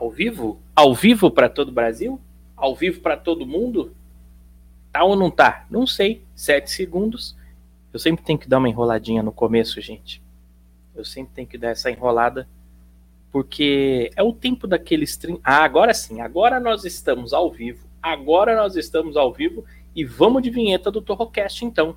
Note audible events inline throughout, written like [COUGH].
Ao vivo? Ao vivo para todo o Brasil? Ao vivo para todo mundo? Tá ou não tá? Não sei. Sete segundos. Eu sempre tenho que dar uma enroladinha no começo, gente. Eu sempre tenho que dar essa enrolada. Porque é o tempo daquele stream. Ah, agora sim. Agora nós estamos ao vivo. Agora nós estamos ao vivo. E vamos de vinheta do Torrocast, então.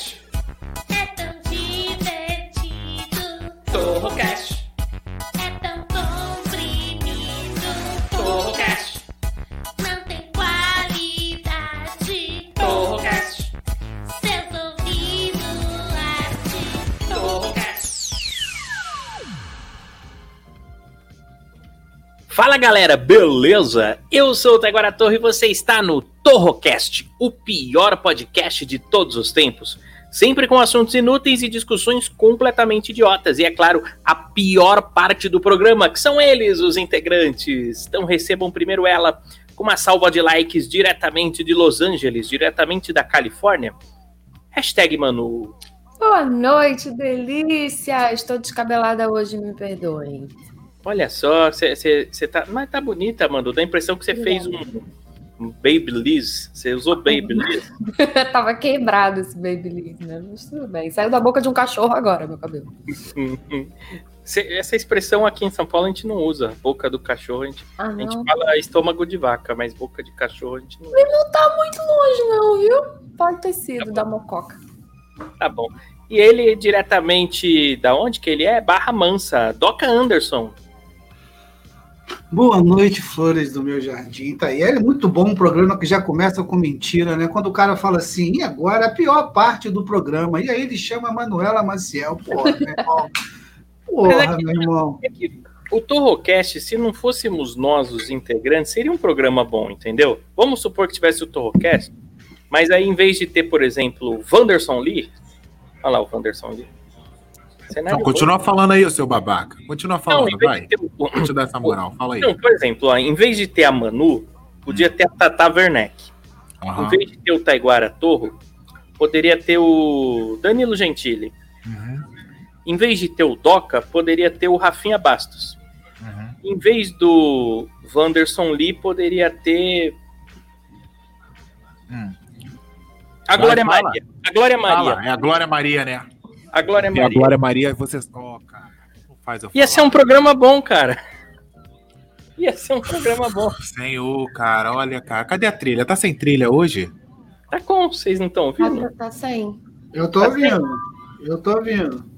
Galera, beleza? Eu sou o Taiguara Torre e você está no Torrocast, o pior podcast de todos os tempos. Sempre com assuntos inúteis e discussões completamente idiotas. E é claro, a pior parte do programa, que são eles, os integrantes. Então recebam primeiro ela com uma salva de likes diretamente de Los Angeles, diretamente da Califórnia. Hashtag Manu. Boa noite, delícia! Estou descabelada hoje, me perdoem. Olha só, você tá. Mas tá bonita, Manu. Dá a impressão que você fez um, um Babyliss. Você usou Babyliss. [LAUGHS] Tava quebrado esse Babyliss, né? Mas tudo bem. Saiu da boca de um cachorro agora, meu cabelo. [LAUGHS] Essa expressão aqui em São Paulo a gente não usa. Boca do cachorro, a gente, Ah, a gente fala estômago de vaca, mas boca de cachorro a gente não usa. Não tá muito longe, não, viu? Pode ter sido da mococa. Tá bom. E ele diretamente da onde que ele é? Barra Mansa. Doca Anderson. Boa noite, flores do meu jardim. Tá aí. É muito bom um programa que já começa com mentira, né? Quando o cara fala assim, e agora a pior parte do programa. E aí ele chama a Manuela Maciel. Porra, meu irmão. Mas é Porra, que- meu irmão. É que o Torrocast, se não fôssemos nós os integrantes, seria um programa bom, entendeu? Vamos supor que tivesse o Torrocast, mas aí em vez de ter, por exemplo, o Wanderson Lee, olha lá o Wanderson Lee. Cenário Então, continua falando aí, seu babaca. Continua Não, falando, em vez vai. ter Vou te dar essa moral. Fala aí. Não, por exemplo, ó, em vez de ter a Manu, podia ter a Tata Werneck. Em Aham. vez de ter o Taiguara Torro, poderia ter o Danilo Gentili. Uhum, Em vez de ter o Doca, poderia ter o Rafinha Bastos. uhum. Em vez do Wanderson Lee, poderia ter Hum. a Glória. Maria. A Glória Maria. Fala, é a Glória Maria, né? A Glória E a Maria. Glória Maria, vocês. Ó, cara. Não faz eu Ia falar. ser um programa bom, cara. Ia ser um programa bom. [LAUGHS] Senhor, cara, olha, cara. Cadê a trilha? Tá sem trilha hoje? Tá com, vocês não estão ouvindo? tá, tá sem. Eu tô ouvindo. Eu tô ouvindo.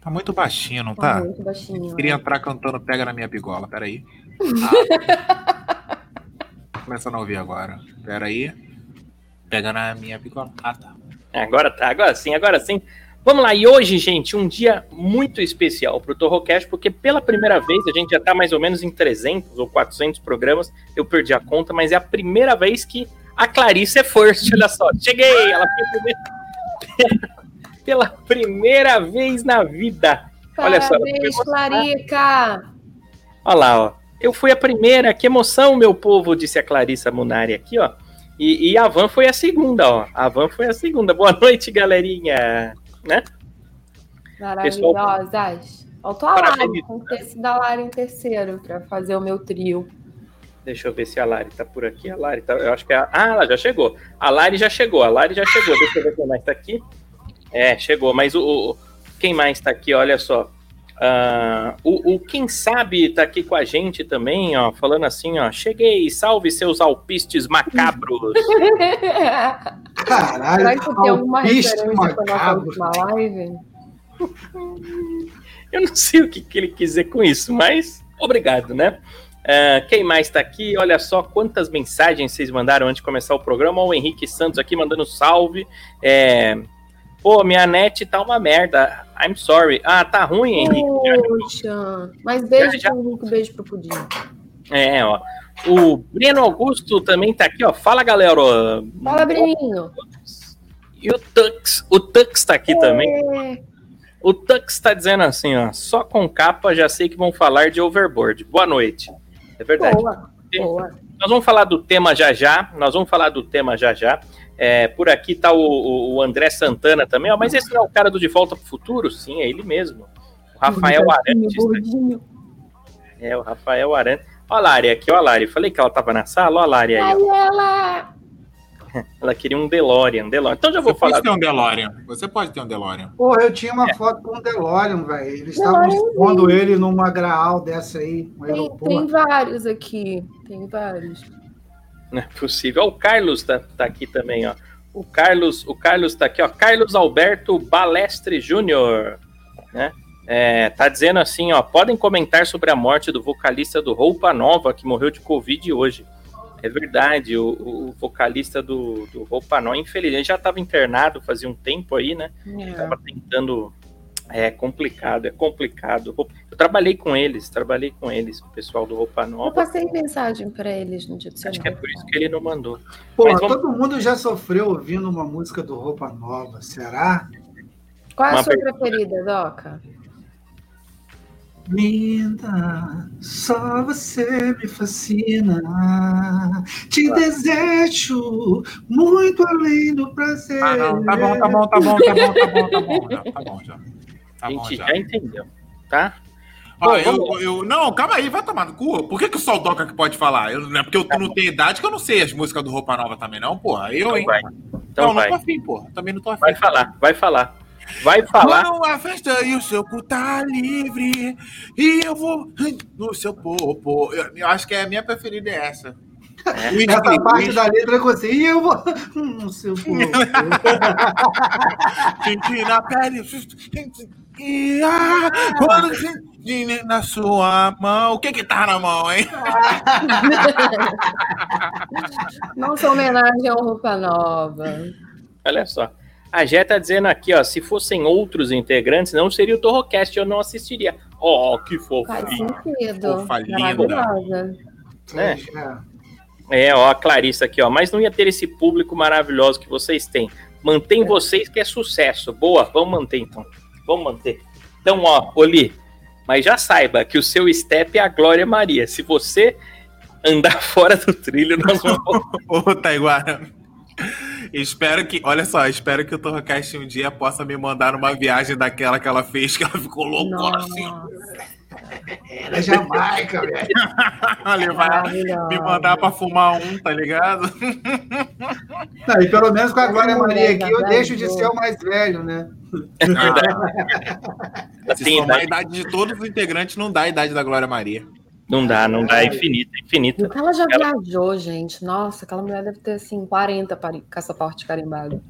Tá muito baixinho, não Tá tá? muito baixinho. Queria né? entrar cantando Pega na minha bigola. Peraí. [LAUGHS] Ah. Começando a ouvir agora. Peraí. Pega na minha bigola. Ah, tá. Agora tá, agora sim, agora sim. Vamos lá, e hoje, gente, um dia muito especial pro Torrocast, porque pela primeira vez, a gente já tá mais ou menos em 300 ou 400 programas, eu perdi a conta, mas é a primeira vez que a Clarice é first, olha só. Cheguei, ela foi a primeira... [LAUGHS] pela primeira vez na vida. Olha só, Parabéns. Clarica! Olha lá, ó. Eu fui a primeira, que emoção, meu povo, disse a Clarissa Munari aqui, ó. E, e a Van foi a segunda, ó. A Van foi a segunda. Boa [LAUGHS] noite, galerinha. Né? Maravilhosas. Faltou a. Lari, com ter sido a Lari em terceiro pra fazer o meu trio. Deixa eu ver se a Lari tá por aqui. A Lari tá. Eu acho que é a. Ah, ela já chegou. A Lari já chegou. A Lari já chegou. Deixa eu ver quem mais tá aqui. É, chegou. Mas o. o- quem mais tá aqui? Olha só. Ah, o, o Quem Sabe tá aqui com a gente também, ó. Falando assim, ó. Cheguei, salve seus alpistes macabros. [LAUGHS] Caralho, Será que tem alguma referência nossa macabro. última live? Eu não sei o que, que ele quis dizer com isso, mas obrigado, né? Ah, quem mais tá aqui? Olha só quantas mensagens vocês mandaram antes de começar o programa. Ó, O Henrique Santos aqui mandando salve. É, Pô, minha net tá uma merda. I'm sorry. Ah, tá ruim, Henrique. Poxa. Mas beijo Já- pro Henrique, beijo pro Pudim. É, ó. O Breno Augusto também tá aqui, ó. Fala, galera. Fala, Breninho. E o Tux, o Tux tá aqui também. É. O Tux tá dizendo assim, ó, só com capa já sei que vão falar de overboard. Boa noite. É verdade. Boa, boa. Nós vamos falar do tema já já. Nós vamos falar do tema já já. É, por aqui tá o, o- o André Santana também, ó, mas esse não é o cara do De Volta pro Futuro? Sim, é ele mesmo. O Rafael Arantes. tá Gordinho. É, o Rafael Arantes. Ó a Lari aqui, ó a Lari. Falei que ela tava na sala, ó a Lari aí. ó. Ela. [LAUGHS] Ela queria um DeLorean, DeLorean. Então já vou Você falar. pode ter um DeLorean. Você pode ter um DeLorean. Porra, eu tinha É. uma foto com o DeLorean, velho. Eles estavam expondo ele numa graal dessa aí, no Tem, tem vários aqui. Tem vários. Não é possível. Ó, o Carlos tá, tá aqui também, ó. O Carlos, o Carlos tá aqui, ó. Carlos Alberto Balestre Júnior, né? É, tá dizendo assim, ó. Podem comentar sobre a morte do vocalista do Roupa Nova que morreu de Covid hoje. É verdade, o, o vocalista do, do Roupa Nova, infelizmente, já estava internado fazia um tempo aí, né? É. Tava tentando. É complicado, é complicado. Eu trabalhei com eles, trabalhei com eles, com o pessoal do Roupa Eu Nova. passei mensagem pra eles no dia do seu Acho que é por isso que ele não mandou. Mas vamos- todo mundo já sofreu ouvindo uma música do Roupa Nova, será? Qual é a sua pergunta. preferida, Doca? Linda, só você me fascina. Te desejo muito além do prazer. Ah, não. Tá bom, tá bom, tá bom, tá bom, tá bom, tá bom. Já, tá bom já. Tá a bom gente já. já entendeu, tá? Bom, eu, vamos eu- não, calma aí, vai tomar no cu. Por que, que só o Doca que pode falar? Eu, não é porque eu não tenho idade que eu não sei as músicas do Roupa Nova também, não, porra. Eu, Então hein? vai. Então não, vai. não tô afim, porra. Também não tô afim. Vai falar, vai falar. Vai falar. Quando a festa e o seu cu tá livre e eu vou no seu popo. Eu, eu acho que é a minha preferida é essa. Whisky, Essa parte whisky, da letra que você. E eu vou. [LAUGHS] Hum, seu povo. Senti [LAUGHS] na pele. E, ah, quando senti na sua mão. O que que tá na mão, hein? [LAUGHS] Nossa homenagem ao Roupa Nova. Olha só. A Jé tá dizendo aqui, ó, se fossem outros integrantes, não seria o Torrocast, eu não assistiria. Ó, que Faz fofinho. sentido. Fofa linda. Maravilhosa. né? É. É, ó, a Clarissa aqui, ó. Mas não ia ter esse público maravilhoso que vocês têm. Mantém vocês que é sucesso. Boa, vamos manter então. Vamos manter. Então, ó, Oli, mas já saiba que o seu step é a Glória Maria. Se você andar [LAUGHS] fora do trilho, nós vamos. Ô, Taiguara. Espero que, olha só, espero que o Torrocast um dia possa me mandar numa viagem daquela que ela fez, que ela ficou loucona assim. É Jamaica, velho. [LAUGHS] Maravilhosa. me mandar pra fumar um, tá ligado? [LAUGHS] Não, e pelo menos com a Glória Maria aqui, eu deixo de ser o mais velho, né? É verdade. [LAUGHS] Se Tem somar a idade. idade de todos os integrantes, não dá a idade da Glória Maria. Não dá, não dá. É infinito, é infinito. Ela já Ela- viajou, gente. Nossa, aquela mulher deve ter, assim, 40 pari- passaporte carimbado.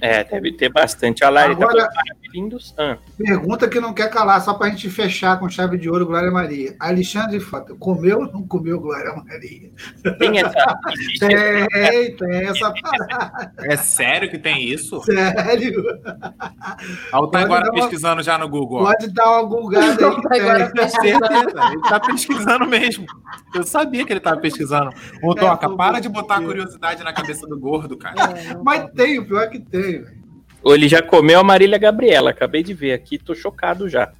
É, deve ter bastante. A Lari tá Agora- falando, lindos. Ah, Pergunta que não quer calar, só pra gente fechar com chave de ouro, Glória Maria. Alexandre Frota, comeu ou não comeu Glória Maria? tem essa. [LAUGHS] Tem, tem essa parada, É sério que tem isso? sério. Olha o Taiguara dar uma- pesquisando já no Google. ó. Pode dar uma gulgada aí. que Agora. Certeza, ele tá pesquisando mesmo. Eu sabia que ele tava pesquisando. Ô, Toca, para de botar curiosidade na cabeça do gordo, cara. É, Mas tem, o pior é que tem, velho. Ou ele já comeu a Marília Gabriela. Acabei de ver aqui, tô chocado já.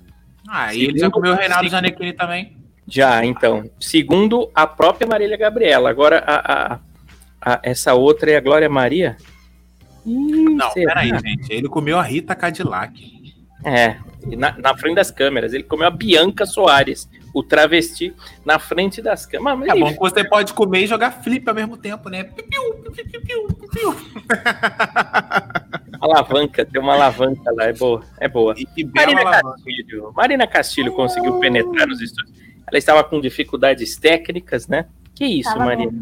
Ah, e ele já comeu o Reinaldo Janequini também. Já, então. Segundo a própria Marília Gabriela. Agora, a, a- a- essa outra é a Glória Maria? Ih, Não, será? peraí, gente. Ele comeu a Rita Cadillac. É, na, na frente das câmeras. Ele comeu a Bianca Soares, o travesti, na frente das câmeras. É bom que você pode comer e jogar flip ao mesmo tempo, né? Piu, piu, piu, piu, piu. [LAUGHS] alavanca, tem uma alavanca lá, é boa, é boa. E Marina. Castilho, Marina Castilho conseguiu penetrar nos estúdios. Ela estava com dificuldades técnicas, né? Que isso, Tava Marina?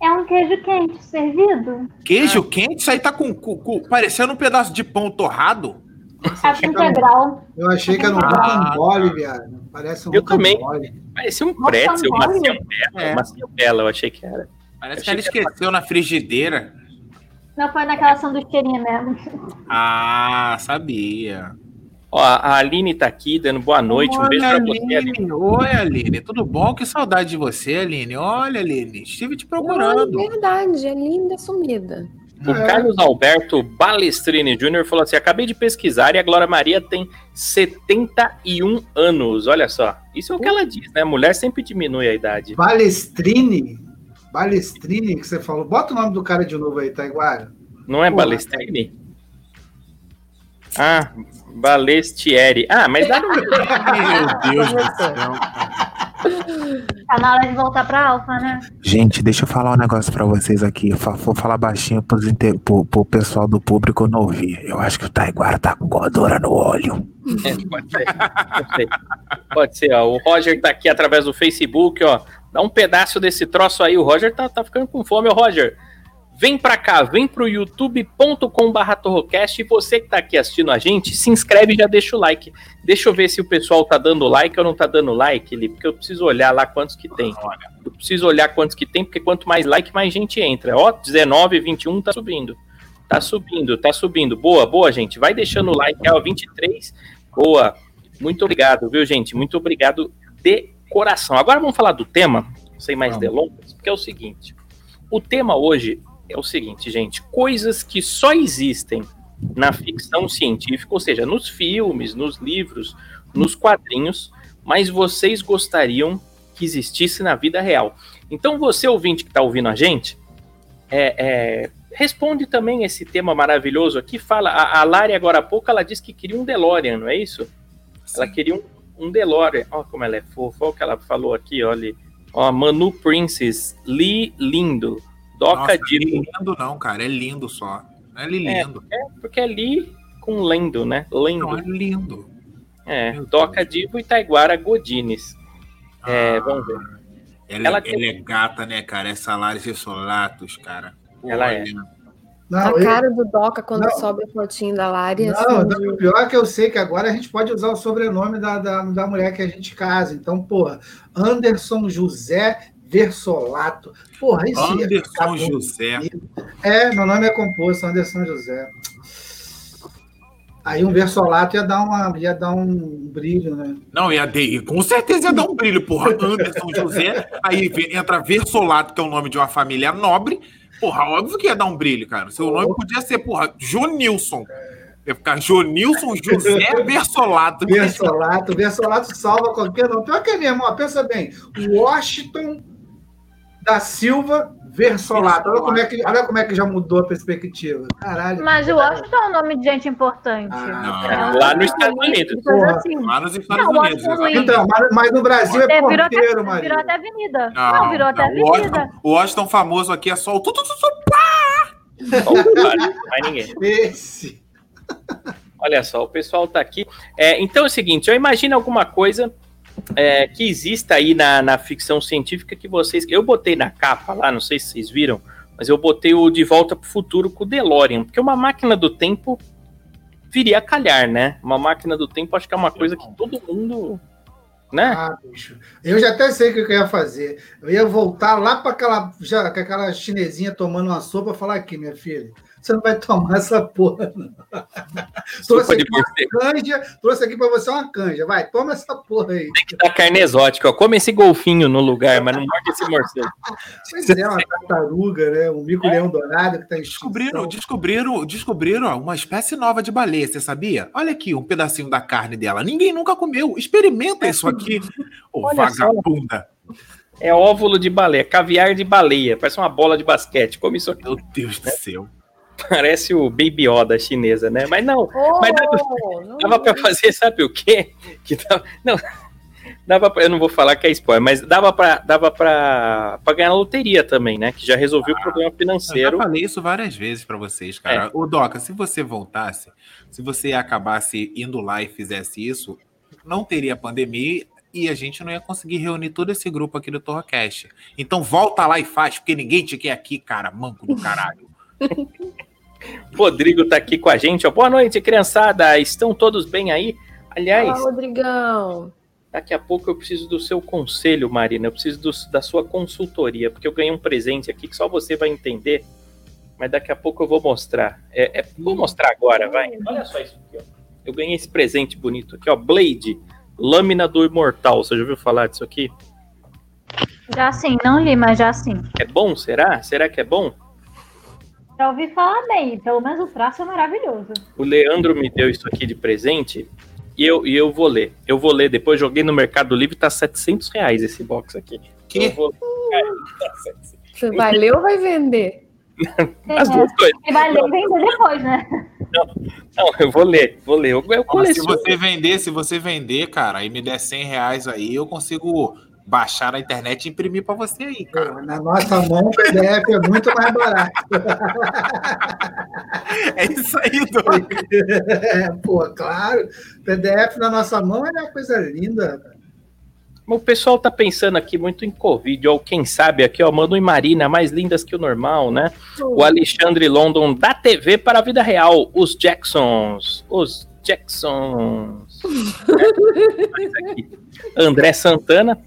É um queijo quente servido. Queijo quente, isso aí tá com, com- com- parecendo um pedaço de pão torrado. É integral. Eu achei que era um Ah, rocambole, viado. Parece um Eu também. rocambole. Parecia um Nossa, pretzel, uma ciambela, É. uma ciambela, eu achei que era. Parece Eu que ela esqueceu na frigideira. Não foi naquela sanduicheirinha mesmo. Ah, sabia. Ó, a Aline tá aqui dando boa noite, um beijo pra você, Aline. Aline. Oi, Aline. Tudo bom? Que saudade de você, Aline. Olha, Aline, estive te procurando. Não, é verdade, é linda sumida. O É. Carlos Alberto Balestrini Jr. falou assim: acabei de pesquisar e a Glória Maria tem 71 anos. Olha só. Isso é o que ela diz, né? Mulher sempre diminui a idade. Balestrini. Balestrini que você falou. Bota o nome do cara de novo aí, Taiguara. Não é Porra. Balestrini? Ah, Balestieri. Ah, mas dá no Meu Deus do céu. Tá na hora de voltar pra Alfa, né? Gente, deixa eu falar um negócio pra vocês aqui. Vou falar baixinho pros inte- pro, pro pessoal do público não ouvir. Eu acho que o Taiguara tá com gordura no olho. É, pode ser. Pode ser. Pode ser, ó. O Roger tá aqui através do Facebook, ó. Dá um pedaço desse troço aí. O Roger tá, tá ficando com fome, ô Roger. Vem pra cá, vem pro youtube.com.br Torrocast e você que tá aqui assistindo a gente, se inscreve e já deixa o like. Deixa eu ver se o pessoal tá dando like ou não tá dando like, Li, porque eu preciso olhar lá quantos que tem. Eu preciso olhar quantos que tem, porque quanto mais like, mais gente entra. Ó, 19, 21 tá subindo. Tá subindo, tá subindo. Boa, boa, gente. Vai deixando o like, ó, 23. Boa. Muito obrigado, viu, gente? Muito obrigado de coração. Agora vamos falar do tema, sem mais Vamos. delongas, porque é o seguinte. O tema hoje é o seguinte, gente. Coisas que só existem na ficção científica, ou seja, nos filmes, nos livros, nos quadrinhos, mas vocês gostariam que existisse na vida real. Então, você ouvinte que está ouvindo a gente, é, é, responde também esse tema maravilhoso aqui. Fala, a, a Lari agora há pouco ela disse que queria um DeLorean, não é isso? Ela queria um, um DeLorean. Olha como ela é fofa. Olha o que ela falou aqui, olha. Ó, Manu Princess, Lee Lindo, Doca Nossa, Divo. lindo não, cara. É lindo só. Não é lindo. Porque é Lee com Lendo, né? Lendo. Não, é lindo. É, Meu Doca Divo e Taiguara Godines. É, vamos ver. Ela, Ela ela, tem- é gata, né, cara? Essa Lares Solatos, cara. Ela é. Não, a eu- cara do Doca quando Não. sobe a fotinho da Lari. Não, assim, não, o pior é que eu sei que agora a gente pode usar o sobrenome da, da, da mulher que a gente casa. Então, porra, Anderson José Versolato. Porra, isso ficar Anderson bom. José. É, meu nome é composto, Anderson José. Aí um Versolato ia dar, uma, ia dar um brilho, né? Não, ia ter, com certeza ia dar um brilho, porra. Anderson José. Aí entra Versolato, que é o nome de uma família nobre. Porra, óbvio que ia dar um brilho, cara. Seu nome podia ser, porra, Jonilson. Ia ficar Jonilson José [LAUGHS] Versolato. Versolato, Versolato salva qualquer nome. Pior que é mesmo, ó, pensa bem. Washington da Silva Versolato. Olha como, é que, olha como é que já mudou a perspectiva. Caralho. Mas o Washington é um nome de gente importante. Ah, Não, Lá nos Estados Unidos. Assim. lá nos Estados Não, Unidos. Então, mas, mas no Brasil é É, virou, até, porteiro, virou Maria. até avenida. Não, virou até o avenida. Washington, o Washington famoso aqui é só o mais ninguém. Esse. Olha só, o pessoal tá aqui. É, então é o seguinte, eu imagino alguma coisa é, que exista aí na, na ficção científica que vocês. Eu botei na capa lá, não sei se vocês viram, mas eu botei o De Volta pro Futuro com o DeLorean, porque uma máquina do tempo viria a calhar, né? Uma máquina do tempo acho que é uma coisa que todo mundo. Né? Ah, bicho. Eu já até sei o que eu ia fazer. Eu ia voltar lá para aquela, já, aquela chinesinha tomando uma sopa e falar aqui, minha filha. Você não vai tomar essa porra, não. trouxe aqui canja, trouxe aqui para você uma canja. Vai, toma essa porra aí. Tem que dar carne exótica, ó. Come esse golfinho no lugar, mas não morde esse morcego. Pois é, uma tartaruga, né? Um mico-leão dourado que está em Descobriram, descobriram, descobriram ó, uma espécie nova de baleia, você sabia? Olha aqui, um pedacinho da carne dela. Ninguém nunca comeu. Experimenta isso aqui, ô Olha só. vagabunda. É óvulo de baleia, caviar de baleia, parece uma bola de basquete. Come isso aqui. Meu Deus do céu. Parece o Baby Yoda chinesa, né? Mas não, Oh, Mas dava- não- dava pra fazer, sabe o quê? Que dava, não, dava pra, eu não vou falar que é spoiler, mas dava pra, dava pra, pra ganhar na loteria também, né? Que já resolveu o problema Eu já financeiro. falei isso várias vezes pra vocês, cara. Ô, Doca, se você voltasse, se você acabasse indo lá e fizesse isso, não teria pandemia e a gente não ia conseguir reunir todo esse grupo aqui do Torrocast. Então volta lá e faz, porque ninguém te quer aqui, cara, manco do caralho. [LAUGHS] Rodrigo tá aqui com a gente, ó. Boa noite, criançada. Estão todos bem aí? Aliás, Fala, Rodrigão. daqui a pouco eu preciso do seu conselho, Marina. Eu preciso do- da sua consultoria, porque eu ganhei um presente aqui que só você vai entender. Mas daqui a pouco eu vou mostrar. É, é- vou mostrar agora, vai. Olha só isso aqui, ó. Eu ganhei esse presente bonito aqui, ó. Blade, lâmina do imortal. Você já ouviu falar disso aqui? Já sim, não li, mas já sim. É bom, será? Será que é bom? Já ouvi falar bem, pelo menos o traço é maravilhoso. O Leandro me deu isso aqui de presente e eu, e eu vou ler. Eu vou ler. Depois joguei no Mercado Livre, tá 700 reais esse box aqui. Que? Eu vou... Você vai ler ou vai vender? [LAUGHS] As duas coisas. E vai ler e vender depois, né? Não, eu vou ler, vou ler. Eu, eu Mas se você vender, se você vender, cara, e me der 100 reais aí, eu consigo baixar na internet e imprimir pra você aí, cara. Na nossa mão, o PDF é muito mais barato. É isso aí, Doc. É, pô, claro. PDF na nossa mão é uma coisa linda. O pessoal tá pensando aqui muito em Covid, ou quem sabe aqui, ó, Manu e Marina, mais lindas que o normal, né? O Alexandre London da TV para a vida real, os Jacksons, os Jacksons. [LAUGHS] André Santana,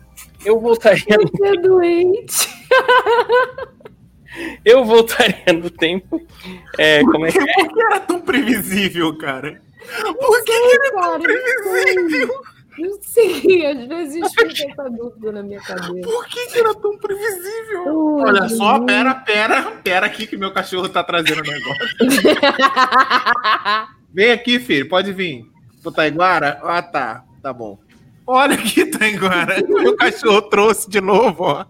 eu voltaria no, Você é doente. [LAUGHS] eu voltaria no tempo. É, como é que é? Por que era tão previsível, cara? Por que era tão Cara, previsível? Não sei, às vezes fica essa dúvida na minha cabeça. Por que que era tão previsível? Olha só, pera, pera, pera aqui que meu cachorro tá trazendo o negócio. [LAUGHS] Vem aqui, filho, pode vir. Pro Taiguara? Ah, tá, tá bom. Olha aqui, Taiguara. Meu [LAUGHS] cachorro trouxe de novo, ó.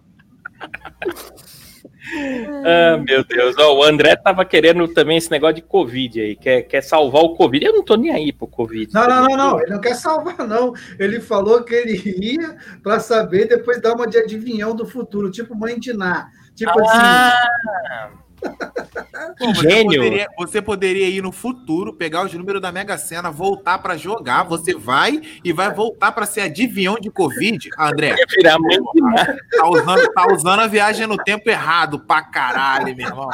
Ah, meu Deus. Ó, o André tava querendo também esse negócio de Covid aí, quer, quer salvar o Covid. Eu não tô nem aí pro Covid. Não, não, não, não. Ele não quer salvar, não. Ele falou que ele ia para saber e depois dar uma de adivinhão do futuro, tipo mãe de Ná. Tipo Ah, Pô, você Gênio. Poderia, você poderia ir no futuro, pegar os números da Mega Sena, voltar pra jogar. Você vai e vai voltar pra ser adivinhão de Covid, André. virar mãe de Ná. Tá usando, tá usando a viagem no tempo errado pra caralho, meu irmão.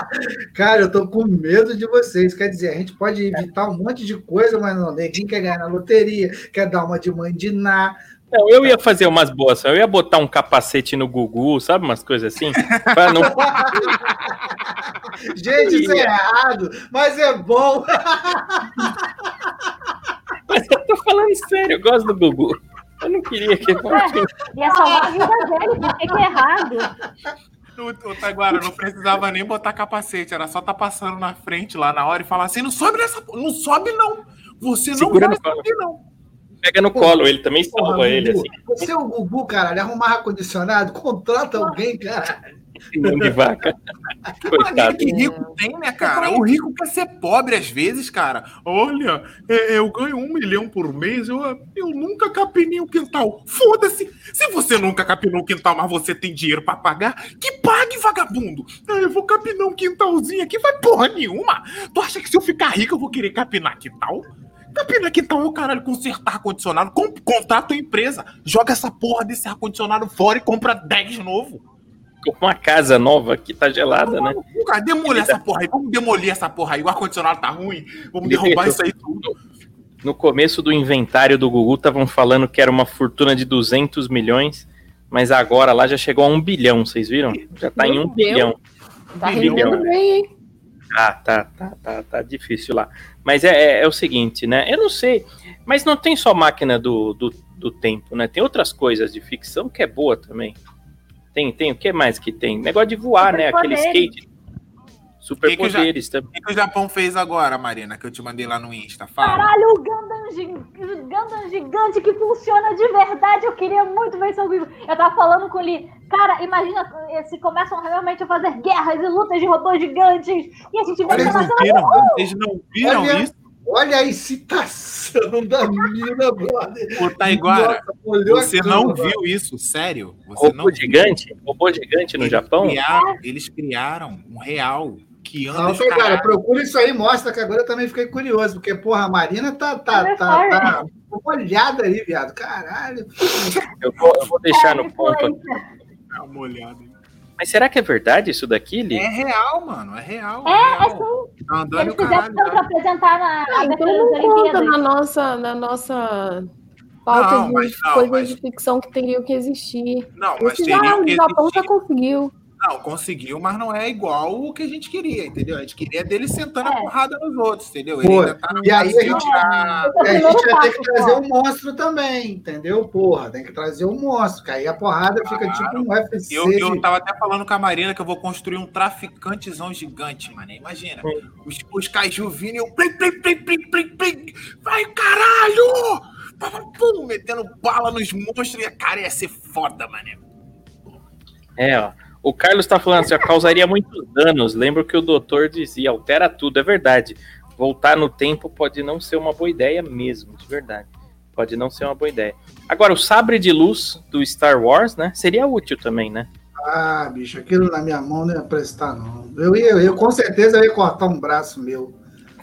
Cara, eu tô com medo de vocês. Quer dizer, a gente pode evitar um monte de coisa, mas não. Neguinho quer ganhar na loteria, quer dar uma de mãe de Ná. Não, eu ia fazer umas boas. Eu ia botar um capacete no Gugu, sabe? Umas coisas assim. Pra não... [LAUGHS] Gente, isso é errado, mas é bom. [LAUGHS] Mas eu tô falando sério, eu gosto do Gugu. Eu não queria que. Ia salvar a vida dele, por que que é errado? O, o Taguara não precisava nem botar capacete, era só tá passando na frente lá na hora e falar assim: não sobe nessa. Não sobe, não. Você não Segura vai subir, não. Pega no colo, ele também salva Porra, ele, Gugu, assim, Você é o Gugu, caralho. Arrumar ar-condicionado, contrata alguém, cara. mão de vaca. [LAUGHS] Coitado. Que rico tem, né, cara? O rico quer ser pobre às vezes, cara. Olha, é, eu ganho um milhão por mês, eu, eu nunca capinei o quintal. Foda-se! Se você nunca capinou o quintal, mas você tem dinheiro pra pagar, que pague, vagabundo! Ah, Eu vou capinar um quintalzinho aqui, vai porra nenhuma! Tu acha que se eu ficar rico eu vou querer capinar quintal? Capinar quintal é o caralho consertar ar-condicionado. Com, contrata a empresa, joga essa porra desse ar-condicionado fora e compra 10 novo. Uma casa nova que tá gelada, né? Cara, demole essa porra aí. Vamos demolir essa porra aí. O ar-condicionado tá ruim. Vamos derrubar isso aí tudo. No começo do inventário do Gugu, estavam falando que era uma fortuna de 200 milhões, mas agora lá já chegou a um bilhão, vocês viram? Já tá em Meu um Deus. bilhão. Tá Bilhão. rendendo bem, hein? Ah, tá, tá, tá, tá difícil lá. Mas é, é, é o seguinte, né? Eu não sei, mas não tem só máquina do, do, do tempo, né? Tem outras coisas de ficção que é boa também. Tem, tem, o que mais que tem? Negócio de voar, né? Aquele skate. Superpoderes também. O que, o Japão fez agora, Marina, que eu te mandei lá no Insta? Fala. Caralho, o Gundam, gi- o Gundam gigante que funciona de verdade. Eu queria muito ver isso ao vivo. Eu tava falando com o Lee. Cara, imagina eh, se começam realmente a fazer guerras e lutas de robôs gigantes. E a gente essa Vocês não? Vocês não viram Olha, isso? Olha a excitação [LAUGHS] da mina, brother. O Taiguara, Nossa, você câmera. não viu isso, sério? Você não Robô gigante? Robô gigante no Eles Japão? criaram- eles criaram um real que anda Não, Taiguara, procura isso aí, mostra que agora eu também fiquei curioso, porque, porra, a Marina tá, tá, tá, tá olhada ali, viado. Caralho. Eu vou, eu vou deixar no ponto. aqui. Dá uma olhada. Mas será que é verdade isso daqui, Li? É real, mano. É real. É, é real. sim. Tá andando Eles fizeram tanto apresentar na Ah, então não conta na nossa, na nossa pauta Não, de mas não, coisas mas- de ficção que teriam que existir. Não, mas Esse já, o Japão já conseguiu. Não, conseguiu, mas não é igual o que a gente queria, entendeu? A gente queria dele sentando a É. porrada nos outros, entendeu? Pô, ainda tá no e aí a Brasil, gente- E a gente vai ter que trazer o monstro também, entendeu? Porra, tem que trazer o monstro, que aí a porrada fica tipo um UFC. Eu, eu tava até falando com a Marina que eu vou construir um traficantezão gigante, mano. Imagina. Os, os kaiju vindo e eu. Plim, plim, plim, plim, plim, plim. Vai, caralho! Pum, metendo bala nos monstros. E, cara, ia ser foda, mano. É, ó. O Carlos tá falando assim, causaria muitos danos. Lembro que o doutor dizia, altera tudo, é verdade. Voltar no tempo pode não ser uma boa ideia mesmo, de verdade. Pode não ser uma boa ideia. Agora, o sabre de luz do Star Wars, né? Seria útil também, né? Ah, bicho, aquilo na minha mão não ia prestar, não. Eu, ia, eu com certeza eu ia cortar um braço meu.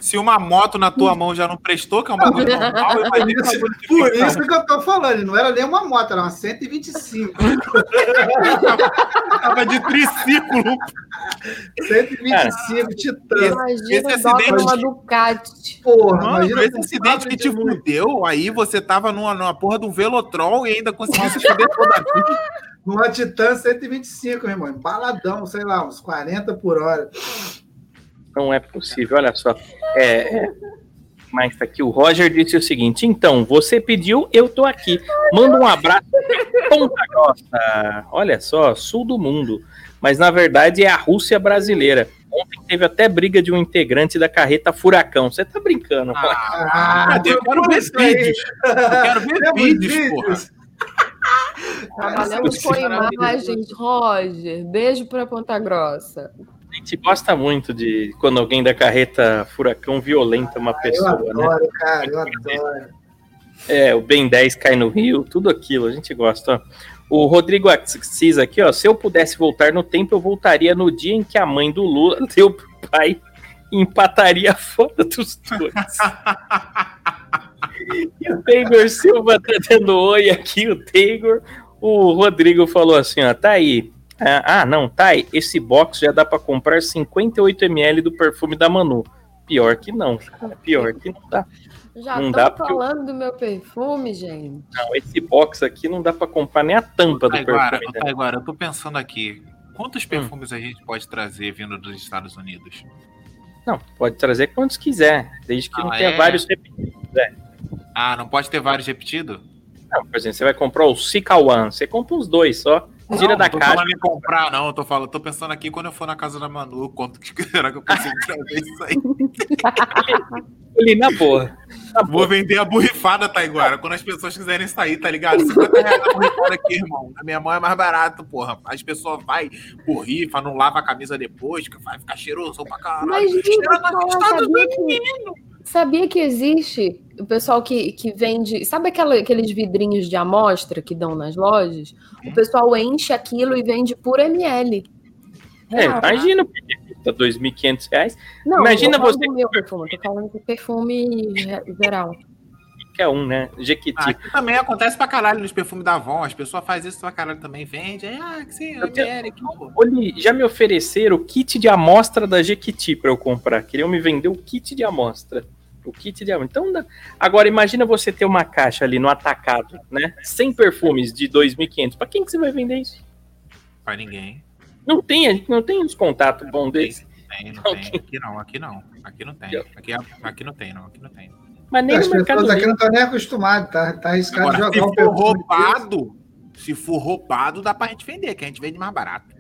Se uma moto na tua mão já não prestou, que é um bagulho [LAUGHS] normal, imagina um bagulho de Por isso que eu tô falando, não era nem uma moto, era uma 125. Tava de triciclo. 125 Titã. Imagina esse acidente- numa Ducati. Porra, Mano, imagina esse acidente que te fudeu, aí você tava numa, numa porra de um Velotrol e ainda conseguiu se fuder toda a vida. Numa Titã 125, meu irmão. Embaladão, sei lá, uns 40 por hora. Não é possível, olha só. É, é, mas aqui o Roger disse o seguinte: então, você pediu, eu tô aqui. Manda um abraço pra Ponta Grossa. Olha só, sul do mundo. Mas na verdade é a Rússia brasileira. Ontem teve até briga de um integrante da carreta Furacão. Você tá brincando? Ah, Cadê? Eu quero ver vídeos. Eu quero ver vídeos, porra. Trabalhamos com é imagens, Roger. Beijo pra Ponta Grossa. A gente gosta muito de quando alguém da carreta Furacão violenta uma Eu pessoa, né? adoro, cara, eu adoro. É, o Ben 10 cai no rio, tudo aquilo, a gente gosta. O Rodrigo Assis aqui, ó, se eu pudesse voltar no tempo, eu voltaria no dia em que a mãe do Lula [LAUGHS] deu pro pai e empataria a foda dos dois. e o Taylor Silva tá dando oi aqui, o Taylor. O Rodrigo falou assim, ó, tá aí. Ah, ah, não, tá aí. Esse box já dá pra comprar 58ml do perfume da Manu. Pior que não, cara, pior que não dá. Já Não dá estão porque eu- falando do meu perfume, gente. Não, esse box aqui não dá pra comprar nem a tampa do Agora, perfume. agora, eu tô pensando aqui. Quantos perfumes a gente pode trazer vindo dos Estados Unidos? Não, pode trazer quantos quiser, desde que não, Ah, tenha é? vários repetidos. Ah, não pode ter vários repetidos? Não, por exemplo, você vai comprar o Sika One, você compra uns dois só, tira não, da não tô caixa. falando em comprar, não. Eu tô, falando, tô pensando aqui quando eu for na casa da Manu, quanto que [LAUGHS] será que eu consigo trazer isso aí? [LAUGHS] Ali na boa. Na Vou boa. vender a borrifada, Taiguara. Quando as pessoas quiserem sair, tá ligado? 50 reais a borrifada aqui, irmão. Na minha mão é mais barato, porra. As pessoas vai borrifa, não lava a camisa depois, que vai ficar cheiroso pra caralho. Mas, gente, Cheira nos Estados sabia que existe o pessoal que, que vende. Sabe aquela- aqueles vidrinhos de amostra que dão nas lojas? O pessoal enche aquilo e vende por ml. É, Real. imagina, custa 2.500 reais, Não, imagina você- do meu perfume, tô falando de perfume ge- geral. que é um, né? Jequiti. Ah, aqui também acontece pra caralho nos perfumes da Avon. As pessoas fazem isso pra caralho também. Vende. Aí, ah, que sim, Eu ML pô. Olhe, já me ofereceram o kit de amostra da Jequiti para eu comprar. Queriam me vender o kit de amostra. O kit de amostra. Então, dá- agora imagina você ter uma caixa ali no atacado, né? 100 perfumes de 2.500. Para quem que você vai vender isso? Pra ninguém. Não tem, a gente não tem uns contatos bons desse. Tem, não Ok. tem. Aqui não, aqui não. Aqui não tem. Aqui, aqui não tem, não. Aqui não tem. Mas nem As no pessoas aqui não estão nem acostumadas, tá, tá arriscado Agora, se jogar um for roubado, se for roubado, dá pra gente vender, que a gente vende mais barato.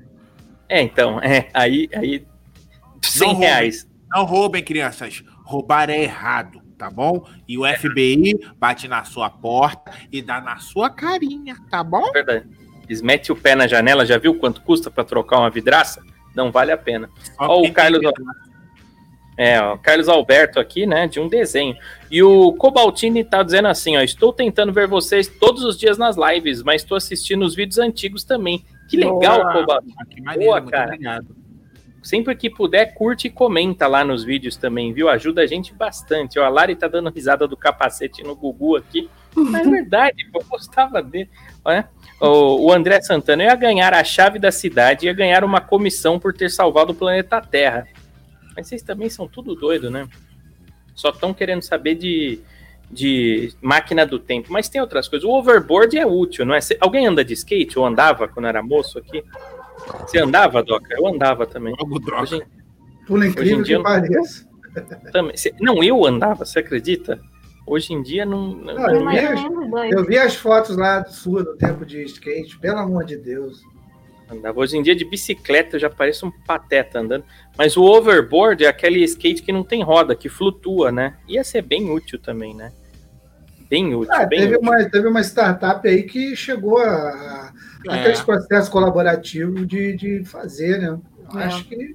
É, então, é, aí, aí 100 roubem. reais. Não roubem, crianças. Roubar é errado, tá bom? E o FBI bate na sua porta e dá na sua carinha, tá bom? É verdade. Eles metem o pé na janela, já viu quanto custa para trocar uma vidraça? Não vale a pena. Ó, o Carlos- É, ó, Carlos Alberto aqui, né, de um desenho. E o Cobaltini tá dizendo assim, ó, estou tentando ver vocês todos os dias nas lives, mas estou assistindo os vídeos antigos também. Que legal. Cobaltini. Ah, Que maneiro, Boa, cara. obrigado. Sempre que puder, curte e comenta lá nos vídeos também, viu? Ajuda a gente bastante. Ó, a Lari tá dando risada do capacete no Gugu aqui. Mas é verdade, eu gostava dele. Olha, o, o André Santana ia ganhar a chave da cidade ia ganhar uma comissão por ter salvado o planeta Terra. Mas vocês também são tudo doido, né? Só estão querendo saber de, de máquina do tempo. Mas tem outras coisas. O overboard é útil, não é? Alguém anda de skate ou andava quando era moço aqui? Você andava, Doca? Eu andava também. Logo droga. Hoje, Por Hoje incrível em dia que pareça. [LAUGHS] também. Não, eu andava, você acredita? Hoje em dia não. não- Não, eu vi, ou as, eu vi as fotos lá do sua do tempo de skate, pelo amor de Deus. andava. Hoje em dia de bicicleta eu já pareço um pateta andando. Mas o overboard é aquele skate que não tem roda, que flutua, né? Ia ser bem útil também, né? Bem útil, Ah, bem teve, útil. uma, teve uma startup aí que chegou a, a É. aqueles processos colaborativos de, de fazer, né? Eu É. Acho que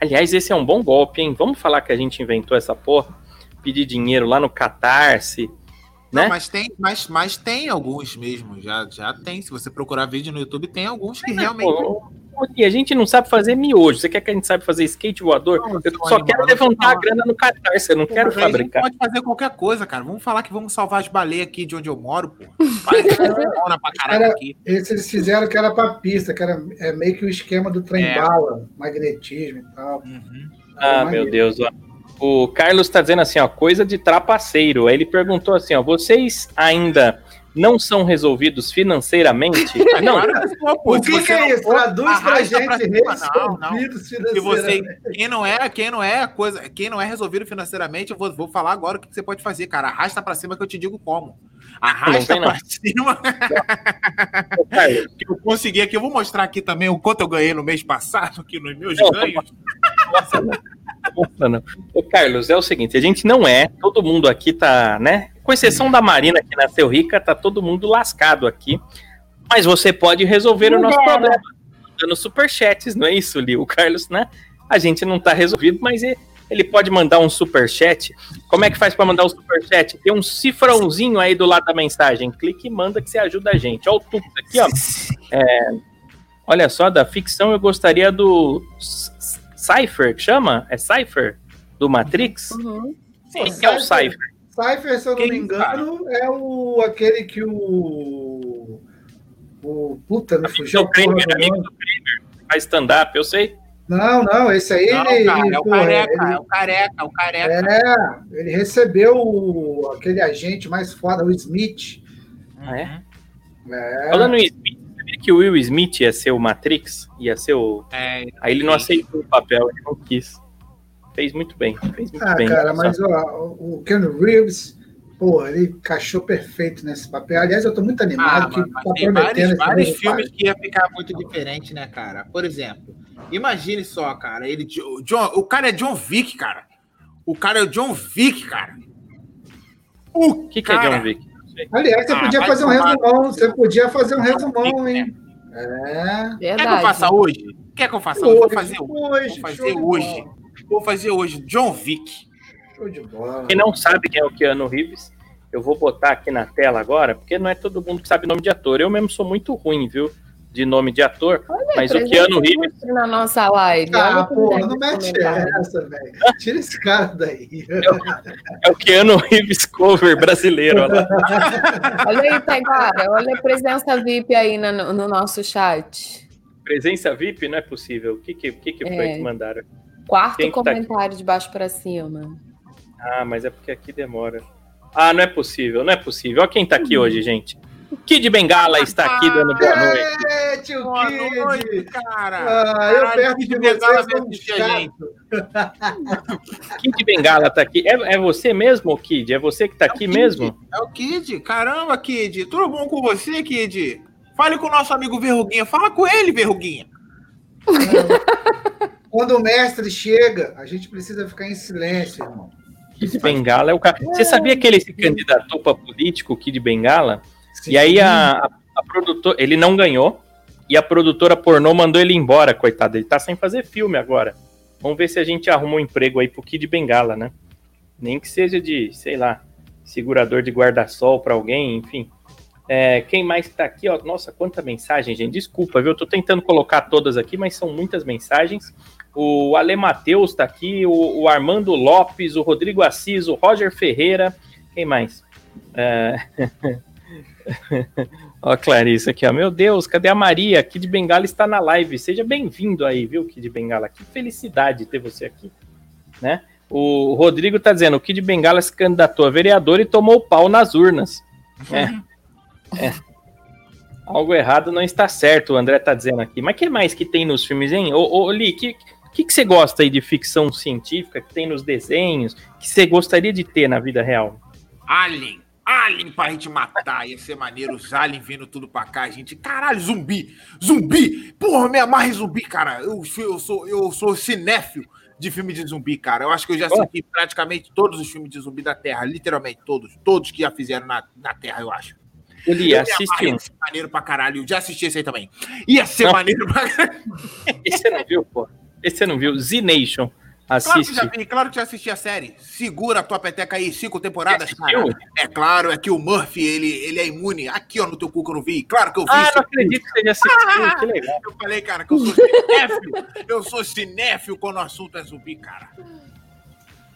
Aliás, esse é um bom golpe, hein? Vamos falar que a gente inventou essa porra? Pedir dinheiro lá no Catarse, Não, né? mas tem, mas, mas tem alguns mesmo, já, já tem. Se você procurar vídeo no YouTube, tem alguns que realmente. Pô, pô, e a gente não sabe fazer miojo. Você quer que a gente saiba fazer skate voador? Não, Eu só animal, quero levantar a grana no Catarse, eu não quero a gente fabricar. pode fazer qualquer coisa, cara. Vamos falar que vamos salvar as baleias aqui de onde eu moro, pô. Funciona pra caralho Cara, aqui. esse eles fizeram que era pra pista, que era é, meio que o esquema do trem É. bala, magnetismo e tal. Uhum. Ah, Maneiro. meu Deus, ó. O Carlos tá dizendo assim, ó, coisa de trapaceiro. Aí ele perguntou assim, ó, vocês ainda não são resolvidos financeiramente? [LAUGHS] Não. O que, que é isso? Traduz pra arrasta gente pra cima. Não, não. Se você, financeiramente. quem não é, quem não é coisa, quem não é resolvido financeiramente, eu vou, vou falar agora o que você pode fazer, cara. Arrasta pra cima que eu te digo como. Arrasta não. pra cima [LAUGHS] eu consegui aqui. Eu vou mostrar aqui também o quanto eu ganhei no mês passado, aqui nos meus Não, ganhos. Ô, Carlos, é o seguinte, a gente não é, todo mundo aqui tá, né? Com exceção da Marina, que nasceu rica, tá todo mundo lascado aqui. Mas você pode resolver o nosso dera. problema dando superchats, não é isso, Li? O Carlos, né? A gente não tá resolvido, mas ele, pode mandar um superchat. Como é que faz para mandar um superchat? Tem um cifrãozinho aí do lado da mensagem. Clique e manda que você ajuda a gente. Olha o Tux aqui, ó. [LAUGHS] É, olha só, da ficção eu gostaria do Cypher, que chama? É Cypher? Do Matrix? Uhum. Quem que é o Cypher? Cypher, se eu não Quem, me engano, é o, aquele que o. O. Puta, me fugiu. É o Kramer, do amigo do Kramer. Faz stand-up, eu sei. Não, não, esse aí. Não, ele, cara, é o pô, careca, ele- é o careca, é o careca. É, ele recebeu o- aquele agente mais foda, o Smith. Ah, é? É, Falando em Smith, que o Will Smith ia ser o Matrix? Ia ser o. É, Aí ele não aceitou o papel, ele não quis. Fez muito bem, fez muito Ah, bem. cara, mas ó, o Ken Reeves, pô, ele encaixou perfeito nesse papel. Aliás, eu tô muito animado Ah, que mas, mas tá tem prometendo vários, vários filmes que ia ficar muito diferente, né, cara? Por exemplo, imagine só, cara, ele, o John, o cara é John Wick, cara. O cara é o John Wick, cara. O que, que é cara, John Wick? Aliás, você Ah, podia fazer um resumão, você podia fazer um resumão, hein? É. Quer que eu faça hoje? Quer que eu faça hoje? Vou fazer hoje. Vou fazer hoje. Vou fazer hoje. John Wick. Show de bola. Quem não sabe quem é o Keanu Reeves, eu vou botar aqui na tela agora, porque não é todo mundo que sabe nome de ator. Eu mesmo sou muito ruim, viu? De nome de ator. Mas o Keanu Reeves. na nossa live. Ah, Olha o porra, não mete essa, velho. Tira esse cara daí. É o Keanu Reeves cover brasileiro. olha lá. Olha aí, Taiguara. Olha a presença VIP aí no, no nosso chat. Presença VIP não é possível. O que, que, o que, que foi É. que mandaram? Quarto Quem tá comentário de baixo pra cima. Ah, mas é porque aqui demora. Ah, não é possível, não é possível. Olha quem tá aqui hoje, gente. Kid Bengala está aqui dando boa noite. É, tio Boa Kid. noite, cara. Ah, eu perto de Bengala vocês um a gente. chato. Kid Bengala tá aqui. É, é você mesmo, Kid? É você que tá aqui Kid. mesmo? É o Kid. Caramba, Kid. Tudo bom com você, Kid? Fale com o nosso amigo Verruguinha. Fala com ele, Verruguinha. [LAUGHS] Quando o mestre chega, a gente precisa ficar em silêncio, irmão. Kid Bengala é o cara. Você sabia que ele se candidatou para político, Kid Bengala? E aí a, a, a produtora. Ele não ganhou. E a produtora pornô mandou ele embora, coitado. Ele tá sem fazer filme agora. Vamos ver se a gente arruma um emprego aí pro Kid Bengala, né? Nem que seja de, sei lá, segurador de guarda-sol para alguém, enfim. É, quem mais tá aqui, ó? Nossa, quanta mensagem, gente. Desculpa, viu? Eu tô tentando colocar todas aqui, mas são muitas mensagens. O Ale Matheus tá aqui, o, o Armando Lopes, o Rodrigo Assis, o Roger Ferreira. Quem mais? É... [LAUGHS] [LAUGHS] Ó, Clarice aqui, ó. Meu Deus, cadê a Maria? Kid Bengala está na live. Seja bem-vindo aí, viu, Kid Bengala? Que felicidade ter você aqui, né? O Rodrigo tá dizendo, o Kid Bengala se candidatou a vereador e tomou pau nas urnas. É. É. Algo errado não está certo, o André tá dizendo aqui. Mas que mais que tem nos filmes, hein? Ô, ô Li, que, que, que você gosta aí de ficção científica que tem nos desenhos, que você gostaria de ter na vida real? Alien. Alien pra gente matar. Ia ser maneiro os aliens vindo tudo pra cá. A gente, caralho, zumbi. Zumbi. Porra, me amarra em zumbi, cara. Eu, sou- eu, sou, eu sou cinéfilo de filme de zumbi, cara. Eu acho que eu já assisti praticamente todos os filmes de zumbi da Terra. Literalmente todos. Todos que já fizeram na, na Terra, eu acho. Eu assiste amarro, um. Ia ser maneiro pra caralho. Já assisti esse aí também. Ia ser Não. maneiro pra caralho. [LAUGHS] Esse você não viu, pô? Esse você não viu? Z-Nation. Claro que Assiste. já vi, claro que já assisti a série. Segura a tua peteca aí, cinco temporadas, cara. É claro, é que o Murphy, ele, ele é imune. Aqui, ó, no teu cu que eu não vi. Claro que eu vi. Ah, não acredito que você já assistiu. Que legal. Eu falei, cara, que eu sou cinéfilo. eu sou cinéfilo quando o assunto é zumbi, cara.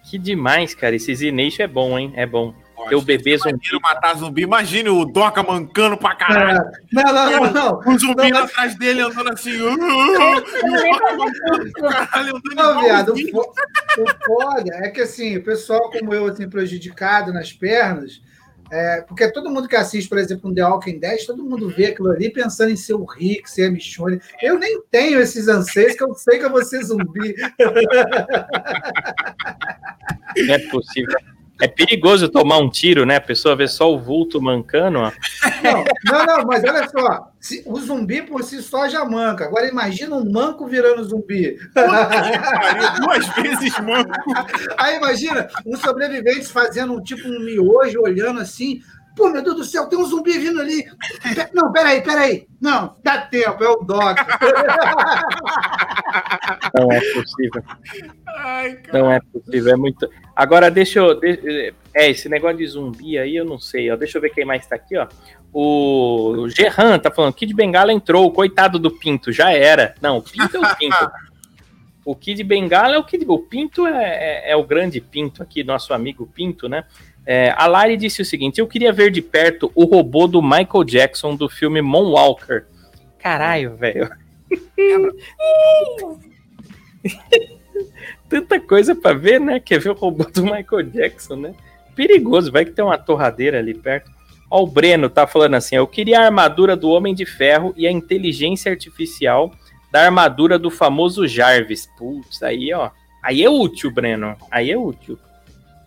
Que demais, cara. Esse Z-Nation é bom, hein? É bom. Gosto. Teu bebê Se zumbi. matar zumbi. Imagine o Doca mancando pra caralho. Não, não, não, não. O zumbi Não, atrás dele andando assim. Eu não nem Caralho, andando Não, viado, o, o foda é que assim, o pessoal como eu, assim, prejudicado nas pernas, é, porque todo mundo que assiste, por exemplo, um The Walking Dead, todo mundo vê aquilo ali pensando em ser o Rick, ser a Michonne. Eu nem tenho esses anseios, que eu sei que eu vou ser zumbi. Não é possível. É perigoso tomar um tiro, né? A pessoa vê só o vulto mancando, ó. Não, não, não, mas olha só, se- o zumbi por si só já manca. Agora imagina um manco virando zumbi. Pariu, Duas vezes, mano. Aí imagina um sobrevivente fazendo um tipo um miojo, olhando assim. Pô, meu Deus do céu, tem um zumbi vindo ali. Não, peraí, peraí. Não, dá tempo, é o Doc. [LAUGHS] Não é possível. Ai, cara. Não é possível. É muito. Agora, deixa eu. É, esse negócio de zumbi aí, eu não sei. Ó. Deixa eu ver quem mais tá aqui, ó. O Gerran tá falando: Kid Bengala entrou, coitado do Pinto, já era. Não, o Pinto é o Pinto. [LAUGHS] O Kid Bengala é o Kid. O Pinto é, é- é o grande Pinto aqui, nosso amigo Pinto, né? É, a Lari disse o seguinte: eu queria ver de perto o robô do Michael Jackson do filme Moonwalker. Caralho, velho. [LAUGHS] Tanta coisa pra ver, né? Quer ver o robô do Michael Jackson, né? Perigoso, vai que tem uma torradeira ali perto. Ó, o Breno tá falando assim: eu queria a armadura do Homem de Ferro e a inteligência artificial da armadura do famoso Jarvis. Putz, aí, ó. Aí é útil, Breno. Aí é útil.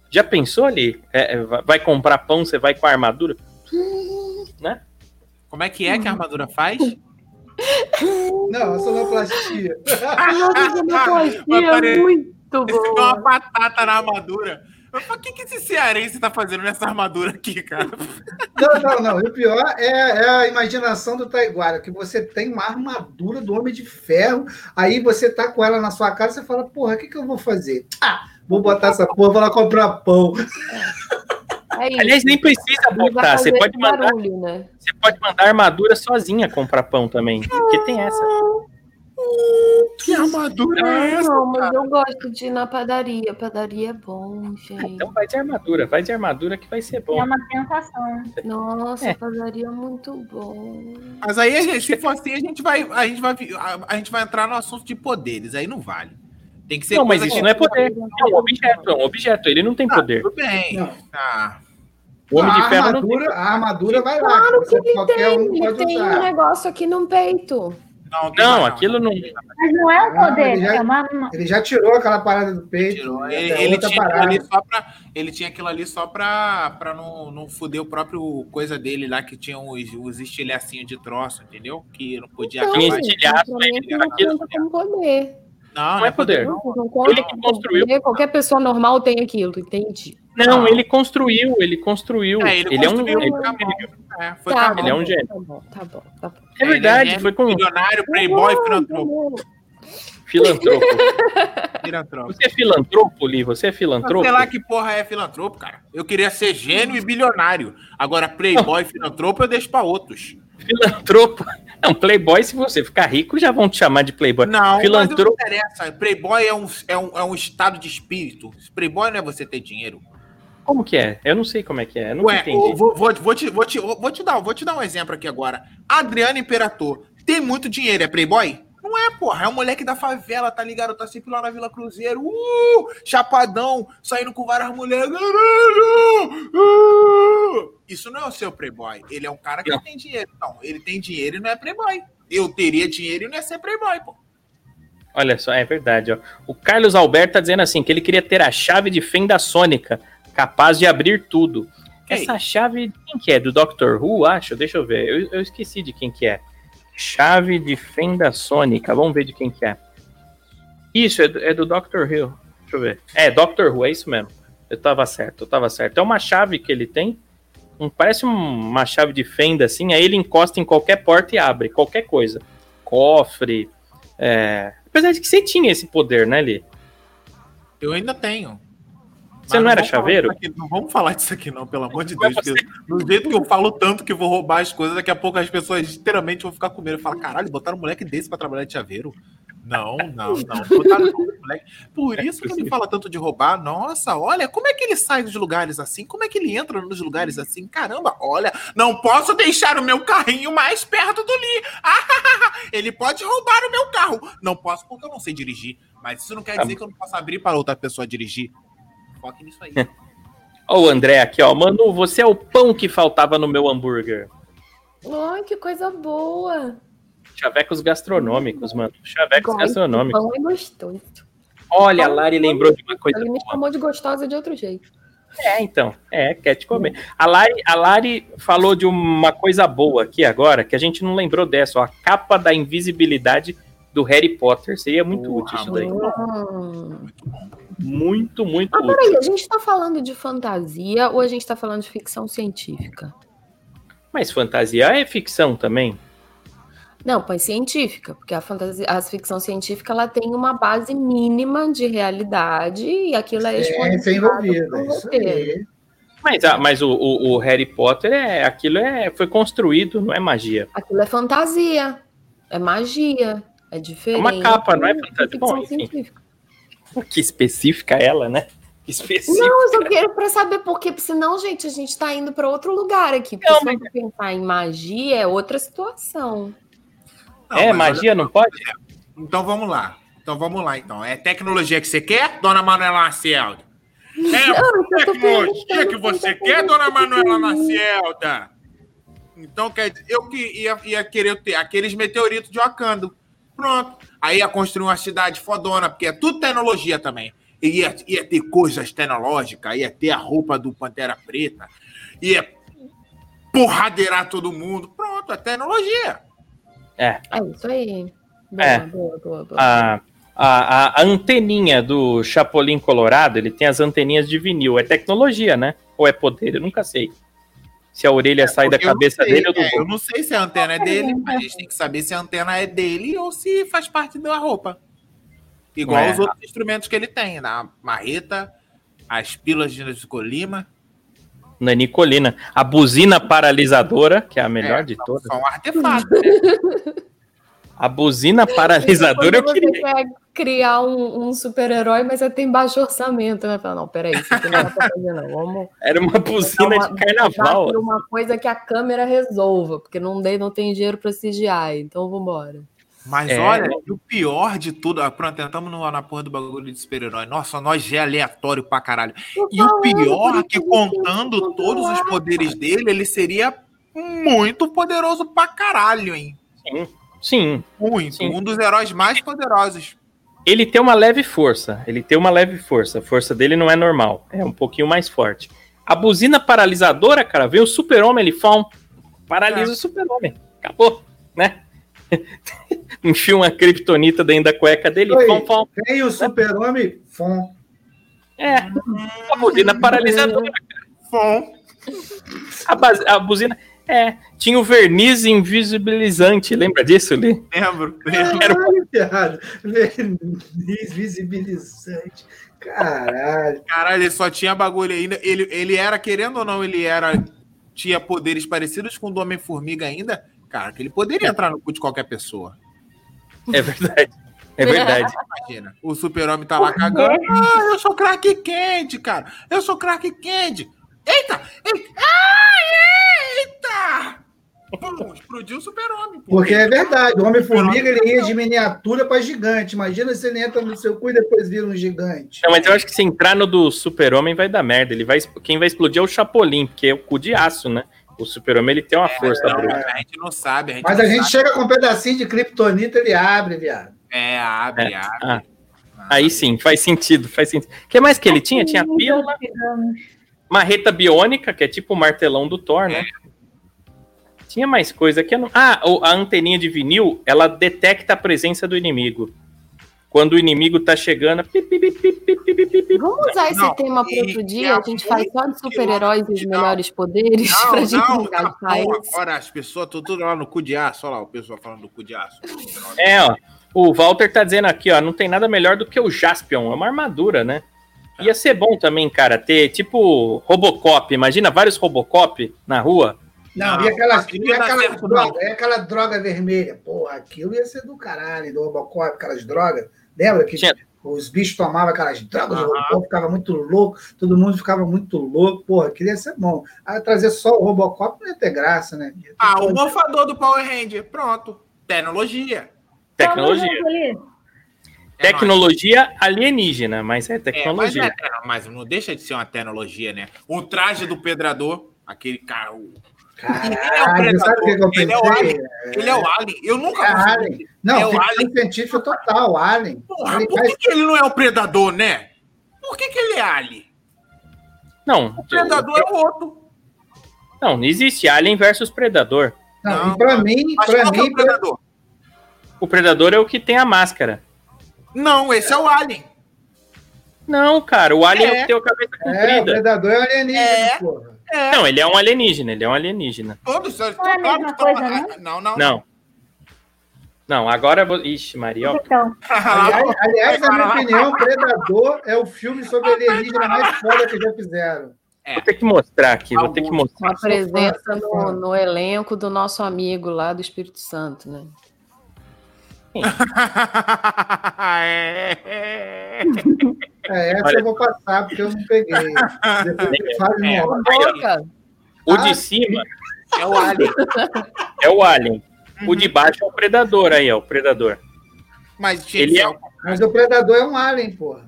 Já pensou ali? É, é, vai- comprar pão, você vai com a armadura? [LAUGHS] Né? Como é que é que a armadura faz? [LAUGHS] Não, a sonoplastia. Nossa, sonoplastia é muito boa. uma batata na armadura. Eu falei, O que, que esse cearense tá fazendo nessa armadura aqui, cara? Não, não, não. E o pior é, é a imaginação do Taiguara, que você tem uma armadura do Homem de Ferro, aí você tá com ela na sua casa, você fala, porra, o que, que eu vou fazer? Ah, vou botar essa porra, vou lá comprar pão. É isso. Aliás, nem precisa botar. Você pode mandar barulho, né? Você pode mandar armadura sozinha comprar pão também. Porque tem essa. Que armadura é essa? Não, mas eu gosto de ir na padaria. Padaria é bom, gente. Então vai de armadura, vai de armadura que vai ser bom. É uma tentação. Nossa, É. padaria é muito bom. Mas aí, gente, se for assim, a gente, vai, a, gente vai, a, a gente vai entrar no assunto de poderes. Aí não vale. Tem que ser Não, mas isso não é poder. É um objeto, é um objeto. Ele não tem Ah, poder. tudo bem. Não. Ah, O Homem a, de Ferro não tem. armadura, a armadura vai lá. Claro que ele tem. um Ele tem um usar. negócio aqui no peito. não, tem Não, aquilo não. Mas não é um Ah, poder, ele já- é uma. Ele já tirou aquela parada do peito. Tirou. Ele, é ele tinha aquilo parada. ali só pra, ele tinha aquilo ali só pra, pra não, não foder o próprio coisa dele lá, que tinha os, os estilhacinhos de troço, entendeu? Que não podia Então, acabar. gente, estilhaço, né? aquilo não Aquilo- conta como poder. Não, Não é poder. Não, não conta Ele que construiu. poder. Qualquer pessoa normal tem aquilo, entende? Não, Ah. ele construiu, ele construiu. É, ele, ele é um. construiu, ele-. É, foi Tá bom, ele é um gênio. Tá bom, tá bom, tá bom. É verdade, gênio, foi com Milionário, playboy, filantropo. filantropo. filantropo. [LAUGHS] Você é filantropo, Li? Você é filantropo? Sei lá que porra é filantropo, cara. Eu queria ser gênio e bilionário. Agora, playboy [LAUGHS] e filantropo eu deixo pra outros. Filantropo. Não, playboy, se você ficar rico, já vão te chamar de playboy. Não, mas não Filantropo. interessa. Playboy é um, é, um, é um estado de espírito. Playboy não é você ter dinheiro. Como que é? Eu não sei como é que é. Eu nunca Ué, entendi. vou, vou, te, vou, te, vou, te dar, vou te dar um exemplo aqui agora. Adriano Imperator tem muito dinheiro, é playboy? Não é, porra. É um moleque da favela, tá ligado? Tá sempre lá na Vila Cruzeiro. Uh! Chapadão, saindo com várias mulheres. Uh! Isso não é o seu playboy. Ele é um cara que Não. tem dinheiro. Não, ele tem dinheiro e não é playboy. Eu teria dinheiro e não ia ser playboy, pô. Olha só, é verdade. Ó. O Carlos Alberto tá dizendo assim que ele queria ter a chave de fenda sônica, capaz de abrir tudo. Quem? Essa chave, quem que é? Do Doctor Who, acho? Deixa eu ver. Eu, eu esqueci de quem que é. Chave de fenda sônica. Vamos ver de quem que é. Isso, é do, é do Doctor Who. Deixa eu ver. É, Doctor Who, é isso mesmo. Eu tava certo, eu tava certo. É uma chave que ele tem. um- parece um- uma chave de fenda, assim. Aí ele encosta em qualquer porta e abre. Qualquer coisa. Cofre. É... Apesar de que você tinha esse poder, né, Li? Eu ainda tenho. Você não era chaveiro? aqui- não vamos falar disso aqui, não, pelo amor de Deus. porque do jeito que eu falo tanto que vou roubar as coisas, daqui a pouco as pessoas literalmente vão ficar com medo. Falar, caralho, botaram um moleque desse pra trabalhar de chaveiro. Não, não, não. Botaram um moleque. Por isso que ele [LAUGHS] fala tanto de roubar. Nossa, olha, como é que ele sai dos lugares assim? Como é que ele entra nos lugares assim? Caramba, olha, não posso deixar o meu carrinho mais perto do Lee. [LAUGHS] ele pode roubar o meu carro. Não posso porque eu não sei dirigir. Mas isso não quer dizer que eu não posso abrir para outra pessoa dirigir. Foque nisso aí. [LAUGHS] Ó, o André aqui, ó. Manu, você é o pão que faltava no meu hambúrguer. Ai, que coisa boa. Chavecos gastronômicos, mano. Chavecos Gosto, gastronômicos. Pão é gostoso. Olha, a Lari lembrou de uma coisa Ele me chamou de gostosa de outro jeito. É, então. É, quer te comer. A Lari, a Lari falou de uma coisa boa aqui agora, que a gente não lembrou dessa, ó. A capa da invisibilidade do Harry Potter. Seria muito útil isso daí. Hum. Muito, muito Ah, útil. peraí, a gente tá falando de fantasia ou a gente tá falando de ficção científica? Mas fantasia é ficção também. Não, põe científica, porque a fantasia, a ficção científica ela tem uma base mínima de realidade e aquilo é Ciência envolvida. Isso aí. Mas, a- mas o, o- o Harry Potter é aquilo é foi construído, não é magia. Aquilo é fantasia, é magia, é diferente. uma capa, não é fantasia. ficção Bom, científica. [LAUGHS] Que específica ela, né? Específica. Não, eu só quero para saber por quê, porque senão, gente, a gente tá indo para outro lugar aqui. Porque Não, se mas- pensar em magia, é outra situação. Não, é, magia não pode? Então vamos lá. Então vamos lá, então. É tecnologia que você quer, dona Manuela Lacerda? É Não, eu tô tecnologia que você quer, é dona Manuela Lacerda? Então, quer dizer, eu que ia, ia querer ter aqueles meteoritos de Wakanda. Pronto. Aí ia construir uma cidade fodona, porque é tudo tecnologia também. E ia, ia ter coisas tecnológicas, ia ter a roupa do Pantera Preta, ia porradeirar todo mundo. Pronto, é tecnologia. É. É isso aí. Boa, É. boa, boa, boa. A, a, a, a anteninha do Chapolin Colorado, ele tem as anteninhas de vinil. É tecnologia, né? Ou é poder? Eu nunca sei. Se a orelha sai da É, eu não cabeça sei, dele ou do é, Eu não sei se a antena é dele, mas a gente tem que saber se a antena é dele ou se faz parte da roupa. Igual É. os outros instrumentos que ele tem, na marreta, as pilas de colima. Na Nicolina. A buzina paralisadora, que é a melhor É, de todas. São artefatos, né? [LAUGHS] A buzina paralisadora eu queria. você quer criar um, um super-herói, mas você tem baixo orçamento, né? Fala, não, peraí, isso aqui não dá pra fazer, não. Vamos [LAUGHS] Era uma buzina uma- de carnaval. uma coisa que a câmera resolva, porque não, dei, não tem dinheiro pra CGI, então vambora. Mas É. olha, e o pior de tudo, ah, pronto, entramos no- na porra do bagulho de super-herói. Nossa, nós já é aleatório pra caralho. Tô E o pior é que eu contando todos os poderes dele, ele seria muito poderoso pra caralho, hein? Sim. Sim. Muito. Sim. Um dos heróis mais poderosos. Ele tem uma leve força. Ele tem uma leve força. A força dele não é normal. É um pouquinho mais forte. A buzina paralisadora, cara, vem o super-homem, ele fala, paralisa É. o super-homem. Acabou, né? [LAUGHS] Enfia uma kriptonita dentro da cueca dele, Oi. fom, fom. Tem o super-homem, fom. É, a buzina paralisadora. Bom. A, base- a buzina. É, tinha o verniz invisibilizante, lembra disso, Li? Lembro. Era um- Caralho, Thiago. Verniz visibilizante. Caralho. Caralho, ele só tinha bagulho ainda. Ele, ele era, querendo ou não, ele era. Tinha poderes parecidos com o do Homem-Formiga ainda. Cara, que ele poderia entrar no cu de qualquer pessoa. É verdade. É verdade. [LAUGHS] Imagina. O super-homem tá lá cagando. [LAUGHS] Ah, eu sou craque Candy, cara. Eu sou craque Candy. Eita! Eita! Ai, eita! Pum, explodiu o super-homem. pô. Porque é verdade, o Homem-Formiga ele ia de miniatura para gigante. Imagina se ele entra no seu cu e depois vira um gigante. Não, mas eu acho que se entrar no do Super-Homem vai dar merda. Ele vai, quem vai explodir é o Chapolin, porque é o cu de aço, né? O Super-Homem ele tem uma força Não, bruta. a gente não sabe. A gente Mas não a gente sabe. chega com um pedacinho de kryptonita, ele abre, viado. É, abre, É. abre. Ah. Aí sim, faz sentido, faz sentido. O que mais que ele tinha? Tinha pílula, Marreta Biônica, que é tipo o martelão do Thor, né? Tinha mais coisa que não. Ah, a anteninha de vinil, ela detecta a presença do inimigo. Quando o inimigo tá chegando. Pip, pip, pip, Vamos usar esse não, tema para outro dia? A gente faz só de super-heróis e os melhores poderes não, pra gente não, tá Agora as pessoas estão tudo lá no cu de aço. Olha lá, o pessoal falando do cu de aço. É, ó. O Walter tá dizendo aqui, ó. Não tem nada melhor do que o Jaspion. É uma armadura, né? Ia ser bom também, cara, ter tipo Robocop. Imagina vários Robocop na rua. Não, Não, e aquela, e aquela droga, é aquela droga vermelha. Porra, aquilo ia ser do caralho, do Robocop, aquelas drogas. Lembra que Tinha- os bichos tomavam aquelas drogas, o Aham. Robocop ficava muito louco, todo mundo ficava muito louco. Porra, aquilo ia ser bom. Aí trazer só o Robocop não ia ter graça, né? Ter Ah, o morfador do Power Ranger. Pronto. Tecnologia. Tecnologia. É Tecnologia alienígena, mas é É, mas, tecnologia. é, tecno- mas não deixa de ser uma tecnologia, né? O traje do predador, aquele cara. o- Caralho, Ele é o predador, sabe o que que eu ele é o pensei? alien. Ele é o Alien. Eu nunca É Alien. Não, É o Alien. científica total, Alien. Porra, Ele por faz- que, que ele não é o predador, né? Por que, que ele é Alien? Não, O predador é o outro. não, não existe Alien versus Predador. Não, Não, pra mim, Mas pra que é mim, o predador? O Predador é o que tem a máscara. Não, esse é o Alien. Não, cara, o Alien é, É. o que tem a cabeça é, o comprida. predador é alienígena, É. porra. É. Não, ele é um alienígena, ele é um alienígena. Todos Não é a claro coisa, né? Não, não. Não. Não, agora. Ixi, Maria, ó. Então, Aliás, [LAUGHS] aliás, na minha opinião, Predador é o filme sobre alienígena mais foda que já fizeram. Vou ter que mostrar aqui, vou ter que mostrar. a presença no, no elenco do nosso amigo lá do Espírito Santo, né? É, [LAUGHS] é. Essa Olha. eu vou passar, porque eu não peguei. Faz É. O Ah, de cima É o Alien. [LAUGHS] é o Alien. O de baixo é o Predador aí, ó, o Predador. Mas tinha Ele é- o- Mas o Predador é um alien, porra.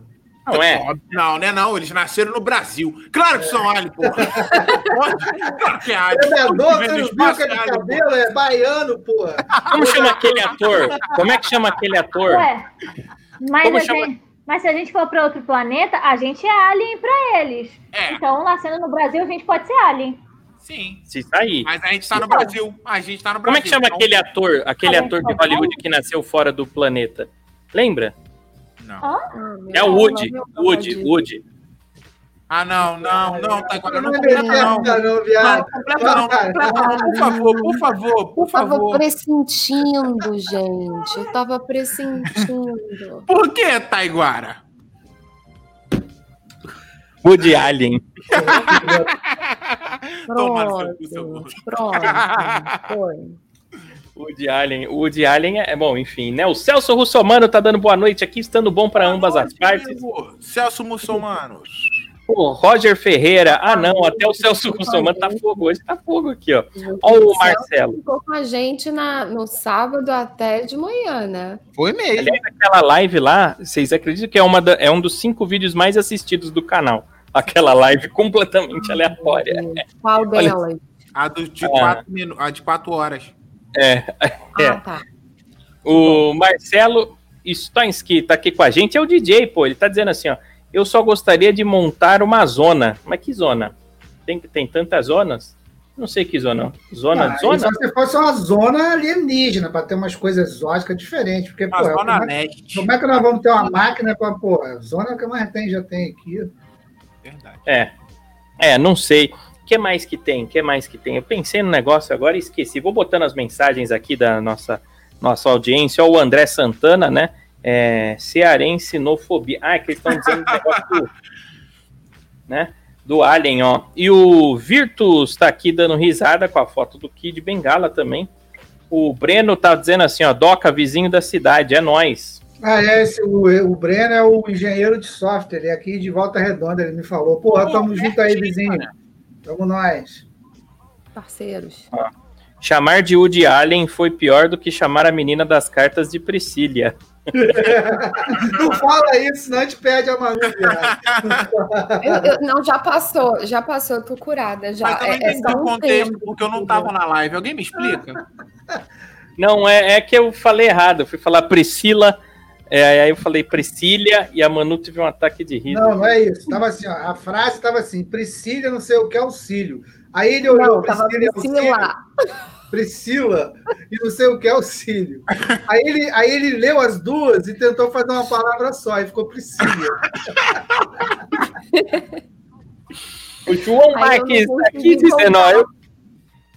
Não é? Não, né? Não, eles nasceram no Brasil. Claro que são alien, porra. [LAUGHS] Claro que é alien. Predador, que vem você do não viu espaço aquele é cabelo? É baiano, porra. Como chama aquele ator? Como é que chama aquele ator? ué. Mas, Como a chama? gente- mas se a gente for para outro planeta, a gente é alien para eles. É, Então, nascendo no Brasil, a gente pode ser alien. sim. Se sair. Mas a gente tá no Então. Brasil. A gente tá no Brasil. Como é que chama então- aquele ator, aquele ator de tá. Hollywood que nasceu fora do planeta? Lembra? Não. É o Woody. Não, não, Woody, não, Woody. Ah, não, não, não, tá agora não Não é completa não. não, não, viado. completa não, completa não. Por favor, por favor, por Eu tava favor. pressentindo, gente. Eu tava pressentindo. Por que, Taiguara? Woody Allen. [LAUGHS] Pronto, pronto. Foi. Woody Allen. O Woody Allen é, bom, enfim, né? O Celso Russomano tá dando boa noite aqui, estando bom para ambas as partes. Celso Muçulmanos. O Roger Ferreira. Ah, não, até o Celso Russomano tá fogo. Hoje tá fogo aqui, ó. Ó o Marcelo. Ficou com a gente na, no sábado até de manhã, né? Foi mesmo. Aliás, aquela live lá, vocês acreditam que é, uma da- é um dos cinco vídeos mais assistidos do canal? Aquela live completamente aleatória. Qual delas? A do, de, Ah. quatro minu... a de quatro horas. É. [LAUGHS] É. Ah, tá. O Marcelo Stoinski tá aqui com a gente, é o DJ, pô. Ele tá dizendo assim, ó. Eu só gostaria de montar uma zona. Mas que zona? Tem, tem tantas zonas? Não sei que zona. Zona, Ah, zona? Só se fosse uma zona alienígena, para ter umas coisas exóticas diferentes. Porque, pô, Zona como, é, como é que nós vamos ter uma máquina para, pô, a zona que mais tem, já tem aqui. Verdade. É. É, não sei. O que mais que tem? O que mais que tem? Eu pensei no negócio agora e esqueci. Vou botando as mensagens aqui da nossa, nossa audiência. Ó, o André Santana, né? É, cearense nofobia. Ah, é que eles estão dizendo do negócio do, [LAUGHS] né? Do Alien, ó. E o Virtus tá aqui dando risada com a foto do Kid Bengala também. O Breno tá dizendo assim, ó, Doca, vizinho da cidade, é nós. Ah, é, esse, o, o Breno é o engenheiro de software, ele é aqui de Volta Redonda, ele me falou, porra, tamo junto aí, vizinho. Tamo nós. Parceiros. Chamar de Woody Allen foi pior do que chamar a menina das cartas de Priscília. [LAUGHS] Não fala isso, senão a gente perde a Manu. Eu- eu- não, já passou, já passou, eu tô curada. Já. Mas eu não É, é só o um contexto, tempo, porque eu não tava na live. Alguém me explica? Não, é, é que eu falei errado. Eu fui falar Priscila, é, aí eu falei Priscília e a Manu teve um ataque de riso. Não, não é isso. Tava assim, ó, a frase tava assim: Priscila não sei o que é auxílio. Aí ele olhou Não, tava Priscila e auxílio, Priscila. [LAUGHS] Priscila e não sei o que é auxílio. Aí ele, aí ele leu as duas e tentou fazer uma palavra só, e ficou Priscila. [LAUGHS] O João Marques aqui dizendo, ó, eu,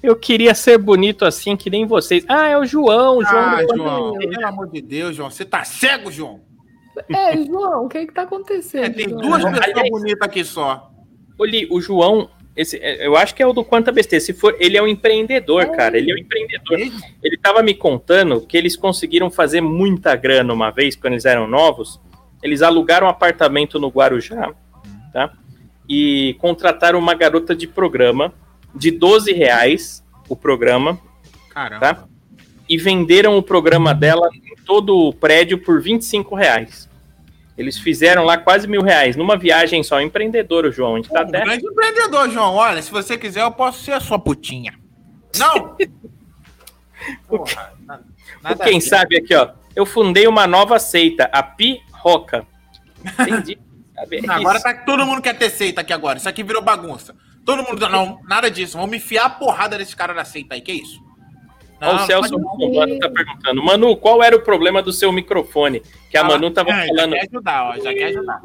eu queria ser bonito assim que nem vocês. Ah, é o João, o João. Ah, João, pelo amor de Deus, João. Você tá cego, João? É, João, o que que tá acontecendo? É, tem João? duas Aliás- pessoas bonitas aqui só. Olhe, o João, esse, é, eu acho que é o do Quanta Besteira. Se for, ele é um empreendedor, cara. Ele é um empreendedor. Ele tava me contando que eles conseguiram fazer muita grana uma vez, quando eles eram novos. Eles alugaram um apartamento no Guarujá, tá? E contrataram uma garota de programa de 12 reais o programa, Caramba. tá? E venderam o programa dela em todo o prédio por 25 reais. Eles fizeram lá quase mil reais numa viagem só. Empreendedor, o João. A gente tá Um até. grande empreendedor, João. Olha, se você quiser, eu posso ser a sua putinha. Não! [LAUGHS] Porra, na- nada Quem sabe aqui, ó. Eu fundei uma nova seita, a Pi Roca. [LAUGHS] Entendi. É agora tá todo mundo quer ter seita aqui agora. Isso aqui virou bagunça. Todo mundo. Não, nada disso. Vamos enfiar a porrada desse cara da seita aí. Que isso? Ó, o Não, Celso Bombano tá perguntando. Manu, qual era o problema do seu microfone? Que a Ah, Manu tava é, falando. Já quer ajudar, ó. Já quer ajudar.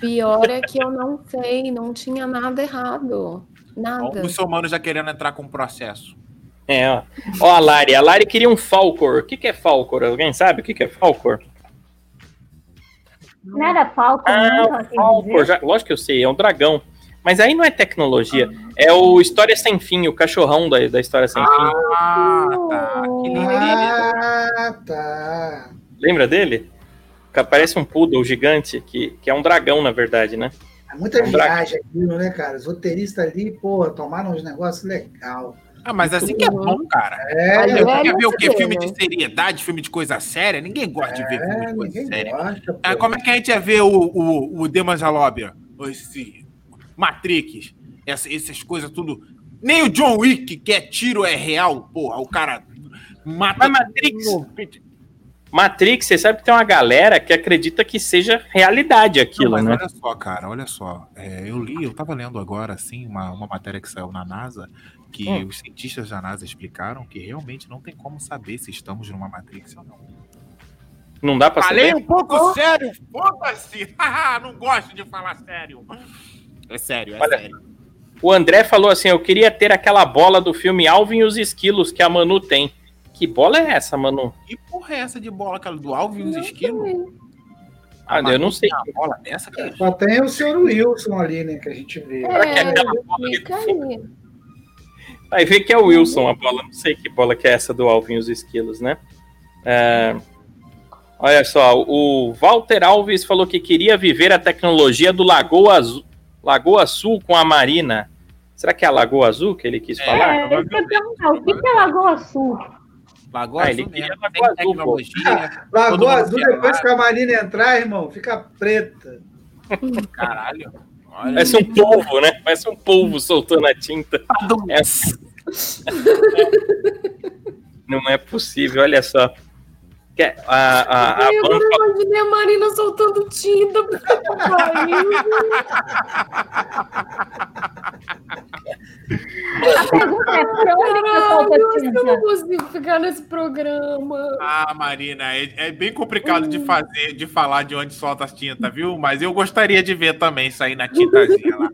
Pior é que eu não sei, não tinha nada errado. Ó, Nada. o seu mano já querendo entrar com processo. É, ó. Ó, a Lari. A Lari queria um Falcor. O que, que é Falcor? Alguém sabe o que, que é Falcor? Não era Falcon, Ah, não, o Falcor. Já, lógico que eu sei, é um dragão. Mas aí não é tecnologia. É o História Sem Fim, o cachorrão da, da História Sem Fim. Ah, tá. Que lindo. Ah, tá. Lembra dele? Que Parece um poodle gigante, que, que é um dragão, na verdade, né? É muita É um viagem aquilo, né, cara? Os roteiristas ali, porra, tomaram uns negócios legal. Ah, mas assim que é bom, cara. É, Eu é quer ver o quê? Filme né? de seriedade, filme de coisa séria? Ninguém gosta de ver filme é de coisa ninguém séria. gosta. Ah, como é que a gente ia ver o, o, o Demanjalobia? Esse Matrix, essa- essas coisas tudo. Nem o John Wick, que é tiro, é real, porra. O cara mata. Mas Matrix- Matrix, você sabe que tem uma galera que acredita que seja realidade Não, aquilo, mas né? olha só, cara, olha só. É, eu li, eu tava lendo agora, assim, uma, uma matéria que saiu na NASA, que Hum. os cientistas da NASA explicaram que realmente não tem como saber se estamos numa Matrix ou não. Não dá pra Falei saber. um pouco sério, foda-se! [LAUGHS] não gosto de falar sério. É sério, é Olha, sério. O André falou assim: eu queria ter aquela bola do filme Alvin e os Esquilos que a Manu tem. Que bola é essa, Manu? Que porra é essa de bola, aquela do Alvin e os esquilos? Ah, eu não sei. Uma bola dessa, que é isso? Só tem o senhor Wilson ali, né, que a gente vê. Que é É, aquela bola ali fica aí. Vai ver que é o Wilson a bola. Não sei que bola que é essa do Alvin e os Esquilos, né? É, Olha só, o Walter Alves falou que queria viver a tecnologia do Lagoa Azul, Lagoa Sul com a Marina. Será que é a Lagoa Azul que ele quis É. falar? É, eu perguntar, o que é Lagoa Sul? Lagoa Ah, ele Azul queria [LAUGHS] Lagoa Azul, tecnologia. Lagoa Azul, depois que a Marina entrar, irmão, fica preta. Caralho. Olha Parece um polvo, né? Parece um polvo soltando a tinta. É. Não é possível, olha só. Que- A, a, a Ai, banda agora eu imaginei a Marina soltando tinta. Pariu. [LAUGHS] A pergunta é, por onde que solta Caralho, eu tinta? não consigo ficar nesse programa. Ah, Marina, é, é bem complicado de fazer, de falar de onde solta as tintas, viu? Mas eu gostaria de ver também sair na tintazinha lá.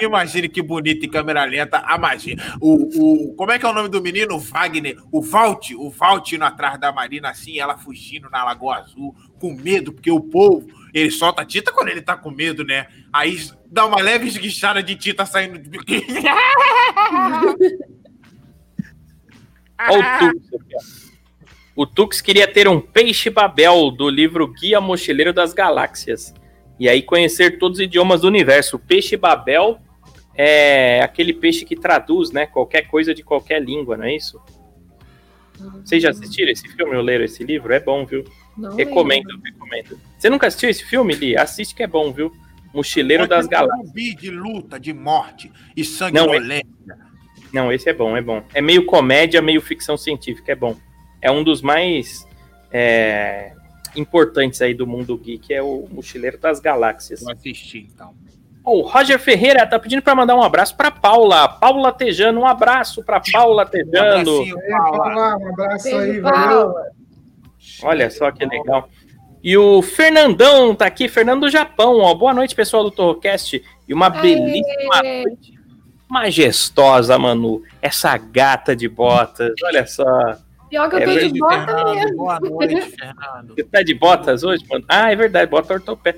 Imagine que bonito em câmera lenta. A magia. O, o, como é que é o nome do menino? O Wagner. O Valt. O Valt indo atrás da Marina, assim, ela fugindo na Lagoa Azul, com medo, porque o povo, ele solta tinta quando ele tá com medo, né? Aí dá uma leve esguichada de tinta saindo. de- [LAUGHS] Olha o Tux. O Tux queria ter um peixe Babel do livro Guia Mochileiro das Galáxias. E aí conhecer todos os idiomas do universo. O peixe Babel é aquele peixe que traduz, né? Qualquer coisa de qualquer língua, não é isso? Vocês já assistiram esse filme ou leram esse livro? É bom, viu? Não Recomendo, recomendo. Você nunca assistiu esse filme, Li? Assiste que é bom, viu? Mochileiro das Galáxias. Zumbi de luta, de morte e Não, sanguinolência. Não, esse é bom, é bom. É meio comédia, meio ficção científica, é bom. É um dos mais é, importantes aí do mundo geek, é o Mochileiro das Galáxias. Vou assistir, então. O Roger Ferreira tá pedindo para mandar um abraço para Paula. Paula Tejano, um abraço para Paula Tejano. É, Paula. Paula, um abraço aí, valeu. Olha só que legal. E o Fernandão tá aqui, Fernando do Japão, ó. Boa noite, pessoal do Torrocast. E uma belíssima Aê. noite majestosa, Manu. Essa gata de botas, olha só. Pior que eu É tô de bota Fernando. mesmo. Boa noite, Fernando. Você tá de botas hoje, mano? Ah, é verdade, bota ortopé.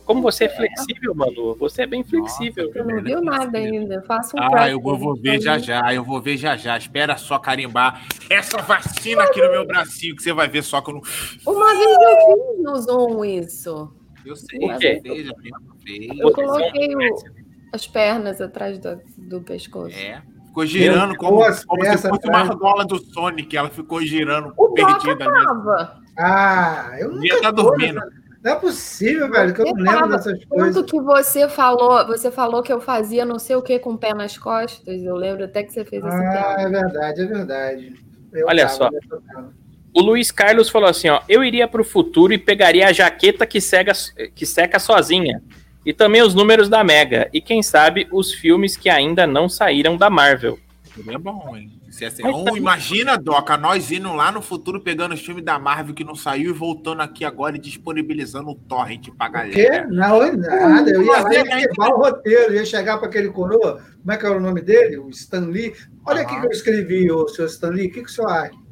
Como você é flexível, Manu? Você é bem flexível. Nossa, Eu não viu nada ainda. Faça um Ah, eu vou, vou ver já já, eu vou ver já já. Espera só carimbar essa vacina aqui no meu bracinho, que você vai ver só que eu não. Uma vez eu fiz no Zoom isso. Eu sei, O quê? eu vi, eu coloquei o- as pernas atrás do, do pescoço. É. Ficou girando como, como se fosse uma argola do Sonic. Ela ficou girando O perdida tava. Ah, eu Devia nunca tá tô dormindo. Não é possível, velho, que eu não lembro dessas coisas. Tanto que você falou, você falou que eu fazia não sei o que com o pé nas costas. Eu lembro até que você fez essa Ah, piada. é verdade, é verdade. Eu Olha tava, só. O Luiz Carlos falou assim, ó, eu iria pro futuro e pegaria a jaqueta que, cega, que seca sozinha. E também os números da Mega. E quem sabe os filmes que ainda não saíram da Marvel. Tudo é bom, hein? Ia ser- Mas também- imagina, Doca, nós indo lá no futuro pegando os filmes da Marvel que não saiu e voltando aqui agora e disponibilizando o torrent pra O quê? galera. Não, nada. Eu ia lá Mas ia quebrar o roteiro, ia chegar para aquele coroa. Como é que era o nome dele? O Stan Lee. Olha aqui que eu escrevi, o seu Stan Lee. O que, que o senhor acha?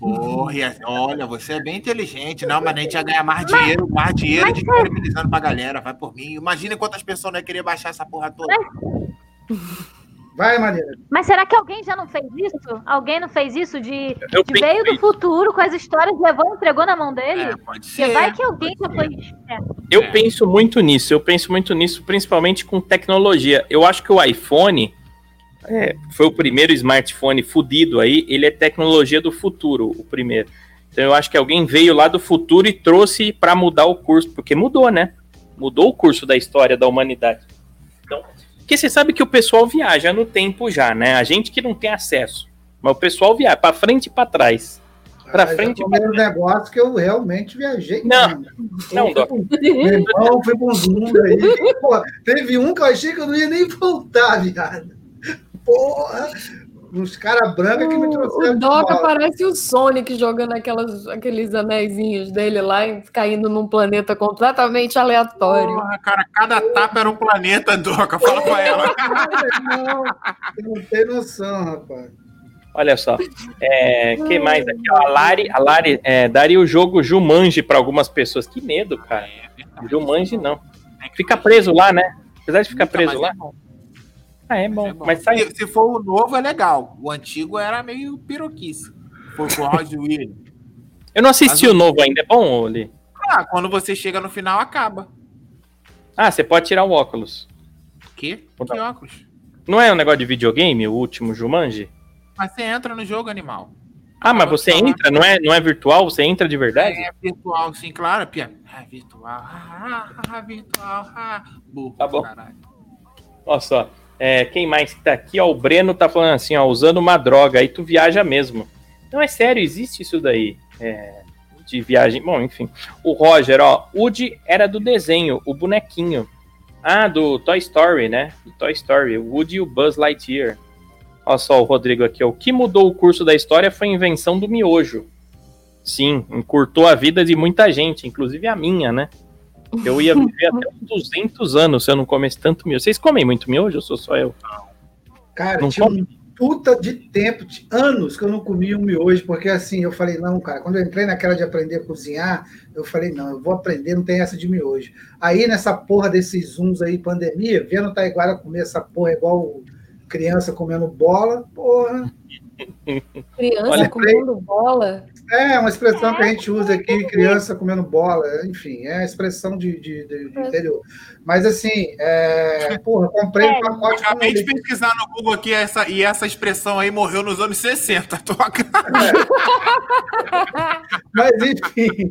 Porra, olha, você é bem inteligente, não, mas a gente ia ganhar mais dinheiro, mais dinheiro disponibilizando pra galera, vai por mim. Imagina quantas pessoas não iam querer baixar essa porra toda. Vai, Maneira. Mas será que alguém já não fez isso? Alguém não fez isso de, Eu de veio do futuro com as histórias, levou, entregou na mão dele? É, pode Porque ser. vai que alguém já foi. É. Eu É. penso muito nisso, eu penso muito nisso, principalmente com tecnologia. Eu acho que o iPhone é, foi o primeiro smartphone fudido aí, ele é tecnologia do futuro, o primeiro. Então eu acho que alguém veio lá do futuro e trouxe para mudar o curso, porque mudou, né? Mudou o curso da história da humanidade. Porque você sabe que o pessoal viaja no tempo já, né? A gente que não tem acesso, mas o pessoal viaja para frente e para trás. Pra Ah, frente já comeram um negócio que eu realmente viajei. Não, não, Doc. Meu irmão, foi com os mundos aí. Pô, teve um que eu achei que eu não ia nem voltar, viado. Porra! Uns caras brancos que me trouxeram. o de Doca parece o Sonic jogando aquelas, aqueles anéisinhos dele lá e caindo num planeta completamente aleatório. Porra, cara, cada tapa era um planeta, Doca. Fala pra ela. [LAUGHS] Não, não tem noção, rapaz. Olha só. É, que mais aqui? A Lari, a Lari é, daria o jogo Jumanji para algumas pessoas. Que medo, cara. Jumanji não. Fica preso lá, né? Apesar de ficar preso lá. é. Ah, é bom. É bom. Mas sai. Se, se for o novo, é legal. O antigo era meio piroquice. Foi com o Roger [LAUGHS] Williams. Eu não assisti Mas o novo ainda. É bom, Oli? Ah, quando você chega no final, acaba. Ah, você pode tirar o óculos. Que? Não. Que óculos? Não é um negócio de videogame, o último Jumanji? Mas você entra no jogo, animal. Ah, mas você entra, não é, não é virtual? Você entra de verdade? É virtual, sim, claro, Pia. Ah, virtual. Ah, ah, ah, virtual. Ah, burro. Tá bom. Caralho. Olha só. É, quem mais que tá aqui? Ó, o Breno tá falando assim, ó, usando uma droga, aí tu viaja mesmo. Não, é sério, existe isso daí. É, de viagem. Bom, enfim. O Roger, ó, Woody era do desenho, o bonequinho. Ah, do Toy Story, né? Do Toy Story, o Woody e o Buzz Lightyear. Olha só o Rodrigo aqui, ó. O que mudou o curso da história foi a invenção do miojo. Sim, encurtou a vida de muita gente, inclusive a minha, né? Eu ia viver até uns 200 anos se eu não comesse tanto miojo. Vocês comem muito miojo ou sou só eu? Cara, Não tinha come? um puta de tempo, de anos que eu não comia um miojo, porque assim, eu falei, não, cara, quando eu entrei naquela de aprender a cozinhar, eu falei, não, eu vou aprender, não tem essa de miojo. Aí nessa porra desses zooms aí, pandemia, vendo o Taiguara comer essa porra igual criança comendo bola, porra. Criança Olha, comendo bola. É uma expressão que a gente usa aqui, criança comendo bola, enfim, é a expressão de, de, de- de interior. Mas assim, é, porra, comprei um pacote com Acabei de pesquisar no Google aqui essa, e essa expressão aí morreu nos anos 60. Toca. [LAUGHS] Mas enfim,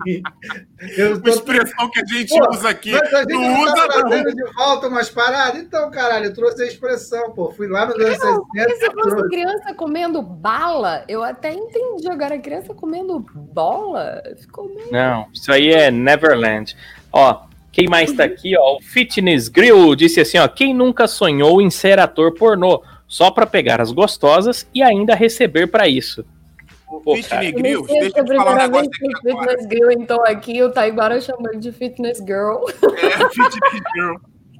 eu Uma tô expressão que a gente Pô, usa aqui. Mas a gente Não usa, tá não. de volta umas paradas? Então, caralho, eu trouxe a expressão, pô. Fui lá nos anos Não, 60 se e fosse trouxe. criança comendo bala, eu até entendi. Agora, criança comendo bola, ficou meio. Não, isso aí é Neverland. Ó, quem mais tá aqui, ó? O Fitness Grill disse assim, ó. Quem nunca sonhou em ser ator pornô? Só pra pegar as gostosas e ainda receber pra isso. Pô, Fit cara. Negrios, Esse deixa eu te falar um negócio aqui o agora. Fitness Girl então aqui, o Taiguara chama ele de Fitness Girl. É, Fitness Girl.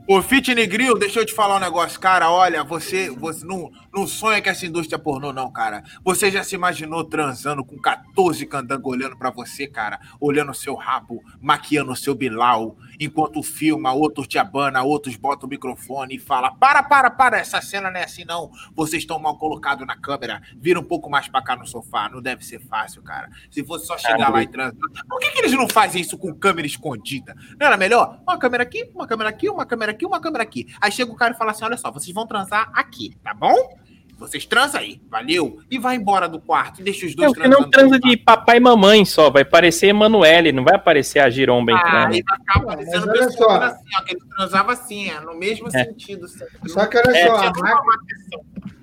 Ô, Fitness Grill, deixa eu te falar um negócio, cara. Olha, você, você não, não sonha que essa indústria pornô, não, cara. Você já se imaginou transando com 14 candangos olhando pra você, cara? Olhando o seu rabo, maquiando o seu bilau, enquanto filma, outros te abana, outros botam o microfone e fala: Para, para, para, essa cena não é assim, não. Vocês estão mal colocados na câmera. Vira um pouco mais pra cá no sofá. Não deve ser fácil, cara. Se fosse só chegar lá e transar. Por que, que eles não fazem isso com câmera escondida? Não era melhor? Uma câmera aqui, uma câmera aqui, uma câmera aqui, uma câmera aqui. Aí chega o cara e fala assim: olha só, vocês vão transar aqui, tá bom? Vocês transam aí, valeu? E vai embora do quarto deixa os dois que não transa de papai e mamãe só, vai parecer Emanuele, não vai aparecer a giromba Ah, entrando. aí vai ficar Mas parecendo olha pessoa só. assim, ó, que ele transava assim, é, no mesmo É. sentido. sempre. Só que olha É, só, a, máquina,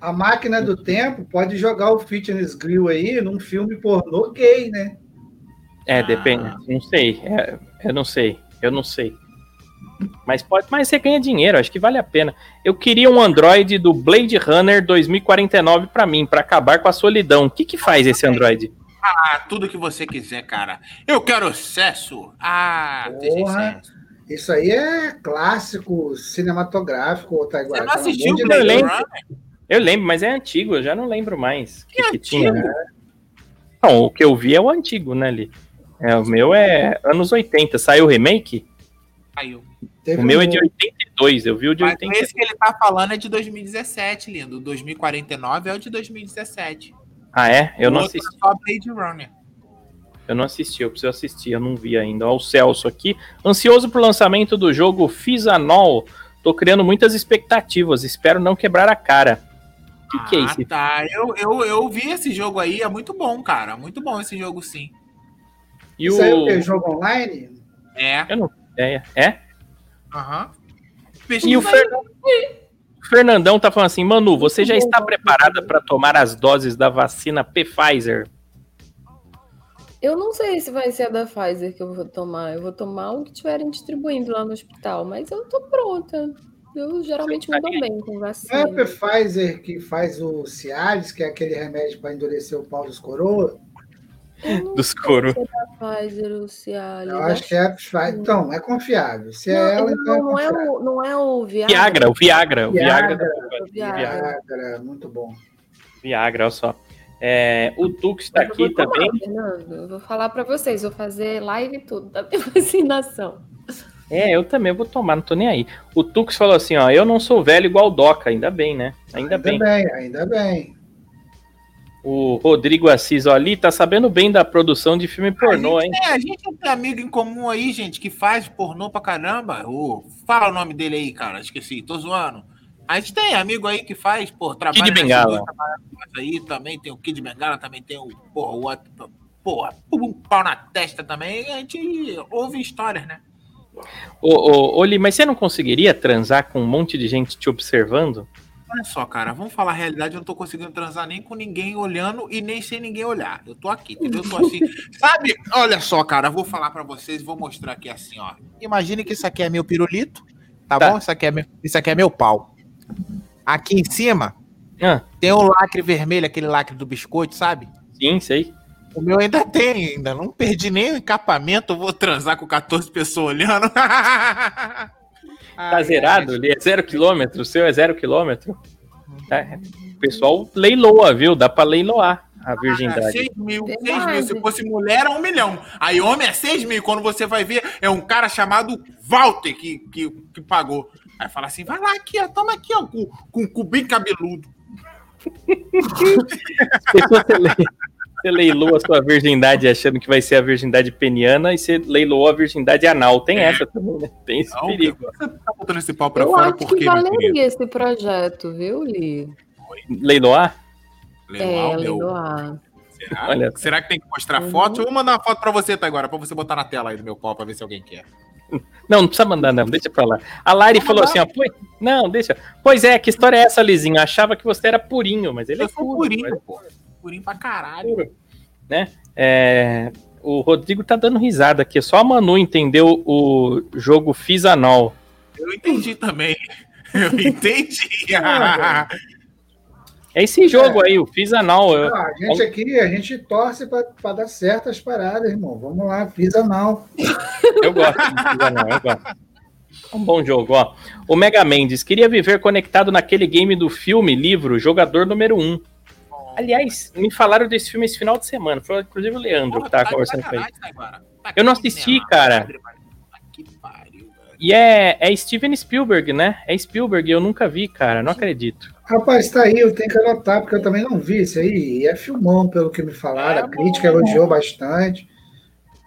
a máquina do tempo pode jogar o Fitness Grill aí num filme pornô gay, né? É, depende. Não sei. é, eu não sei. Eu não sei. Mas pode, mas você ganha dinheiro, acho que vale a pena. Eu queria um Android do Blade Runner 2049 pra mim, pra acabar com a solidão. O que que faz esse Android? Ah, tudo que você quiser, cara. Eu quero sucesso. Ah, Porra. Isso aí é clássico cinematográfico, Você Taiguara. não assistiu o Blade Deus. Runner? Eu lembro, mas é antigo, eu já não lembro mais. O que, Que que tinha? Não, o que eu vi é o antigo, né, ali. É, o meu é anos 80. Saiu o remake? Caiu. Teve O meu é um- de 82, eu vi o de Mas 82. esse que ele tá falando é de 2017, lindo. O 2049 é o de 2017. Ah, é? Eu O não outro assisti. é só Blade Runner. Eu não assisti, eu preciso assistir, eu não vi ainda. Ó, o Celso aqui. Ansioso pro lançamento do jogo Fizanol. Tô criando muitas expectativas, espero não quebrar a cara. O que, que é Ah, isso? tá. Eu, eu, eu vi esse jogo aí, é muito bom, cara. Muito bom esse jogo, sim. E Isso aí é o o. quê? Jogo online? É. Eu não é, é? Aham. E o Fer- o Fernandão tá falando assim, Manu, você já está preparada para tomar as doses da vacina Pfizer? Eu não sei se vai ser a da Pfizer que eu vou tomar. Eu vou tomar o que estiverem distribuindo lá no hospital, mas eu tô pronta. Eu geralmente me dou bem com Não é vacina. a Pfizer que faz o Cialis, que é aquele remédio para endurecer o pau dos coroas? Eu não Dos se é Cialis. Eu acho que é a Pfizer. Então, é confiável. Se é Não, ela, então não, não é é confiável. o, não é o Viagra. Viagra, o Viagra, o Viagra, Viagra. Viagra. Viagra, muito bom. Viagra, olha só. É, o Tux tá Eu aqui também. Fernando. Eu vou falar pra vocês, vou fazer live e tudo da [LAUGHS] minha vacinação. É, eu também vou tomar, não tô nem aí. O Tux falou assim, ó, eu não sou velho igual o Doca, ainda bem, né? Ainda, Ainda bem. bem, ainda bem. O Rodrigo Assis, ali, tá sabendo bem da produção de filme pornô, a hein? gente, é, a gente tem amigo em comum aí, gente, que faz pornô pra caramba. Ô, fala o nome dele aí, cara. Esqueci, tô zoando. A gente tem amigo aí que faz, pô, trabalha Kid Bengala. aí, também tem o Kid Bengala, também tem o, porra, o outro, porra, um pau na testa também. A gente ouve histórias, né? Ô, ô, Oli, mas você não conseguiria transar com um monte de gente te observando? Olha só, cara, vamos falar a realidade, eu não tô conseguindo transar nem com ninguém olhando e nem sem ninguém olhar. Eu tô aqui, entendeu? Eu tô assim. [LAUGHS] Sabe? Olha só, cara, eu vou falar pra vocês, vou mostrar aqui assim, ó. Imagine que isso aqui é meu pirulito, tá, Tá. bom? Isso aqui, é meu, isso aqui é meu pau. Aqui em cima Ah, tem o lacre vermelho, aquele lacre do biscoito, sabe? sim, sei. O meu ainda tem, ainda não perdi nem o encapamento, eu vou transar com 14 pessoas olhando. [LAUGHS] Tá zerado? Ele é zero quilômetro, o seu é zero quilômetro. É, o pessoal leiloa, viu? Dá pra leiloar a virgindade. 6 mil, Tem 6 mil. Se fosse mulher, é um milhão. Aí homem é 6 mil. Quando você vai ver, é um cara chamado Walter que, que, que pagou. Aí fala assim: vai lá aqui, ó, toma aqui, ó, com, com o cu bem cabeludo. [LAUGHS] Se Você leilou a sua virgindade achando que vai ser a virgindade peniana e você leiloou a virgindade anal. Tem essa também, né? Tem esse Não, perigo. Você tá botando esse pau pra Eu fora acho por que valeria esse projeto, viu, Li? Leiloar? Leiloar É, leiloar. Será? Olha. Será que tem que mostrar Uhum. foto? Eu vou mandar uma foto pra você, tá agora, pra você botar na tela aí do meu pau pra ver se alguém quer. Não, não precisa mandar, não. Deixa pra lá. A Lari falou mandar. assim, ó. Pois, não, deixa. Pois é, que história é essa, Lizinho? Achava que você era purinho, mas ele Eu é sou puro, purinho, mas- pô. Purinho pra caralho. né? É, o Rodrigo tá dando risada aqui. Só a Manu entendeu o jogo Fisanol. Eu entendi também. [LAUGHS] Eu entendi. [LAUGHS] É esse jogo aí, o Fisanol. Eu- Ah, a gente aqui, a gente torce para dar certas paradas, irmão. Vamos lá, fiz anal. Eu gosto de Fisanol, eu gosto. É um bom jogo, ó. O Mega Mendes queria viver conectado naquele game do filme, livro, jogador número 1. Aliás, me falaram desse filme esse final de semana. Foi inclusive o Leandro que tava conversando com ele. Eu não assisti, cara. Que pariu, velho. E é, é Steven Spielberg, né? É Spielberg, eu nunca vi, cara. Não acredito. Rapaz, tá aí, eu tenho que anotar, porque eu também não vi isso aí. E é filmão, pelo que me falaram. É a crítica elogiou bastante.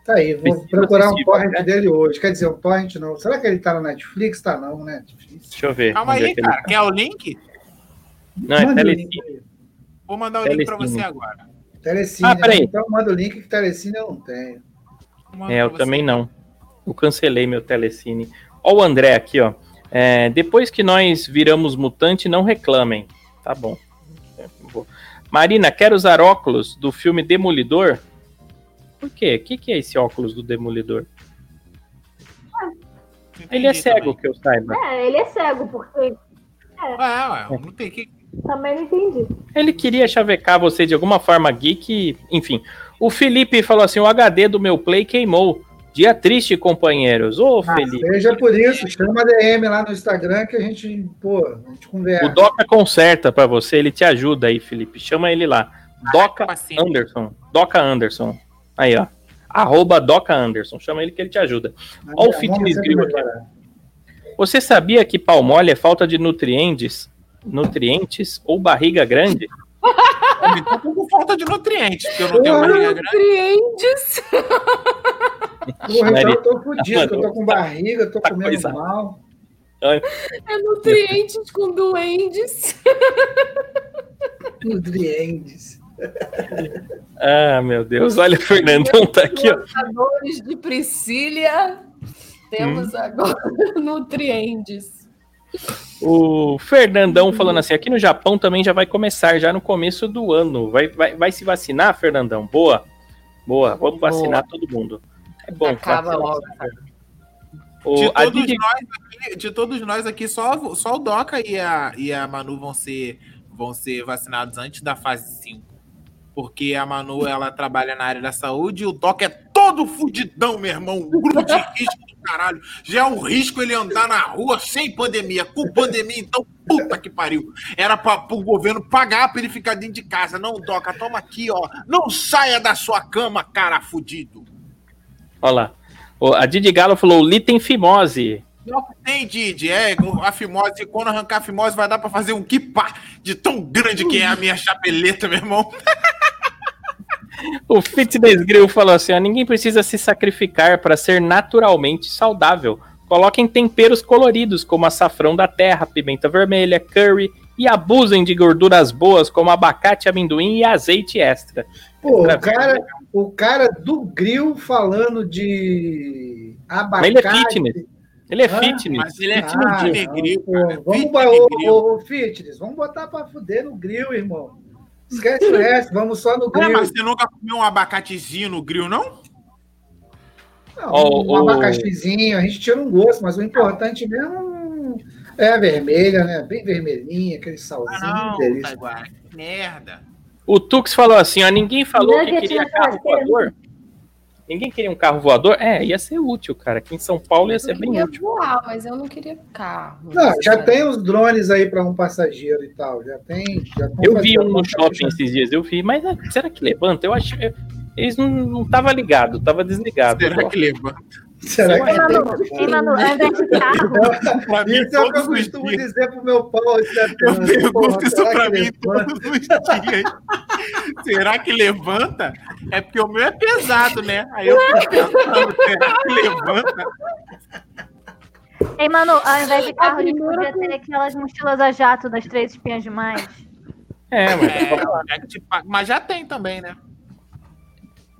Tá aí, vou Precisa procurar um torrent né? dele hoje. Quer dizer, um torrent não. Será que ele tá no Netflix? Tá não, né? Difícil. Deixa eu ver. Calma é aí, ele cara. tá. Quer o link? Não, é Manda o Telecine. Link. Vou mandar o link pra Telecine. você agora. Telecine. Ah, peraí. né? Então manda o link que Telecine eu não tenho. Mandar É, eu também não. Eu cancelei meu Telecine. Ó o André aqui, ó. É, depois que nós viramos mutante, não reclamem. Tá bom. É. Marina, quer usar óculos do filme Demolidor? Por quê? O que, que é esse óculos do Demolidor? Ele é cego, também. que eu saiba. É, ele é cego, porque É, ué, não tem que. Também não entendi. Ele queria chavecar você de alguma forma geek, enfim. O Felipe falou assim: o HD do meu Play queimou. Dia triste, companheiros. Ô, Ah, Felipe. seja por isso, chama a DM lá no Instagram que a gente, pô, a gente O conversa. Doca conserta pra você, ele te ajuda aí, Felipe. Chama ele lá. Doca paciente. Anderson. Doca Anderson. Aí, ó. Arroba Doca Anderson. Chama ele que ele te ajuda. Ó o Vamos fitness grill aqui. Você sabia que pau mole é falta de nutrientes? Nutrientes ou barriga grande? Eu tô com falta de nutrientes, porque eu não tenho barriga grande. Nutrientes. Porra, então eu tô fudido, eu tô com barriga, eu tô Tá comendo coisa. mal. É nutrientes com duendes. Nutrientes. Ah, meu Deus. Olha, o Fernandão tá aqui, ó. De Priscília. Temos agora [LAUGHS] nutrientes. O Fernandão falando assim: aqui no Japão também já vai começar, já no começo do ano. Vai, vai, vai se vacinar, Fernandão? Boa. Boa. Vamos vacinar todo mundo. É bom. Acaba logo. O, De todos, Didi- nós aqui, de todos nós aqui, só, só o Doca e a, e a Manu vão ser, vão ser vacinados antes da fase 5. Porque a Manu, ela trabalha na área da saúde e o Doca é todo fudidão, meu irmão. Um grupo de risco do caralho. Já é um risco ele andar na rua sem pandemia. Com pandemia, então, puta que pariu. Era pra, pro governo pagar pra ele ficar dentro de casa. Não, Doca, toma aqui, ó. Não saia da sua cama, cara fudido. Olha lá. O- A Didi Galo falou: Li tem fimose. Não tem, Didi. É, a fimose, quando arrancar a fimose, vai dar pra fazer um kipá de tão grande que é a minha chapeleta, meu irmão. [LAUGHS] O Fitness Grill falou assim: ó, ninguém precisa se sacrificar para ser naturalmente saudável. Coloquem temperos coloridos, como açafrão da terra, pimenta vermelha, curry, e abusem de gorduras boas, como abacate, amendoim e azeite extra. Pô, Extra o cara, o cara do grill falando de Mas abacate. ele é fitness. Ele é Ah, fitness. Mas ele é Ah, fitness não, grill, pô. Vamos, Fitness ô, grill. ô, ô, fitness, vamos botar pra fuder no grill, irmão. Esquece o resto, vamos só no Ah, grill. mas você nunca comeu um abacatezinho no grill, não? Não, Ó, um o- abacaxizinho, a gente tira um gosto, mas o importante mesmo é a vermelha, né? Bem vermelhinha, aquele salzinho, Ah, não, delícia. Que merda. O Tux falou assim: ó, ninguém falou que queria carro voador. Ninguém queria um carro voador? É, ia ser útil, cara. Aqui em São Paulo ia ser Eu bem queria útil. voar, mas eu não queria carro. Não, já tem os drones aí para um passageiro e tal, já tem. Já Eu vi um no shopping esses dias, eu vi, mas ah, será que levanta? Eu acho. Eles não, não tava ligado, tava desligado. Será que levanta? Será que andar de [LAUGHS] carro. Mim, Isso é o que eu costumo dizer pro meu pau. Isso é Eu pergunto isso pra mim todos os dias. [LAUGHS] Será que levanta? É porque o meu é pesado, né? Aí eu fico pensando, será que levanta? Ei, mano, ao invés de carro, a gente podia ter aquelas mochilas a jato das três espinhas demais. É, mas É, é pa- mas já tem também, né?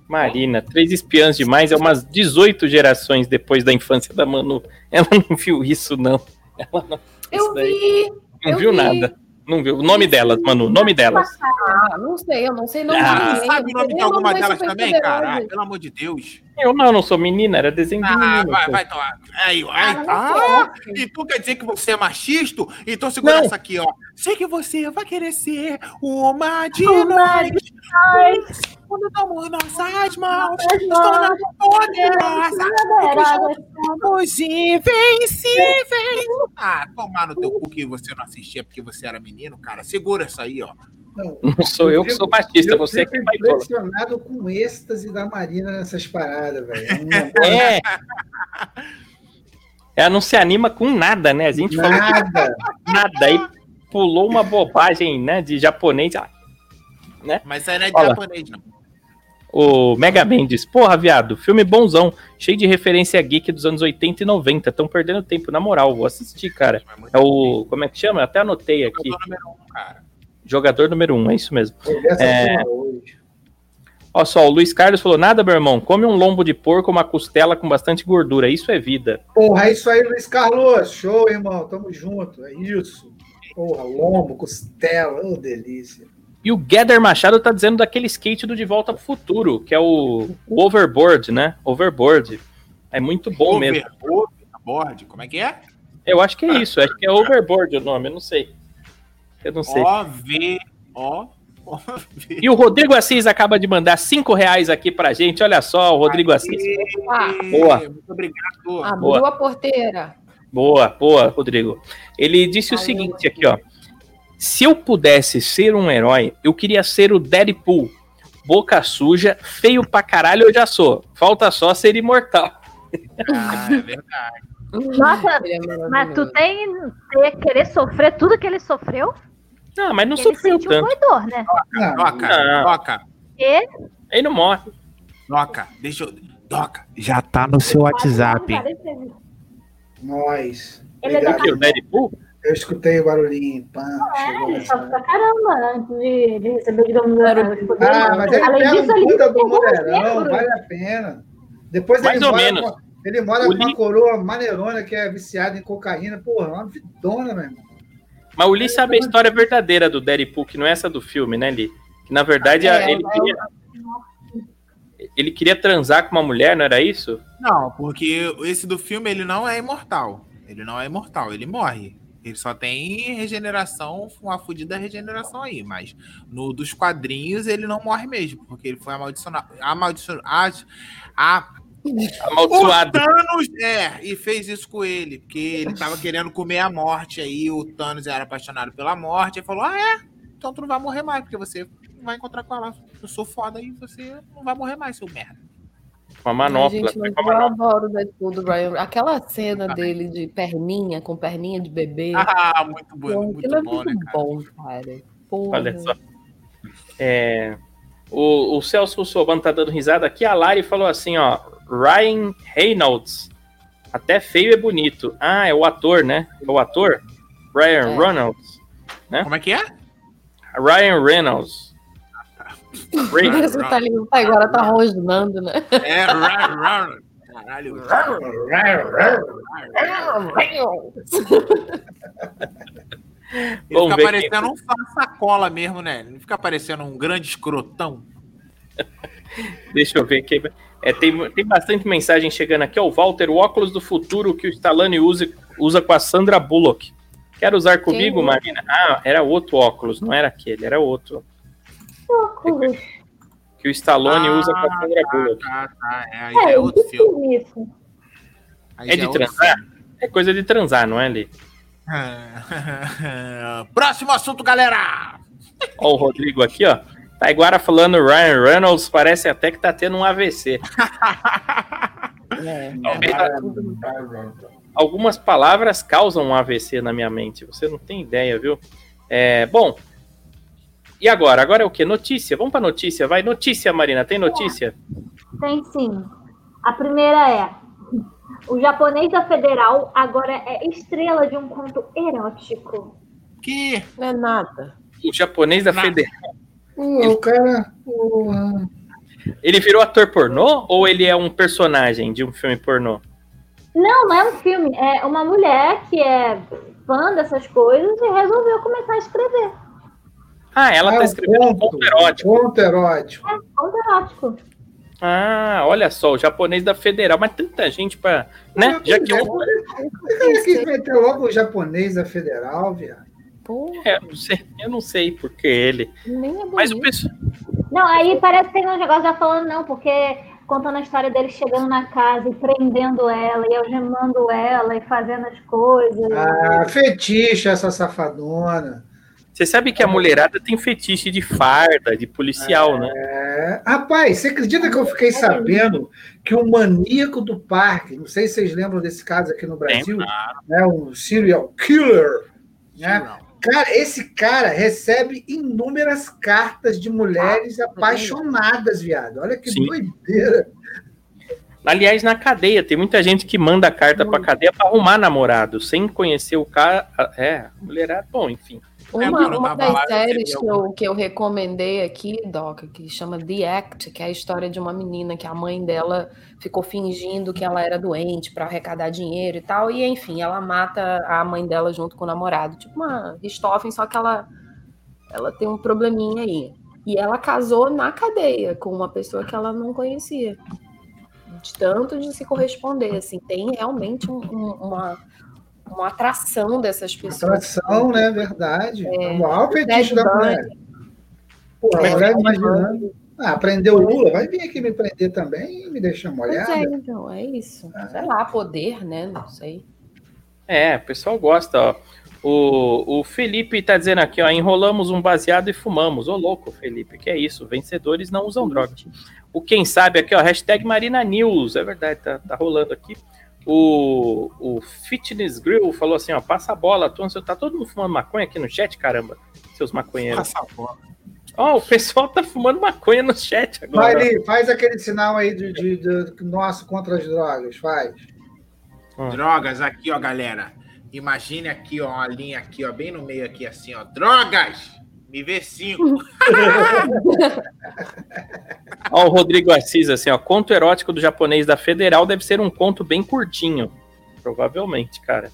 Marina, três espiãs demais é umas 18 gerações depois da infância da Manu. Ela não viu isso, não. Ela não, Eu vi. não Eu viu vi. nada. Não viu. O nome delas, Manu, o nome delas. Ah, não sei, eu não sei nome Ah, ninguém. sabe o nome de alguma delas também, cara? Ah, pelo amor de Deus. Eu não, não sou menina, era desenho de Ah, menina. vai, pô. vai tomar. Aí, Ah, aí, não ah, e tu quer dizer que você é machista? Então segura Não. essa aqui, ó. Sei que você vai querer ser uma de nós. Nós. Quando damos nossas mãos, mãos poderosas. Poderosas. Somos invencíveis. Ah, tomar no teu cu que você não assistia porque você era menino, cara. Segura isso aí, ó. Não, Não sou eu que sou machista, eu você que vai tola. impressionado com o êxtase da Marina nessas paradas, velho. [LAUGHS] É É. Ela não se anima com nada, né? A gente falou que Nada. nada. Aí pulou uma bobagem, né? De japonês. Ah, Mas isso aí não é de Olha. japonês, não. O Mega Man diz: Porra, viado, filme bonzão, cheio de referência geek dos anos 80 e 90. Estão perdendo tempo, na moral, vou assistir, cara. É o. Como é que chama? Eu até anotei aqui. Jogador número um, cara. Jogador número um, é isso mesmo. É. hoje. Ó, só, o Luiz Carlos falou: Nada, meu irmão, come um lombo de porco, uma costela com bastante gordura. Isso é vida. Porra, é isso aí, Luiz Carlos. Show, irmão. Tamo junto. É isso. Porra, lombo, costela. Ô, delícia. E o Gather Machado tá dizendo daquele skate do De Volta pro Futuro, que é o, o Overboard, né? Overboard. É muito bom mesmo. Over, overboard, como é que é? Eu acho que é isso, acho que é Overboard o nome, eu não sei. Eu não sei. O, V, O, O, V. E o Rodrigo Assis acaba de mandar cinco reais aqui pra gente. Olha só, o Rodrigo Assis. Ah, Boa. Muito obrigado. Abriu Boa. a porteira. Boa, boa, Rodrigo. Ele disse o seguinte aqui, ó. Se eu pudesse ser um herói, eu queria ser o Deadpool. Boca suja, feio pra caralho eu já sou. Falta só ser imortal. Ah, é verdade. Nossa, é mas tu tem ter, querer sofrer tudo que ele sofreu? Não, mas não ele sofreu tanto. foi dor, né? Doca. Doca, E Ele não morre. Doca, deixa eu. Doca, Já tá no seu WhatsApp. nós. Ele é o Deadpool? Eu escutei o barulhinho. Pã, chegou É, ele sofre pra caramba antes de, de receber, digamos, os poderes. Ah, mas ele Além pega disso, um puta do mulherão, vale a pena. Depois Mais ele ou mora, menos. com- ele mora O com uma Lee- coroa maneirona que é viciada em cocaína. Porra, uma vidona, meu irmão. Mas o Lee sabe a história verdadeira do Deadpool, que não é essa do filme, né, Lee? Que na verdade É, ele, queria, ele queria transar com uma mulher, não era isso? Não, porque esse do filme ele não é imortal. Ele não é imortal, ele morre. Ele só tem regeneração, uma fodida regeneração aí, mas no dos quadrinhos ele não morre mesmo, porque ele foi amaldiçoado. Amaldiçoado. A, a, o Amaldiçoado. Thanos é, e fez isso com ele, porque ele tava querendo comer a morte aí, o Thanos era apaixonado pela morte, e falou: "Ah, é? Então tu não vai morrer mais, porque você vai encontrar com ela. Eu sou foda e você não vai morrer mais, seu merda." Com a manopla. Ai, gente, mas eu manopla. adoro o Deadpool do Ryan. Aquela cena dele de perninha, com perninha de bebê. Ah, muito bom, Pô, muito é bom, muito né, cara? bom, cara. Porra. Olha só. É, o, o Celso Sobano tá dando risada aqui. A Lari falou assim, ó. Ryan Reynolds. Até feio é bonito. Ah, é o ator, né? É o ator? Ryan É. Reynolds. Como é que é? Ryan Reynolds. Tá ali, tá, agora tá rosnando, né? É. Caralho. Ele Vamos fica parecendo um sa- sacola mesmo, né? Ele fica parecendo um grande escrotão. Deixa eu ver aqui. É, tem, tem bastante mensagem chegando aqui. Ó, o Walter, o óculos do futuro que o Stallone usa, usa com a Sandra Bullock. Quer usar comigo, Sim. Marina? Ah, era outro óculos, não era aquele, era outro. Que o Stallone usa com a Sandra Bullock. Tá, tá. É, aí É, é outro filme. isso. Aí É já de outro transar? É coisa de transar, não é, ali? [LAUGHS] filme. Próximo assunto, galera! Ó, o Rodrigo aqui, ó. Taiguara falando Ryan Reynolds, parece até que tá tendo um AVC. [LAUGHS] É. Algumas palavras causam um AVC na minha mente. Você não tem ideia, viu? É, bom, E agora? Agora é o quê? Notícia. Vamos pra notícia. Vai, notícia, Marina. Tem notícia? Tem sim. A primeira é: o japonês da Federal agora é estrela de um conto erótico. Que? Não é nada. O japonês da Nada. Federal. O cara. Ele virou ator pornô ou ele é um personagem de um filme pornô? Não, não é um filme. É uma mulher que é fã dessas coisas e resolveu começar a escrever. Ah, ela Ah, tá um escrevendo um conto. erótico. Conto erótico. É conto erótico. Ah, olha só, o japonês da Federal. Mas tanta gente pra. Né? Já que eu. Por que que meter logo o japonês da federal, viado? É, não sei, eu não sei porque ele. nem é bonito. Mas o pessoal. Não, aí parece que tem um negócio já falando, não, porque contando a história dele chegando na casa e prendendo ela, e algemando ela e fazendo as coisas. Ah, fetiche essa safadona. Você sabe que a mulherada tem fetiche de farda, de policial, né? É. Rapaz, você acredita que eu fiquei sabendo que o maníaco do parque, não sei se vocês lembram desse caso aqui no Brasil, né, um serial killer, né? Cara, esse cara recebe inúmeras cartas de mulheres apaixonadas, viado. Olha que Sim. doideira. Aliás, na cadeia, tem muita gente que manda carta pra cadeia pra arrumar namorado, sem conhecer o cara. É, mulherada, bom, enfim. Uma, eu uma lá, das séries que eu, que eu recomendei aqui, Doc, que chama The Act, que é a história de uma menina que a mãe dela ficou fingindo que ela era doente para arrecadar dinheiro e tal, e enfim, ela mata a mãe dela junto com o namorado. Tipo uma Richthofen, só que ela, ela tem um probleminha aí. E ela casou na cadeia com uma pessoa que ela não conhecia. De tanto de se corresponder, assim, tem realmente um- um- uma, uma atração dessas pessoas. Atração, né? Verdade. É. Olha o fetiche Ted da mulher. Pô, a É, mulher Ted imaginando. Ah, prendeu o Lula, vai vir aqui me prender também e me deixar Pois é, molhada. então, é isso. Sei lá, poder, né? Não sei. É, o pessoal gosta, ó. O, o Felipe tá dizendo aqui, ó, enrolamos um baseado e fumamos. Ô, louco, Felipe, que é isso? Vencedores não usam drogas. O quem sabe aqui, ó, hashtag Marina News. É verdade, tá, tá rolando aqui. O, o Fitness Grill falou assim, ó, passa a bola, Tom, tá todo mundo fumando maconha aqui no chat, caramba, seus maconheiros. Passa a bola. Ó, o pessoal tá fumando maconha no chat Vai agora. ali, faz aquele sinal aí de, de, de- nosso contra as drogas, faz. Drogas aqui, ó, galera. Imagine aqui, ó, uma linha aqui, ó, bem no meio aqui, assim, ó. Drogas! Me vê cinco. [LAUGHS] Ó, o Rodrigo Assis, assim, ó, conto erótico do japonês da Federal deve ser um conto bem curtinho. Provavelmente, cara.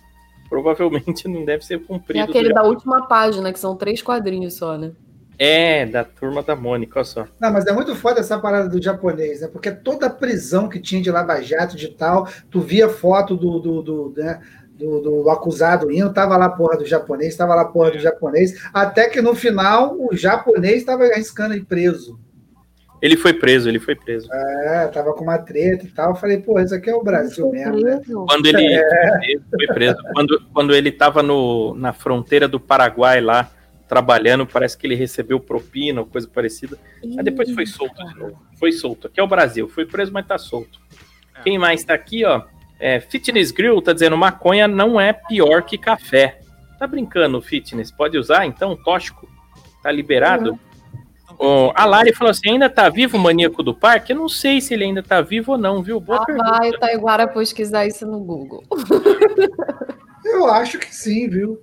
Provavelmente não deve ser É cumprido. aquele do da última página, que são três quadrinhos só, né? É, da turma da Mônica, olha só. Não, mas é muito foda essa parada do japonês, né? Porque toda a prisão que tinha de Lava Jato de tal, tu via foto do, do, do, né, do, do acusado indo, tava lá a porra do japonês, tava lá a porra do japonês, até que no final o japonês estava arriscando ir preso. Ele foi preso, ele foi preso. É, tava com uma treta e tal. Eu falei, pô, isso aqui é o Brasil mesmo, né? Quando ele foi preso, foi preso. Quando, quando ele tava no, na fronteira do Paraguai lá, trabalhando, parece que ele recebeu propina ou coisa parecida. Mas depois foi solto de novo. Foi solto. Aqui é o Brasil. Foi preso, mas tá solto. Quem mais tá aqui, ó? É, Fitness Grill tá dizendo maconha não é pior que café. Tá brincando, Fitness? Pode usar, então? Tóxico? Tá liberado? Ó, a Lari falou assim: ainda tá vivo o maníaco do parque? Eu não sei se ele ainda tá vivo ou não, viu? Boa Ah, pergunta. vai o Taiguara pesquisar isso no Google. [LAUGHS] Eu acho que sim, viu?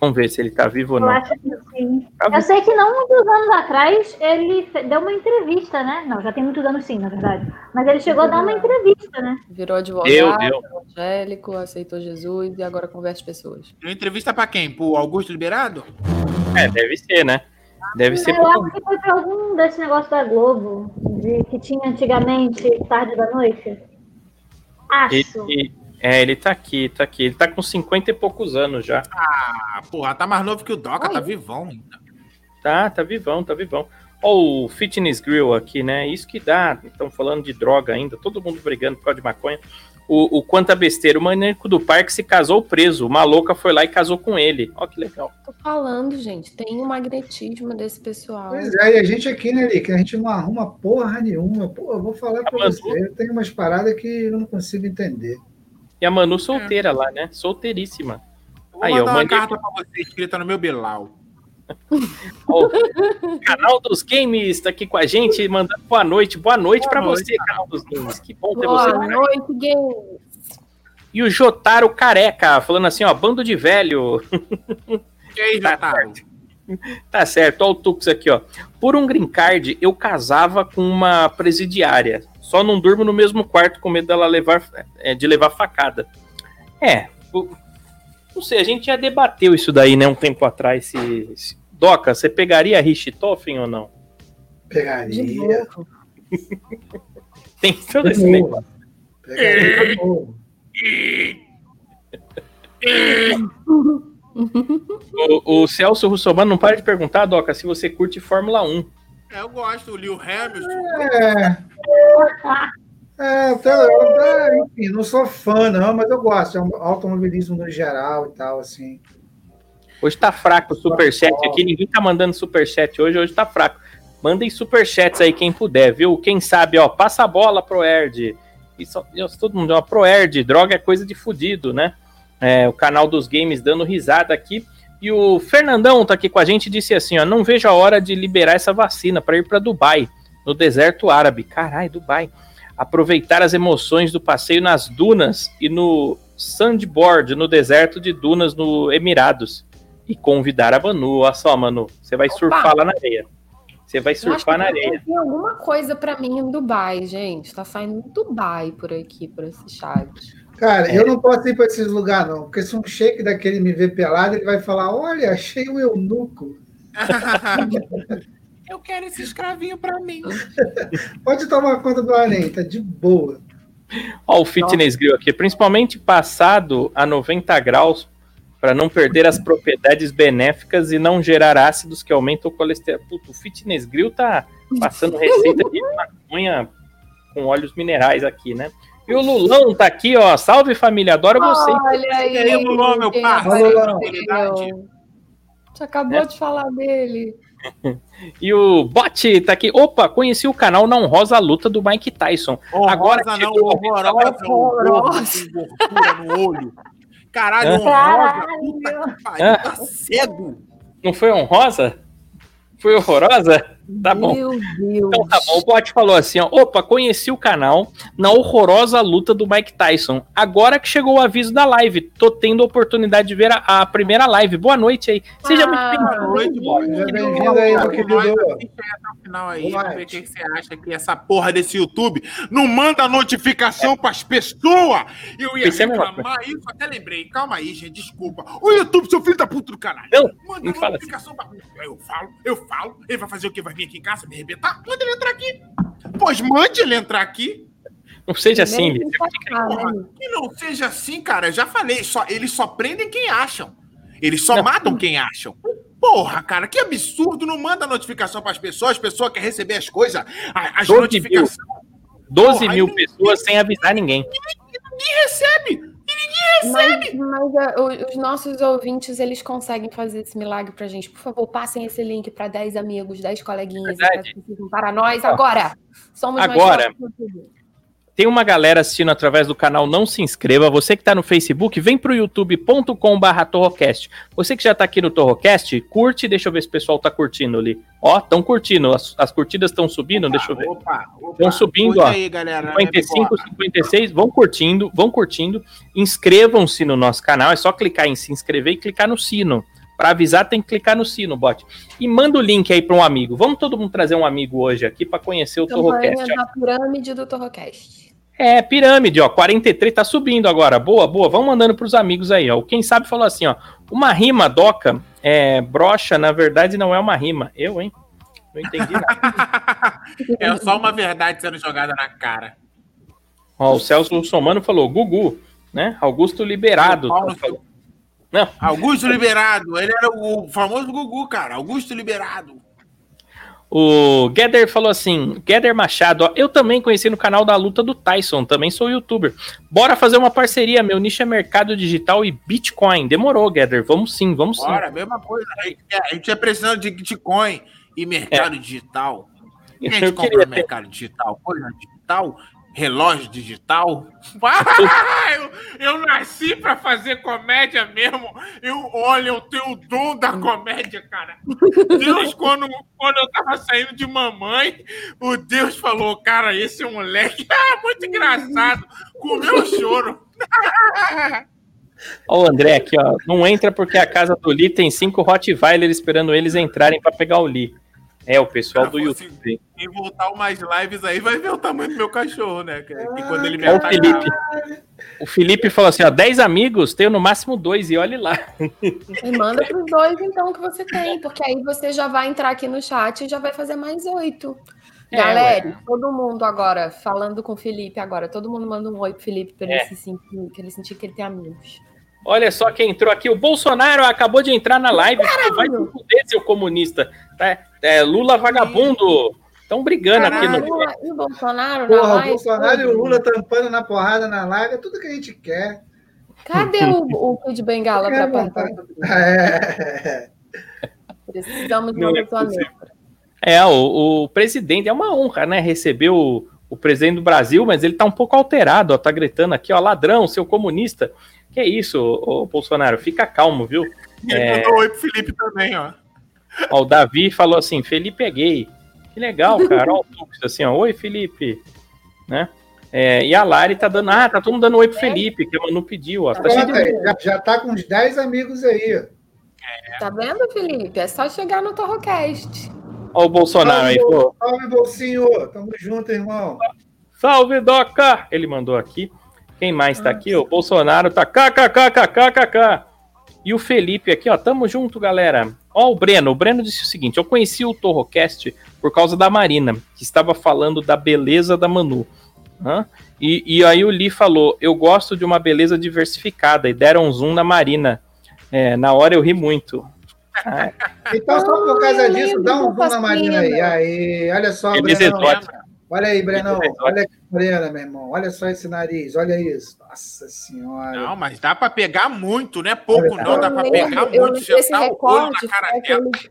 Vamos ver se ele tá vivo ou Eu não. acho que sim. Tá Eu sei que não muitos anos atrás ele deu uma entrevista, né? Não, já tem muitos anos sim, na verdade. Mas ele chegou a dar uma entrevista, né? Virou advogado, Deu, deu. evangélico, aceitou Jesus e agora conversa pessoas. Deu entrevista pra quem? Pro Augusto Liberado? É, deve ser, né? Deve ser. Eu acho que foi pra algum desse negócio da Globo, de, que tinha antigamente, tarde da noite. Acho. É, ele tá aqui, tá aqui. Ele tá com 50 e poucos anos já. Ah, porra, tá mais novo que o Doca, Ai. tá vivão ainda. Tá, tá vivão, tá vivão. Ó, o Fitness Grill aqui, né? Isso que dá. Estão falando de droga ainda, todo mundo brigando por causa de maconha. O, o quanta besteira. O maníaco do parque se casou preso. Uma louca foi lá e casou com ele. Ó, que legal. Tô falando, gente, tem um magnetismo desse pessoal. Pois é, e a gente aqui, né, Lick, a gente não arruma porra nenhuma. Pô, eu vou falar pra você, eu tenho umas paradas que eu não consigo entender. E a Manu solteira lá, né? Solteiríssima. Eu Vou Aí, ó, mandar uma carta pra você escrita no meu Bilal. [LAUGHS] Ó, o canal dos Games tá aqui com a gente, mandando boa noite. Boa noite Boa pra noite, você, canal dos Games. Que bom ter você. Boa noite, game. E o Jotaro Careca, falando assim, ó, bando de velho. E aí, [LAUGHS] Tá Jotaro? Tá certo, ó o Tux aqui, ó. Por um green card, eu casava com uma presidiária. Só não durmo no mesmo quarto com medo dela levar, é, de levar facada. É, o- não sei, a gente já debateu isso daí, né, um tempo atrás. Se, se- Doca, você pegaria a Richthofen ou não? Pegaria. [LAUGHS] Tem todo esse negócio. Pegaria. [LAUGHS] O, o Celso Russomano não para de perguntar, Doca, se você curte Fórmula 1. É, Eu gosto, o Leo Hamilton. É. É, até, até, enfim, não sou fã, não, mas eu gosto. É um automobilismo no geral e tal, assim. Hoje tá fraco o superchat aqui, ninguém tá mandando superchat hoje, hoje tá fraco. Mandem superchats aí quem puder, viu? Quem sabe, ó, passa a bola pro Erd. Isso, isso, todo mundo, ó, pro Erd, droga é coisa de fudido, né? É, o canal dos games dando risada aqui. E o Fernandão tá aqui com a gente e disse assim, ó, não vejo a hora de liberar essa vacina para ir para Dubai, no deserto árabe. Caralho, Dubai. Aproveitar as emoções do passeio nas dunas e no sandboard, no deserto de dunas no Emirados e convidar a Manu. Olha só, Manu, você vai Opa! surfar lá na areia. Você vai Eu acho que surfar na areia. Tem alguma coisa pra mim em Dubai, gente. Tá saindo Dubai por aqui, por esse chat. Cara, eu não posso ir para esses lugares, não, porque se um shake daquele me ver pelado, ele vai falar: Olha, achei um eunuco. [LAUGHS] Eu quero esse escravinho pra mim. [LAUGHS] Pode tomar conta do harém, tá de boa. Ó, o Fitness Grill aqui, principalmente passado a 90 graus para não perder as propriedades benéficas e não gerar ácidos que aumentam o colesterol. Puta, o Fitness Grill tá passando receita de maconha com óleos minerais aqui, né? E o Lulão tá aqui, ó. Salve família, adoro vocês. Olha aí, E aí, Lulão, meu parceiro. Você acabou de falar dele. [LAUGHS] E o Bot tá aqui. Opa, conheci o canal Não Rosa Luta do Mike Tyson. Agora Agora não, chegou a horrorosa, Horrorosa. no olho. Caralho, Hã? honrosa, puta que pariu, tá cego. Não foi honrosa? Foi horrorosa? Tá bom. Meu Deus. Então tá bom, o Bot falou assim, ó, opa, conheci o canal na horrorosa luta do Mike Tyson. Agora que chegou o aviso da live, tô tendo a oportunidade de ver a, a primeira live. Boa noite aí. Seja Ah, muito Boa noite, bem-vindo aí, meu querido. Até o final aí, vamos ver o que você acha que essa porra desse YouTube não manda notificação pras pessoas. Eu ia Pensei reclamar isso, até lembrei. Calma aí, gente, desculpa. O YouTube, seu filho da puta do caralho. Não, Manda não fala notificação pra... Eu falo, eu falo. Ele vai fazer o quê? Vai vir aqui em casa me arrebentar? Manda ele entrar aqui. Pois mande ele entrar aqui. Não seja assim, que né? que não seja assim, cara. Eu já falei, só, eles só prendem quem acham. Eles só Não. matam quem acham. Porra, cara, que absurdo. Não manda notificação pras pessoas, as pessoas querem receber as coisas. a- As 12 notificações. 12 Porra, mil pessoas sem avisar ninguém. Ninguém recebe. Mas, mas, o- os nossos ouvintes, eles conseguem fazer esse milagre pra gente. Por favor, passem esse link pra 10 amigos, 10 coleguinhas. Para nós agora. Somos Agora. mais. Tem uma galera assistindo através do canal Não Se Inscreva. Você que tá no Facebook, vem pro youtube.com.br Torrocast. Você que já tá aqui no Torrocast, curte. Deixa eu ver se o pessoal tá curtindo ali. Ó, estão curtindo. As, as curtidas estão subindo, deixa eu ver. Opa, opa. Vão subindo, ó. aí, galera. na minha 55, bigola. 56, vão curtindo, vão curtindo. Inscrevam-se no nosso canal, é só clicar em se inscrever e clicar no sino. Para avisar, tem que clicar no sino, bot. E manda o link aí para um amigo. Vamos todo mundo trazer um amigo hoje aqui para conhecer o Campanha Torrocast. da pirâmide do Torrocast. É, pirâmide, ó. 43 tá subindo agora. Boa, boa. Vamos mandando pros amigos aí, ó. Quem sabe falou assim, ó. Uma rima, doca, é, brocha, na verdade, não é uma rima. Eu, hein? Não entendi nada. [LAUGHS] É só uma verdade sendo jogada na cara. ó, o Celso Somano falou, Gugu, né? Augusto Liberado. Paulo- tá falando. Não, Augusto Liberado. Ele era o famoso Gugu, cara. Augusto Liberado. O Gueder falou assim: Gueder Machado, ó, eu também conheci no canal da luta do Tyson, também sou youtuber. Bora fazer uma parceria, meu nicho é mercado digital e Bitcoin. Demorou, Gueder, vamos sim, vamos sim. Bora, mesma coisa. A gente, é, a gente é precisando de Bitcoin e mercado digital. Quem a [LAUGHS] gente compra no ter, mercado digital? Coisa digital? Relógio digital. [LAUGHS] Eu, eu nasci pra fazer comédia mesmo. Eu, olha, eu tenho o dom da comédia, cara. Deus, quando, quando eu tava saindo de mamãe, o Deus falou, cara, esse moleque [LAUGHS] é muito engraçado. Comeu choro. [LAUGHS] Ó, o André aqui, ó. Não entra porque a casa do Lee tem cinco Rottweiler esperando eles entrarem pra pegar o Lee. É, o pessoal do Cara, se- YouTube. Quem voltar umas lives aí vai ver o tamanho do meu cachorro, né? Que, que quando ele me É o Felipe. O Felipe falou assim: ó, 10 amigos, tenho no máximo dois, e olhe lá. E manda pros dois, então, que você tem, porque aí você já vai entrar aqui no chat e já vai fazer mais oito. É, Galera, todo mundo agora, falando com o Felipe agora, todo mundo manda um oi pro Felipe pra ele, É. se sentir, pra ele sentir que ele tem amigos. Olha só quem entrou aqui. O Bolsonaro acabou de entrar na live. Vai se fuder, seu comunista. Tá? É, Lula vagabundo. Estão brigando aqui no. Lula e o Bolsonaro na Porra, o live, Bolsonaro e o tudo. Lula tampando na porrada na live, é tudo que a gente quer. Cadê o, o Kid Bengala pra É, apertar? É. Precisamos de Não uma é pessoa neutra. É, o, o presidente, é uma honra, né? Receber o, o presidente do Brasil, mas ele tá um pouco alterado, ó. Tá gritando aqui, ó, ladrão, seu comunista. Que isso, ô, ô, Bolsonaro? Fica calmo, viu? Ele É. mandou oi pro Felipe também, ó. Ó, o Davi falou assim: Felipe é gay. Que legal, cara. Ó, o Tux, assim, ó, oi, Felipe. Né? É, e a Lari tá dando. Ah, tá todo mundo dando oi pro Felipe, que a Manu pediu. Ó, tá é, já, já tá com uns 10 amigos aí. É. Tá vendo, Felipe? É só chegar no Torrocast. Ó, o Bolsonaro salve, aí, pô. Salve, Bolsinho. Tamo junto, irmão. Salve, Doca! Ele mandou aqui. Quem mais tá ah, aqui? O Bolsonaro tá kkkkkk. E o Felipe aqui, ó. Tamo junto, galera. Ó, o Breno. O Breno disse o seguinte: eu conheci o Torrocast por causa da Marina, que estava falando da beleza da Manu. Hã? E, e aí o Lee falou: eu gosto de uma beleza diversificada. E deram um zoom na Marina. É, na hora eu ri muito. Ah, Então, só por causa disso, dá um zoom na. Marina aí. Aí, olha só, beleza Brenão. Olha aí, Brenão. Olha que morena, meu irmão. Olha só esse nariz. Olha isso. Nossa senhora. Não, mas dá pra pegar muito, não é pouco, Olha, não. Dá pra Eu pegar eu muito. desse tá o olho na cara foi dela. aquele,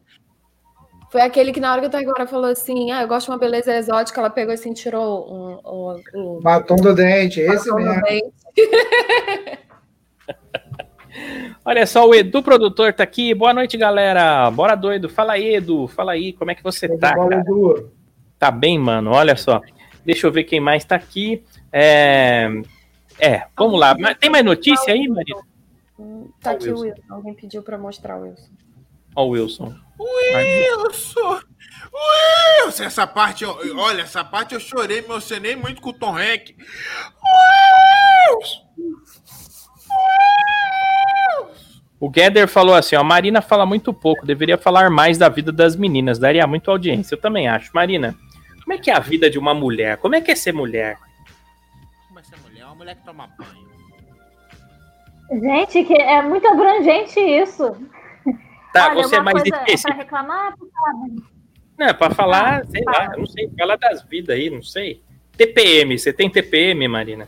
foi aquele que na hora que eu tô agora falou assim, ah, eu gosto de uma beleza exótica, ela pegou assim, tirou um, um, um Batom do dente, esse batom mesmo. dente. [LAUGHS] Olha só, o Edu produtor tá aqui. Boa noite, galera. Bora doido. Fala aí, Edu. Fala aí, como é que você tá, Bola cara? Tá bem, mano? Olha só. Deixa eu ver quem mais tá aqui. É, é vamos lá. Tem mais notícia aí, Marina? Tá aqui o Wilson. Alguém pediu pra mostrar o Wilson. Ó, o Wilson. Wilson! Wilson! Essa parte, eu- olha, essa parte eu chorei, me emocionei muito com o Tom Hanks. Wilson! O Gather falou assim: ó, a Marina fala muito pouco, deveria falar mais da vida das meninas, daria muita audiência. Eu também acho. Marina, como é que é a vida de uma mulher? Como é que é ser mulher? Como é essa mulher? É uma mulher que toma banho. Gente, que é muito abrangente isso. Tá, Olha, você é mais coisa é específico. pra reclamar, pra falar Não, é pra falar, Ah, sei tá. lá, eu não sei, fala das vidas aí, não sei. TPM, você tem TPM, Marina?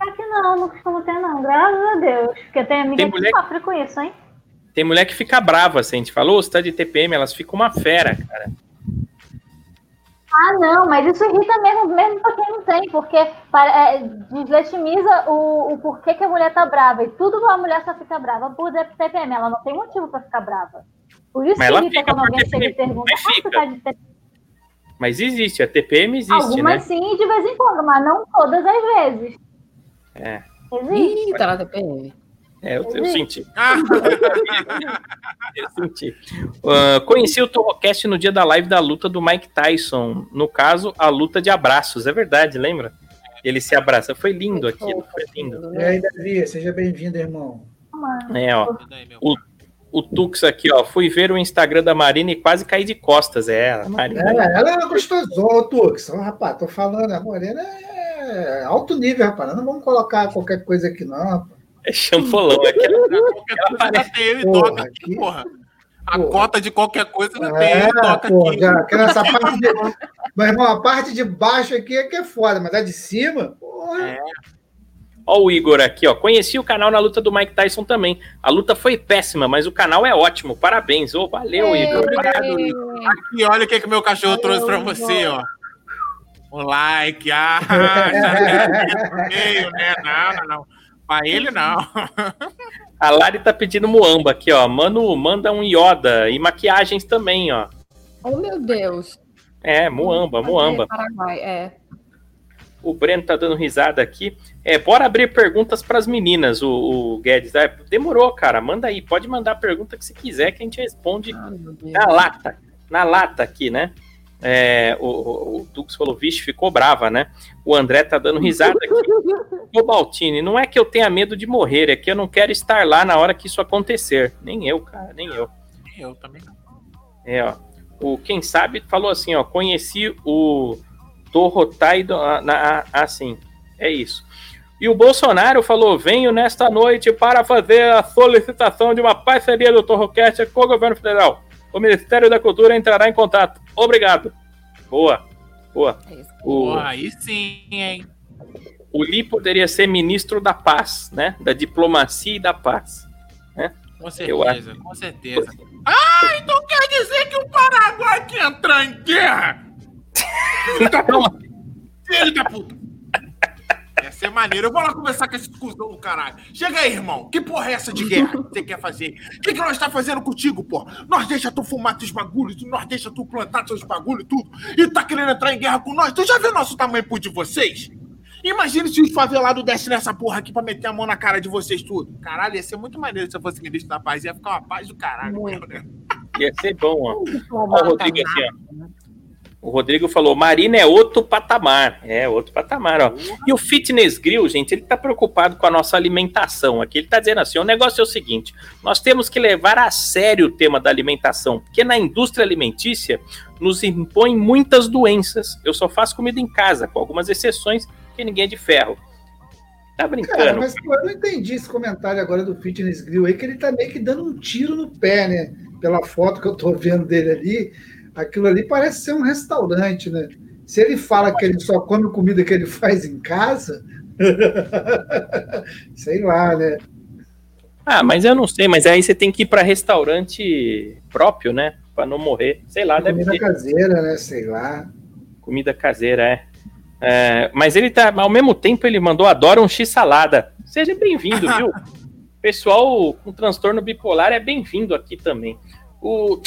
Aqui não, não costumo ter não, graças a Deus. Porque tem amiga Tem que mulher- sofre com isso, hein? Tem mulher que fica brava, assim, a gente falou, você tá de TPM, elas ficam uma fera, cara. Ah, não, mas isso irrita mesmo, mesmo pra quem não tem, porque para- é, deslegitimiza o, o porquê que a mulher tá brava. E tudo a mulher só fica brava por TPM. Ela não tem motivo pra ficar brava. Por isso Mas que irrita fica quando alguém chega e pergunta, mas ah, fica. tá de TPM? Mas existe, a TPM existe, Algumas né? sim, de vez em quando, mas não todas as vezes. É. Existe. Ih, tá na TPM. É, eu, eu senti. [LAUGHS] Eu senti. Ah, conheci o Torrocast no dia da live da luta do Mike Tyson. No caso, a luta de abraços. É verdade, lembra? Ele se abraça. Foi lindo aquilo, foi lindo. E aí, Davi, seja bem-vindo, irmão. É, ó. O- O Tux aqui, ó. Fui ver o Instagram da Marina e quase caí de costas. É, a Marina. É, ela é gostosona, Tux. Ó, Rapaz, tô falando, a morena é alto nível, rapaz. Não vamos colocar qualquer coisa aqui, não. rapaz. É champolião. Aquela, Qualquer [LAUGHS] coisa já tem eu e Porra, toca aqui, porra. A Porra. cota de qualquer coisa eu É, e toca pô, aqui. que nessa parte de... Meu irmão, a parte de baixo aqui é que é foda, mas a de cima, porra. É. Ó o Igor aqui, ó. Conheci o canal na luta do Mike Tyson também. A luta foi péssima, mas o canal é ótimo. Parabéns. Ô, valeu, Igor. Obrigado, Ei, Aqui, olha o que, que meu cachorro trouxe pra você, ó. O like, ah, [LAUGHS] já meio, né? Não, não, não. Pra ele, não. [LAUGHS] A Lari tá pedindo muamba aqui, ó. Mano, manda um Yoda e maquiagens também, ó. Oh, meu Deus. É, muamba, muamba. É, Paraguai, é. O Breno tá dando risada aqui. É, bora abrir perguntas pras meninas, o, o Guedes. É, demorou, cara. Manda aí. Pode mandar a pergunta que você quiser que a gente responde Ah, na lata. Na lata aqui, né? É, o, o, o Dux falou, vixe, ficou brava, né? O André tá dando risada aqui. [LAUGHS] Ô, Baltini, não é que eu tenha medo de morrer, é que eu não quero estar lá na hora que isso acontecer. Nem eu, cara, nem eu. Eu também não. É, ó. O Quem Sabe falou assim, ó. Conheci o Torrotai ah, na- ah, assim. É isso. E o Bolsonaro falou: venho nesta noite para fazer a solicitação de uma parceria do Torrocast com o governo federal. O Ministério da Cultura entrará em contato. Obrigado. Boa. Boa. É. O, Pô, aí sim, hein? o Li poderia ser ministro da paz, né? Da diplomacia e da paz. Com Eu certeza, com certeza. Ah, então quer dizer que o Paraguai quer entrar em guerra? [LAUGHS] Filho da puta! Filho da puta! Ia ser maneiro. Eu vou lá conversar com esse cuzão do caralho. Chega aí, irmão. Que porra é essa de guerra que você quer fazer? O que, que nós tá fazendo contigo, porra? Nós deixa tu fumar teus bagulhos, nós deixa tu plantar teus bagulhos e tudo. E tá querendo entrar em guerra com nós? Tu já viu nosso tamanho por de vocês? Imagine se os favelados dessem nessa porra aqui pra meter a mão na cara de vocês tudo. Caralho, ia ser muito maneiro se eu fosse ministro da paz. Ia ficar uma paz do caralho. Muito. né? Ia ser bom, ó. Ó, Rodrigo assim, ó. O Rodrigo falou: Marina é outro patamar. É, outro patamar, ó. E o Fitness Grill, gente, ele tá preocupado com a nossa alimentação. Aqui ele tá dizendo assim: o negócio é o seguinte: nós temos que levar a sério o tema da alimentação, porque na indústria alimentícia nos impõe muitas doenças. Eu só faço comida em casa, com algumas exceções, porque ninguém é de ferro. Tá brincando? Cara, mas pô, eu não entendi esse comentário agora do Fitness Grill aí, que ele tá meio que dando um tiro no pé, né? Pela foto que eu tô vendo dele ali. Aquilo ali parece ser um restaurante, né? Se ele fala que ele só come comida que ele faz em casa, [LAUGHS] sei lá, né? Ah, mas eu não sei, mas aí você tem que ir para restaurante próprio, né? Pra não morrer. Sei lá, deve Comida caseira, né? Sei lá. comida caseira, é. É, mas ele tá, ao mesmo tempo, ele mandou adora um x-salada. Seja bem-vindo, viu? [LAUGHS] Pessoal com transtorno bipolar é bem-vindo aqui também. O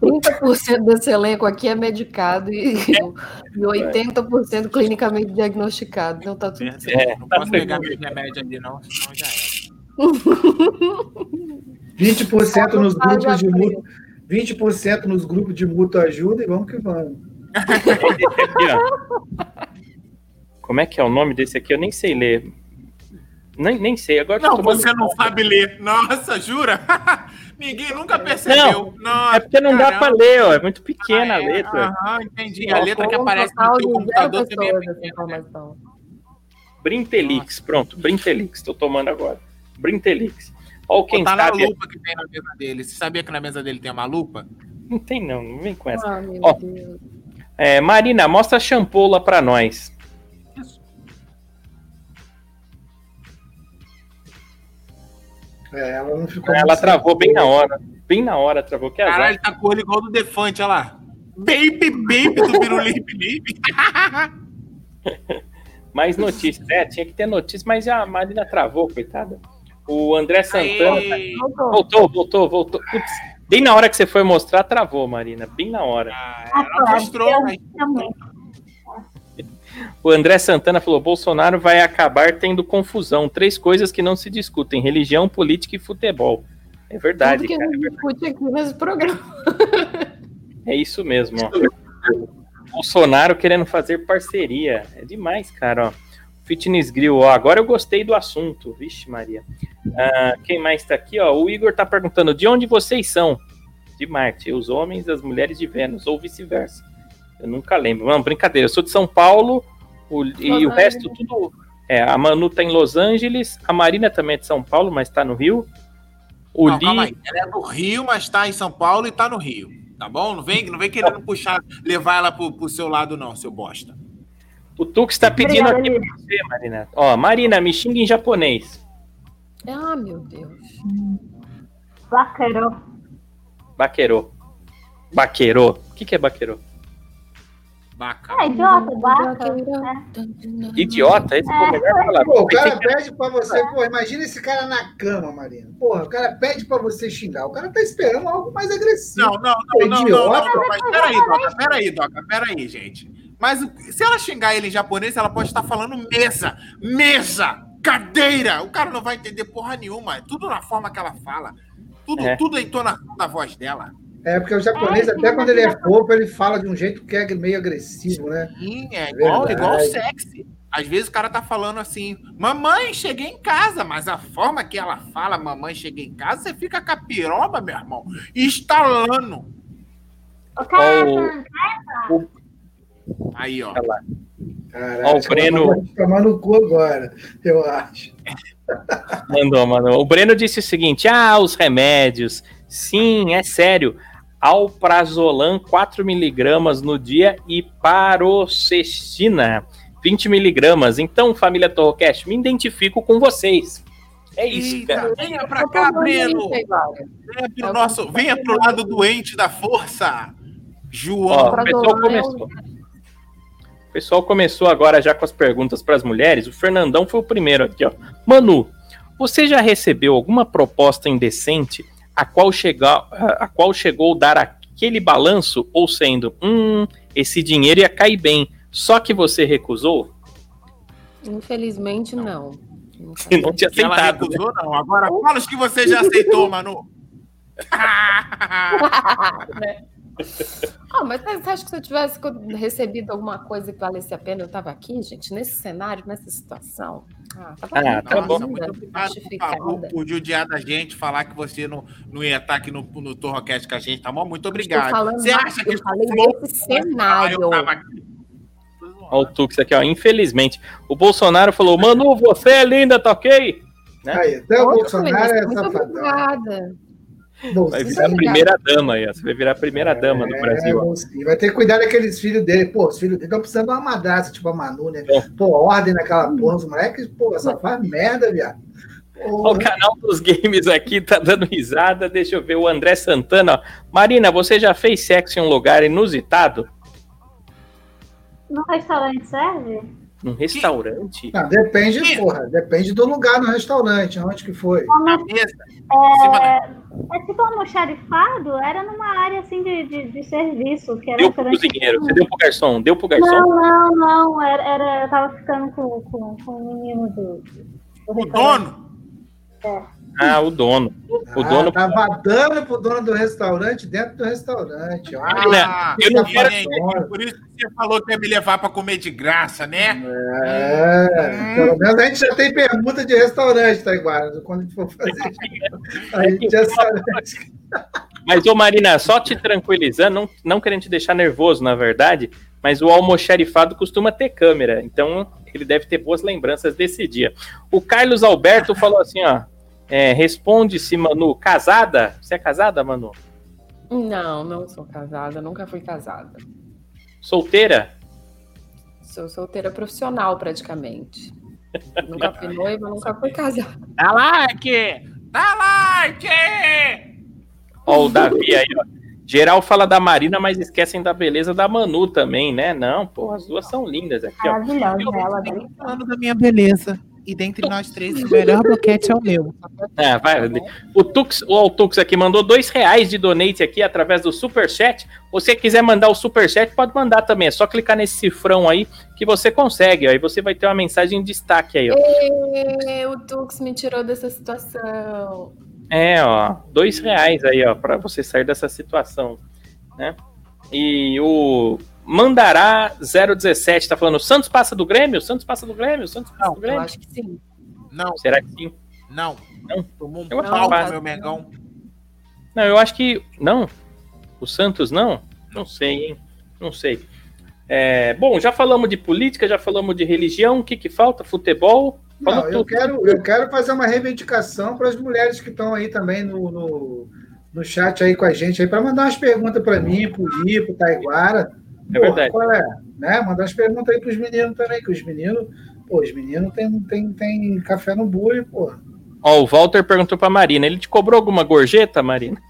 30% desse elenco aqui é medicado e, e 80% clinicamente diagnosticado. Então tá tudo certo. É, não tá posso pegar tranquilo. meu remédio ali, não, senão já era. [LAUGHS] 20% nos Só não grupos de mútuo, 20% nos grupos de mútua ajuda e vamos que vamos. aqui. Como é que é o nome desse aqui? Eu nem sei ler. Nem, nem sei. Agora eu tô Não, você não sabe ler. Nossa, jura? [LAUGHS] Ninguém nunca percebeu. Nossa, É porque não dá pra caramba. ler, ó. É muito pequena a Ah, é? letra. Aham, entendi. A letra que aparece no teu computador também é pequena. informação. Brintelix, pronto. Brintelix, tô tomando agora. Brintelix. Ó, quem na sabe. lupa que tem na mesa dele. Você sabia que na mesa dele tem uma lupa? Não tem, não. Não vem com essa. Ah, meu Ó. Deus. É, Marina, mostra a champola pra nós. É, ela não ficou. Ela travou bem na hora. Bem na hora, travou. Que azar. Caralho, tá olho igual do Defante, olha lá. Baby, baby do Birulipe, baby. [LAUGHS] Mais notícias. É, tinha que ter notícias, mas a Marina travou, coitada. O André Santana. Aê. Voltou, voltou, voltou. Putz, bem na hora que você foi mostrar, travou, Marina. Bem na hora. Ah, ela mostrou, mas O André Santana falou: Bolsonaro vai acabar tendo confusão. Três coisas que não se discutem: religião, política e futebol. É verdade, Tudo que a cara. gente discute aqui nesse programa. É isso mesmo, ó. Bolsonaro querendo fazer parceria. É demais, cara, ó. Fitness Grill, ó. Agora eu gostei do assunto. Vixe, Maria. Ah, quem mais tá aqui, ó? O Igor tá perguntando: de onde vocês são? De Marte. Os homens, as mulheres de Vênus, ou vice-versa. Eu nunca lembro. Não, brincadeira. Eu sou de São Paulo o- e o resto tudo. É, a Manu tá em Los Angeles, a Marina também é de São Paulo, mas tá no Rio. O Não, Li. calma aí. Ela é do Rio, mas tá em São Paulo e tá no Rio. Tá bom? Não vem, não vem querendo puxar, levar ela pro, pro seu lado, não, seu bosta. O Tux tá pedindo Obrigada, aqui pra você, Marina. Ó, Marina, me xinga em japonês. Ah, meu Deus. Vaqueiro. Baqueiro. Baqueiro. O que, que é baqueiro? Baca. É idiota, baca. Idiota, esse foi o melhor palavra. Pô, o cara pede pra você, pô, imagina esse cara na cama, Marina. Porra, o cara pede pra você xingar. O cara tá esperando algo mais agressivo. Não, não, não, não, não, não, não, mas peraí, Doca, peraí, Doca, peraí, gente. Mas se ela xingar ele em japonês, ela pode estar falando mesa, mesa, cadeira. O cara não vai entender porra nenhuma. É tudo na forma que ela fala. Tudo, É. tudo em entonação da voz dela. É, porque o japonês, É, até quando ele é fofo, ele fala de um jeito que é meio agressivo, né? Sim, é igual, Verdade. igual sexy. Às vezes o cara tá falando assim, mamãe, cheguei em casa, mas a forma que ela fala, mamãe, cheguei em casa, você fica com a piroba, meu irmão, estalando. O cara Ó, Aí, ó. Olha lá. Caralho, Ó, o Breno- vai tomar no cu agora, eu acho. Mandou, mandou. O Breno disse o seguinte: ah, os remédios. Sim, é sério. Alprazolam 4mg no dia e paroxetina 20mg. Então, família Torrocast, me identifico com vocês. É isso, cara. Eita, venha pra cá, Breno. Venha pro, nosso, venha pro lado doente da força. João. Ó, o pessoal começou. O pessoal começou agora já com as perguntas para as mulheres. O Fernandão foi o primeiro aqui, ó. Manu, você já recebeu alguma proposta indecente a qual, chega, a qual chegou dar aquele balanço ou sendo, hum, esse dinheiro ia cair bem, só que você recusou? Infelizmente, não. Se [LAUGHS] não tinha que ela né? recusou, não. Agora, fala os que você já aceitou, Manu. [LAUGHS] [LAUGHS] [LAUGHS] Ah, mas você acha que se eu tivesse recebido alguma coisa que valesse a pena, eu tava aqui, gente, nesse cenário, nessa situação? Ah, tava Ah, tá bom. Muito obrigado por, por judiar da gente, falar que você não, não ia estar aqui no, no Torrocast com a gente, tá bom? Muito obrigado. Você acha que eu falei desse cenário. eu tava aqui? Olha o Tux aqui, ó. Infelizmente. O Bolsonaro falou: Manu, você é linda, tá ok? Né? Aí, até o Bolsonaro é muito safadão. obrigada. Vai virar a primeira dama aí, ó. Você vai virar a primeira dama do É, Brasil. ó. bolsinho. Vai ter que cuidar daqueles filhos dele. Pô, os filhos dele estão precisando de uma madraça, tipo a Manu, né? É. Pô, ordem naquela porra. Os moleques, pô, só faz merda, viado. O canal dos games aqui tá dando risada. Deixa eu ver o André Santana. ó. Marina, você já fez sexo em um lugar inusitado? No restaurante serve? Num restaurante? Não, depende, porra. Depende do lugar no restaurante, onde que foi. Na mesa. da- É tipo almoxarifado? Era numa área assim de, de, de serviço, que era Deu pro cozinheiro. Você deu pro garçom? Deu pro garçom? Não, não, não. Era, era, eu tava ficando com, com, com o menino do, do O dono. Ah, o dono. O Ah, dono. Tava dando pro dono do restaurante dentro do restaurante. Ah, eu não quero- gente, Por isso que você falou que ia me levar pra comer de graça, né? É, pelo menos a gente já tem pergunta de restaurante, Taiguara, quando a gente for fazer. A gente já sabe. Mas, ô Marina, só te tranquilizando, não, não querendo te deixar nervoso, na verdade, mas o almoxarifado costuma ter câmera, então ele deve ter boas lembranças desse dia. O Carlos Alberto falou assim, ó, é, responde-se, Manu, casada? Você é casada, Manu? Não, não sou casada, nunca fui casada. Solteira? Sou solteira profissional, praticamente. [LAUGHS] nunca fui noiva, nunca fui casada. Dá like! Dá like! Ó, o Davi aí, ó. Geral fala da Marina, mas esquecem da beleza da Manu também, né? Não, pô, as duas são lindas aqui, ó. Maravilhosa ela, né? falando da minha beleza. E dentre nós três, o melhor boquete é o meu. É, vai. O Tux, o Tux aqui mandou dois reais de donate aqui através do Superchat. Você quiser mandar o Superchat, pode mandar também. É só clicar nesse cifrão aí que você consegue. Aí você vai ter uma mensagem em destaque aí, ó. Ê, o Tux me tirou dessa situação. É, ó. Dois reais aí, ó, pra você sair dessa situação, né? E o Mandará 017 tá falando: Santos passa do Grêmio? Santos passa do Grêmio? Santos passa do Eu Grêmio? acho que sim. Não, Será que sim? não. Não. Tomou um Eu pau vai. meu Mengão. Não, eu acho que. Não. O Santos não? Não sei, hein? Não sei. É, bom, já falamos de política, já falamos de religião. O que, que falta? Futebol? Não, eu quero, eu quero fazer uma reivindicação para as mulheres que estão aí também no, no, no chat aí com a gente aí para mandar umas perguntas para mim, pro Li, pro Taiguara. É verdade. Qual é? Né? Mandar umas perguntas aí para os meninos também, que os meninos, pô, os meninos tem, tem, tem café no bule, pô. Ó, o Walter perguntou pra Marina: ele te cobrou alguma gorjeta, Marina?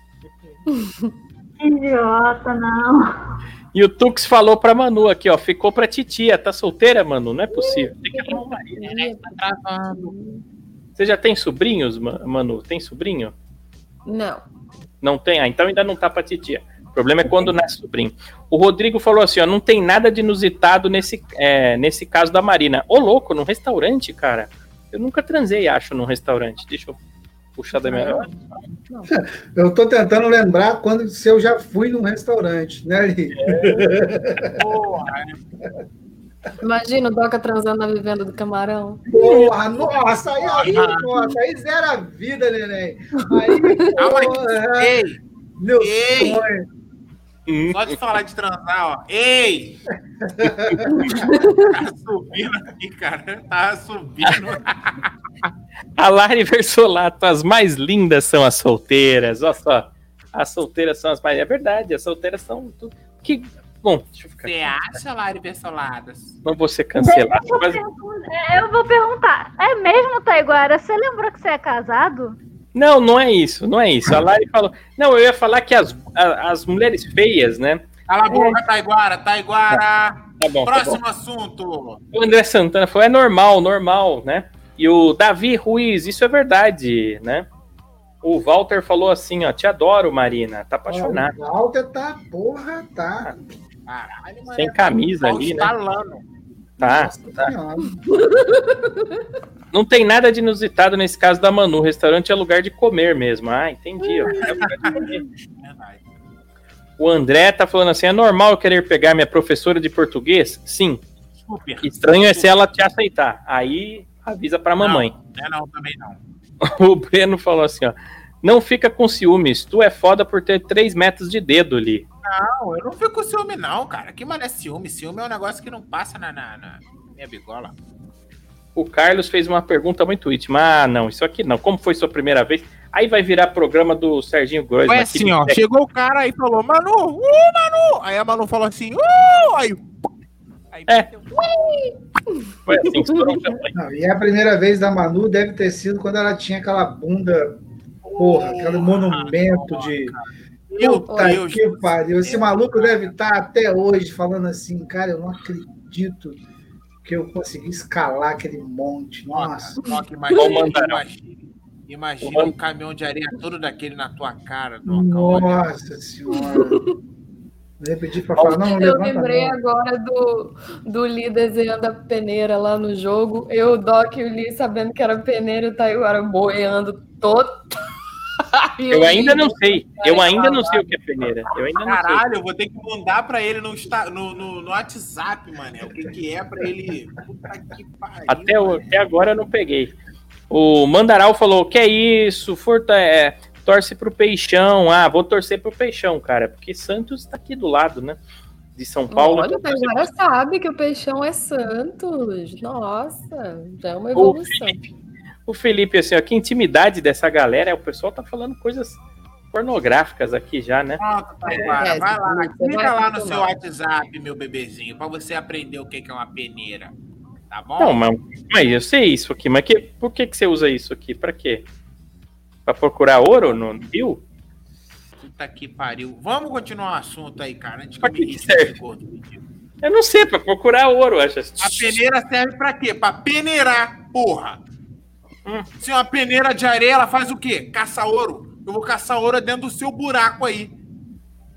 Idiota, não. E o Tux falou pra Manu aqui, ó. Ficou pra titia. Tá solteira, Manu? Não é possível. Tem que arrumar um marido. Tá Você já tem sobrinhos, Ma- Manu? Tem sobrinho? Não. Não tem? Ah, então ainda não tá pra titia. O problema é quando nasce sobrinho. O Rodrigo falou assim, ó. Não tem nada de inusitado nesse, é, nesse caso da Marina. Ô, louco, num restaurante, cara. Eu nunca transei, acho, num restaurante. Deixa eu puxar da minha... [LAUGHS] Eu tô tentando lembrar quando se eu já fui num restaurante, né, Li? Porra, Imagina o Doca transando na vivenda do camarão. Porra, nossa, aí, aí, nossa, aí zero a vida, neném. Aí. porra, Ei, meu Ei. sonho. Só de falar de transar, ó. Ei! [LAUGHS] tá subindo aqui, cara. Tá subindo. A Lari Versolato, as mais lindas são as solteiras. Olha só. As solteiras são as mais. É verdade, as solteiras são tudo. Que. Bom, deixa eu ficar. Você acha, Lari Persoladas? Não vou ser cancelado. Eu, mas- pergun- é, eu vou perguntar. É mesmo, Taiguara? Você lembrou que você é casado? Não, não é isso, não é isso. A Lari falou. Não, eu ia falar que as, a- as mulheres feias, né? Cala a boca, Taiguara, Taiguara. Tá bom, tá bom. Próximo assunto. O André Santana falou: é normal, normal, né? E o Davi Ruiz, isso é verdade, né? O Walter falou assim: ó, te adoro, Marina, tá apaixonado. O Walter tá, porra, tá. Caralho. Sem camisa Pau ali, né? Tá, Nossa tá. [LAUGHS] Não tem nada de inusitado nesse caso da Manu. O restaurante é lugar de comer mesmo. Ah, entendi. ó. É lugar de comer. O André tá falando assim: é normal eu querer pegar minha professora de português? Sim. Super. Estranho é se ela te aceitar. Aí avisa pra mamãe. Não, é não, também não. [LAUGHS] O Breno falou assim: ó. Não fica com ciúmes. Tu é foda por ter 3 metros de dedo ali. Não, eu não fico com ciúme, não, cara. Que mané ciúme? Ciúme é um negócio que não passa na, na, na minha bigola. O Carlos fez uma pergunta muito íntima. Ah, não, isso aqui não. Como foi sua primeira vez? Aí vai virar programa do Serginho Groisman. Foi assim, ó. Chegou o cara aí e falou, Manu, uh, Manu! Aí a Manu falou assim, uh! Aí, aí É. Foi assim, estourou champanhe. Não, e a primeira vez da Manu deve ter sido quando ela tinha aquela bunda, porra, aquele monumento de. Meu Puta Deus. que pariu. Esse maluco deve estar até hoje falando assim, cara, eu não acredito que eu consegui escalar aquele monte. Nossa. Toca, imagina, imagina, imagina um caminhão de areia todo daquele na tua cara, olha. Nossa senhora. Eu pedi pra falar, não, Eu lembrei não. agora do, do Lee desenhando a peneira lá no jogo. Eu, o Doc e o Lee sabendo que era peneira e o Taiguara boiando todo. O Eu ainda não sei. Eu ainda não sei o que é peneira. Eu ainda não sei. Caralho, eu vou ter que mandar pra ele no, no, no, no WhatsApp, mano. O que, que é pra ele. Puta que pariu. Até, o- até agora eu não peguei. O Mandaral falou: que é isso? Forta, é, torce pro Peixão. Ah, vou torcer pro Peixão, cara. Porque Santos tá aqui do lado, né? De São Paulo. Olha, o Taiguara sabe que o Peixão é Santos. Nossa, já é uma O evolução. Felipe, o Felipe, assim, ó, que intimidade dessa galera. é O pessoal tá falando coisas pornográficas aqui já, né? Pronto, Taiguara, É, vai lá. Clica vai lá no seu WhatsApp, meu bebezinho, pra você aprender o que é uma peneira. Tá bom? Não, mas, mas eu sei isso aqui. Mas que, por que, que você usa isso aqui? Pra quê? Pra procurar ouro no rio? Puta que pariu. Vamos continuar o assunto aí, cara. Antes que Pra que que serve? Eu não sei, pra procurar ouro, acho. A peneira serve pra quê? Pra peneirar, porra. Hum. Se uma peneira de areia, ela faz o quê? Caça ouro. Eu vou caçar ouro dentro do seu buraco aí.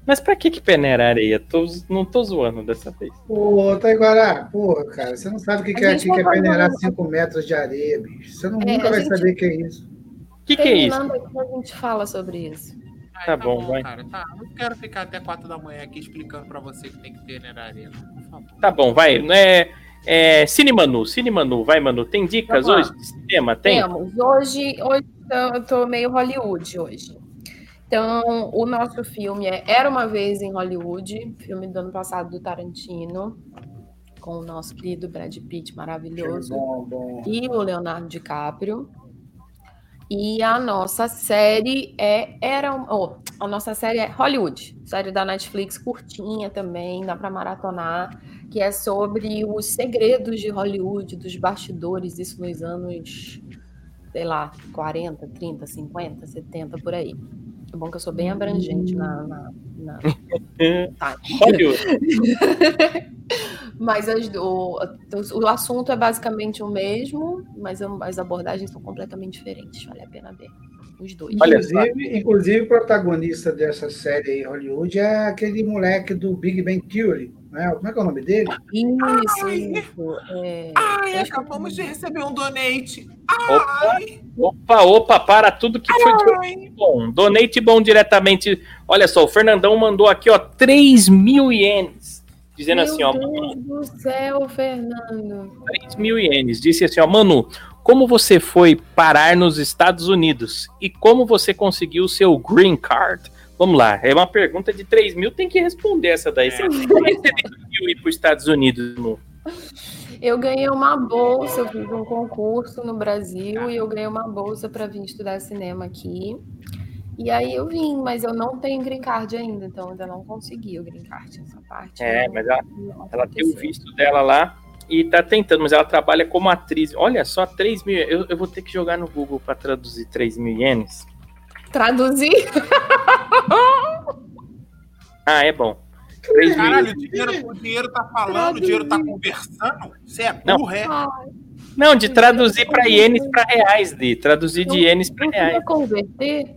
Mas pra que que peneira areia? Tô, não tô zoando dessa vez. Pô, Taiguara, porra, cara, você não sabe o que, que é, gente que que é peneirar um- 5 metros de areia, bicho. Você não, É, nunca vai gente- saber o que é isso. O que, que é isso? Terminando aqui, a gente fala sobre isso. Ai, Tá bom, vai. cara. Tá. Não quero ficar até 4 da manhã aqui explicando pra você que tem que peneirar areia, não. Tá bom, vai. É, é, Cine Manu, Cine Manu, vai, Manu. Tem dicas Vamos hoje de cinema? Tem? Temos. Hoje, hoje eu tô meio Hollywood hoje. Então, o nosso filme é Era Uma Vez em Hollywood, filme do ano passado do Tarantino, com o nosso querido Brad Pitt maravilhoso. Bom, bom. e o Leonardo DiCaprio. E a nossa série é era oh, a nossa série é Hollywood, série da Netflix curtinha também, dá para maratonar, que é sobre os segredos de Hollywood, dos bastidores, isso nos anos, sei lá, 40, 30, 50, 70 por aí. É bom que eu sou bem abrangente na. na, na- [LAUGHS] Tá. Hollywood. [LAUGHS] Mas as- o, o assunto é basicamente o mesmo, mas a- as abordagens são completamente diferentes. Vale a pena ver. Os dois. Inclusive, inclusive, o protagonista dessa série aí, Hollywood, é aquele moleque do Big Bang Theory. Né? Como é que é o nome dele? Isso, Ai. isso. É, Ai, acabamos de receber um donate. Opa, Ai, opa, opa, para tudo que foi ai. bom. Donate bom diretamente. Olha só, o Fernandão mandou aqui, ó, 3 mil ienes. Dizendo Meu assim, ó, Deus do céu, Fernando. 3 mil ienes. Disse assim, ó, Manu, como você foi parar nos Estados Unidos e como você conseguiu o seu green card? Vamos lá, é uma pergunta de 3 mil, tem que responder essa daí. Você como é que você ir para os Estados Unidos, Manu? Eu ganhei uma bolsa, eu fiz um concurso no Brasil e eu ganhei uma bolsa para vir estudar cinema aqui. E aí eu vim, mas eu não tenho green card ainda, então ainda não consegui o green card. Essa parte. É, mas ela, ela tem o visto dela lá e tá tentando, mas ela trabalha como atriz. Olha só, 3 mil. Eu, eu vou ter que jogar no Google para traduzir 3 mil ienes. Traduzir? [LAUGHS] Ah, é bom. 3 mil Caralho, o dinheiro, o dinheiro tá falando, o dinheiro tá conversando. Você é Não. burro, é? Não, de traduzir para ienes para reais, de traduzir de ienes para reais. converter?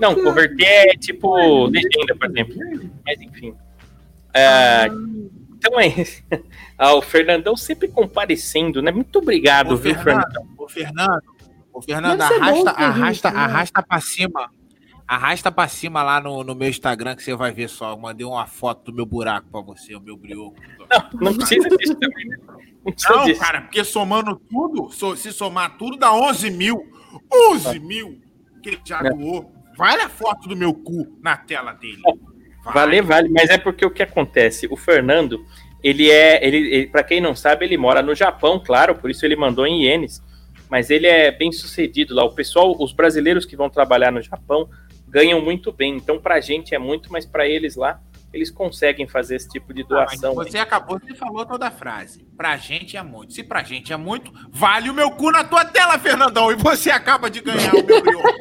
Não, converter é tipo legenda, por exemplo. Mas enfim. Ah, então é isso. [LAUGHS] Ah, o Fernandão sempre comparecendo, né? Muito obrigado, Ô, viu, Fernando, Fernandão? ô, Fernando, ô, Fernando, Deve ser bom arrasta, ter arrasta, né? arrasta pra cima. Arrasta pra cima lá no, no meu Instagram que você vai ver só. Eu mandei uma foto do meu buraco pra você, o meu brioco. Não precisa disso também, né? Não precisa Não, disso. cara, porque somando tudo, se somar tudo dá 11 mil. 11 mil que ele já É. doou. Vai a foto do meu cu na tela dele. [LAUGHS] Vai. Valer, vale, mas é porque o que acontece? O Fernando, ele é. Ele, ele, para quem não sabe, ele mora no Japão, claro, por isso ele mandou em ienes. Mas ele é bem sucedido lá. O pessoal, os brasileiros que vão trabalhar no Japão ganham muito bem. Então, pra gente é muito, mas pra eles lá, eles conseguem fazer esse tipo de Ah, doação. Você acabou, você falou toda a frase. Pra gente é muito. Se pra gente é muito, vale o meu cu na tua tela, Fernandão. E você acaba de ganhar o meu brioco. [LAUGHS]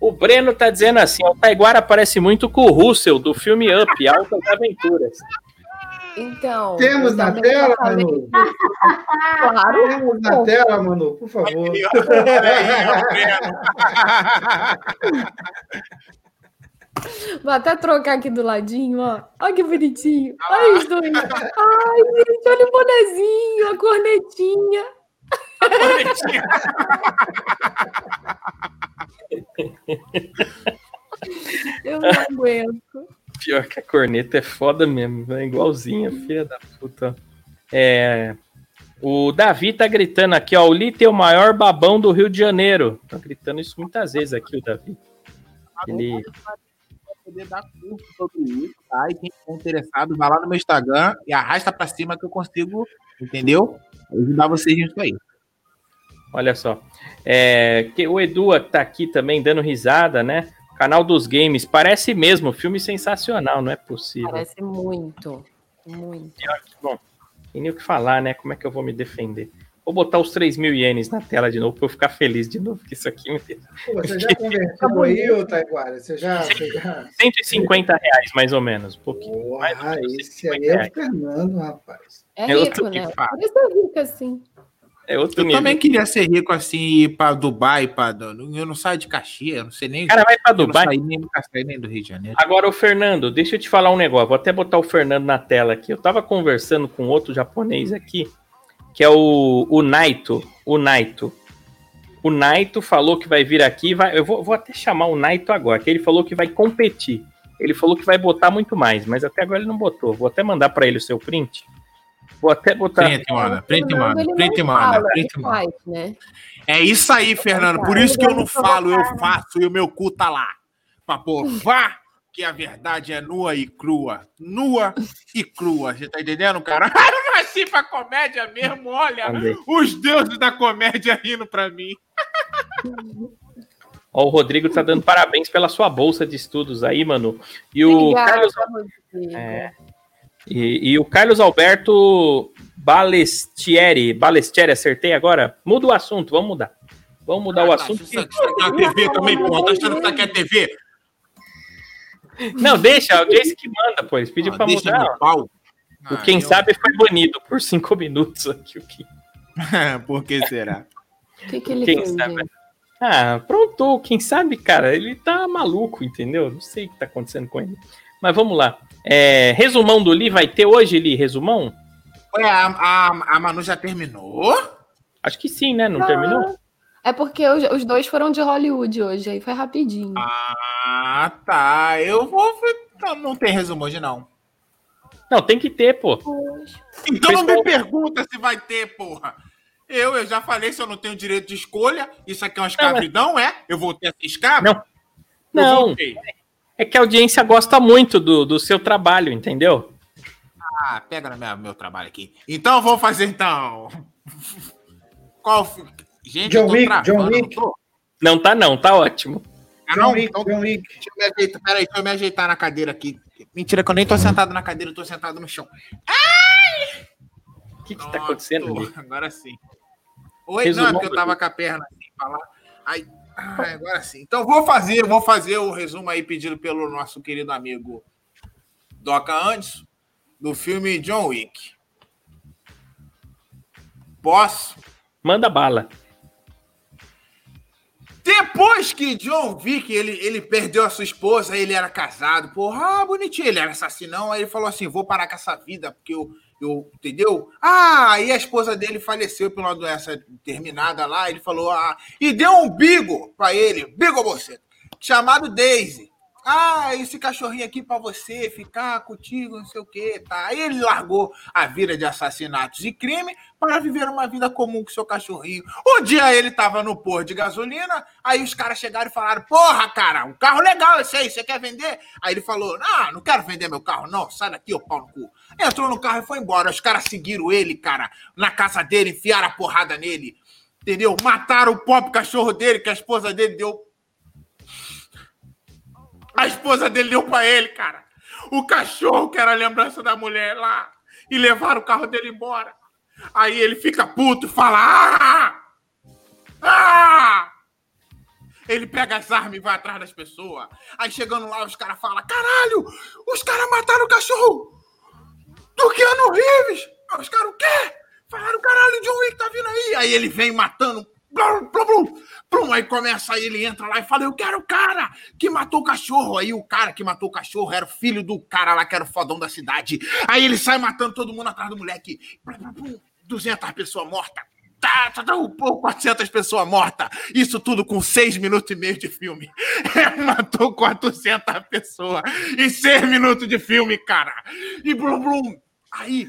O Breno tá dizendo assim: o Taiguara parece muito com o Russell do filme Up, Altas Aventuras. Então. Temos eu na tela, falei- Manu? [LAUGHS] Claro. Temos na tela, Manu, por favor. Vou até trocar aqui do ladinho, ó. Olha que bonitinho. Olha os dois. Ai, gente, olha o bonezinho, a cornetinha. Eu não aguento. Pior que a corneta é foda mesmo, é igualzinha, filha da puta. É. O Davi tá gritando aqui, ó. O Lito é o maior babão do Rio de Janeiro. Tá gritando isso muitas vezes aqui, o Davi. Ele. poder dar curso sobre isso, tá? E quem for interessado, vai lá no meu Instagram e arrasta pra cima que eu consigo, entendeu? Ajudar vocês nisso aí. Olha só. É, que o Edu tá aqui também dando risada, né? Canal dos Games. Parece mesmo, filme sensacional, não é possível. Parece muito. Muito. Bom, tem nem o que falar, né? Como é que eu vou me defender? Vou botar os 3 mil ienes na tela de novo pra eu ficar feliz de novo, que isso aqui me Pô, Você já [LAUGHS] converteu aí, ô Taiguara? Você já. Você já... 150 reais, mais ou menos. Um pouquinho. mais ou Porra, menos, esse aí 150 é o. Fernando, rapaz. É rico, né? Por isso é rico assim. É outro Eu nível. também queria ser rico assim, ir pra Dubai, pra... eu não saio de Caxias, eu não sei nem. Cara vai pra eu não Dubai. saí nem do Caxias, nem do Rio de Janeiro. Agora, o Fernando, deixa eu te falar um negócio. Vou até botar o Fernando na tela aqui. Eu tava conversando com outro japonês aqui, que é o, o Naito. O Naito. O Naito falou que vai vir aqui. Vai, eu vou, vou até chamar o Naito agora, que ele falou que vai competir. Ele falou que vai botar muito mais, mas até agora ele não botou. Vou até mandar pra ele o seu print. Vou até botar. Não mano, fala, print, ele mano. faz, né? É isso aí, Fernando. Por isso que eu não falo, eu faço e o meu cu tá lá. Pra provar que a verdade é nua e crua. Nua e crua. Você tá entendendo, cara? [LAUGHS] Eu nasci pra comédia mesmo, olha. Mandei. Os deuses da comédia rindo pra mim. [LAUGHS] Ó, o Rodrigo tá dando parabéns pela sua bolsa de estudos aí, mano. E o Obrigada, Carlos Rodrigo. É. E, e o Carlos Alberto Balestieri, Balestieri, acertei agora? Muda o assunto, vamos mudar. Vamos mudar o Ah, tá, assunto. É uma TV também, porra. Tá achando que isso aqui é TV? Não, deixa, a audiência que manda, pô. Eles pediram Ah, pra deixa mudar. pau. O Ah, quem eu- sabe foi banido por cinco minutos aqui. O que... [LAUGHS] Por que será? O que, que ele Quem fez, sabe? gente? Ah, pronto, quem sabe, cara, ele tá maluco, entendeu? Não sei o que tá acontecendo com ele. Mas vamos lá. É, resumão do Li vai ter hoje, Li? Resumão? Ué, a, a, a Manu já terminou? Acho que sim, né? Não Ah, terminou? É porque os, os dois foram de Hollywood hoje, aí foi rapidinho. Ah, tá. Eu vou. Não, não tem resumo hoje, não. Não, tem que ter, pô. Então não me pergunta se vai ter, porra. Eu, eu já falei se eu não tenho direito de escolha. Isso aqui é uma escravidão, é? Eu vou ter essa escravo? Não. Eu Não, voltei. É que a audiência gosta muito do, do seu trabalho, entendeu? Ah, pega no meu, meu trabalho aqui. Então eu vou fazer então. Qual. Gente, John Wick, travando, John não Wick. Não tá não, tá ótimo. Ah, John não? Wick, Então, John Wick. deixa eu me ajeitar. Peraí, deixa eu me ajeitar na cadeira aqui. Mentira, que eu nem tô sentado na cadeira, eu tô sentado no chão. O que que tá acontecendo, tô. Agora sim. Oi, Resumão não, é porque eu tava com a perna assim, pra lá. Ai, ai, agora sim. Então vou fazer, vou fazer o resumo aí pedido pelo nosso querido amigo Doca Anderson, do filme John Wick. Posso? Manda bala. Depois que John Wick, ele, ele perdeu a sua esposa, ele era casado, porra, ah, bonitinho, ele era assassinão, aí ele falou assim, vou parar com essa vida, porque eu, eu entendeu? Ah, aí a esposa dele faleceu por uma doença terminada lá, ele falou, ah, e deu um bigo pra ele, bigo você, chamado Daisy. Ah, esse cachorrinho aqui pra você ficar contigo, não sei o que, tá? Aí ele largou a vida de assassinatos e crime para viver uma vida comum com seu cachorrinho. Um dia ele tava no pôr de gasolina, aí os caras chegaram e falaram: Porra, cara, um carro legal esse aí, você quer vender? Aí ele falou: Não, não quero vender meu carro, não, sai daqui, ô pau no cu. Entrou no carro e foi embora. Os caras seguiram ele, cara, na casa dele, enfiaram a porrada nele, entendeu? Mataram o pobre cachorro dele, que a esposa dele deu a esposa dele deu pra ele, cara. O cachorro que era a lembrança da mulher lá. E levaram o carro dele embora. Aí ele fica puto e fala: Ah! Ah! Ele pega as armas e vai atrás das pessoas. Aí chegando lá, os caras falam: Caralho! Os caras mataram o cachorro do Keanu Reeves! Aí Os caras, o quê? Falaram: Caralho, John Wick tá vindo aí! Aí ele vem matando. Blum, blum, blum. Aí começa, ele entra lá e fala: Eu quero o cara que matou o cachorro. Aí o cara que matou o cachorro era o filho do cara lá que era o fodão da cidade. Aí ele sai matando todo mundo atrás do moleque. Blum, blum, blum. 200 pessoas mortas. Tá, tá, tá, um pouco, 400 pessoas mortas. Isso tudo com 6 minutos e meio de filme. [LAUGHS] Matou 400 pessoas em 6 minutos de filme, cara. E blum, blum. Aí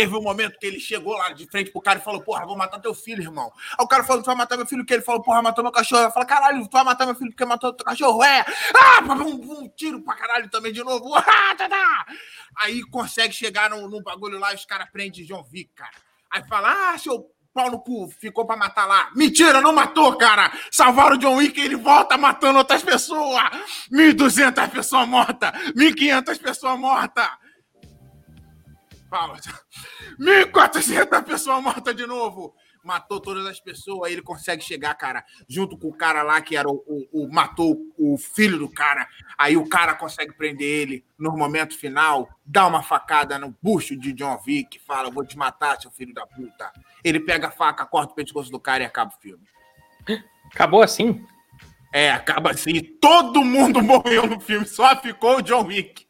Teve um momento que ele chegou lá de frente pro cara e falou: Porra, vou matar teu filho, irmão. Aí o cara falou: Tu vai matar meu filho? que Ele falou: Porra, matou meu cachorro. Ela falou: Caralho, tu vai matar meu filho porque matou teu cachorro? É. Ah, um, um tiro pra caralho também de novo. [LAUGHS] Ah, tá, tá. Aí consegue chegar no bagulho lá e os caras prendem John Wick, cara. Aí fala: Ah, seu pau no cu, ficou pra matar lá. Mentira, não matou, cara. Salvaram o John Wick e ele volta matando outras pessoas. 1.200 pessoas mortas. 1.500 pessoas mortas. Fala. 1.400 pessoas mortas de novo. Matou todas as pessoas, aí ele consegue chegar, cara, junto com o cara lá que era o, o, o- matou o filho do cara. Aí o cara consegue prender ele no momento final, dá uma facada no bucho de John Wick, fala: Vou te matar, seu filho da puta. Ele pega a faca, corta o pescoço do cara e acaba o filme. Acabou assim? É, acaba assim. Todo mundo [LAUGHS] morreu no filme, só ficou o John Wick.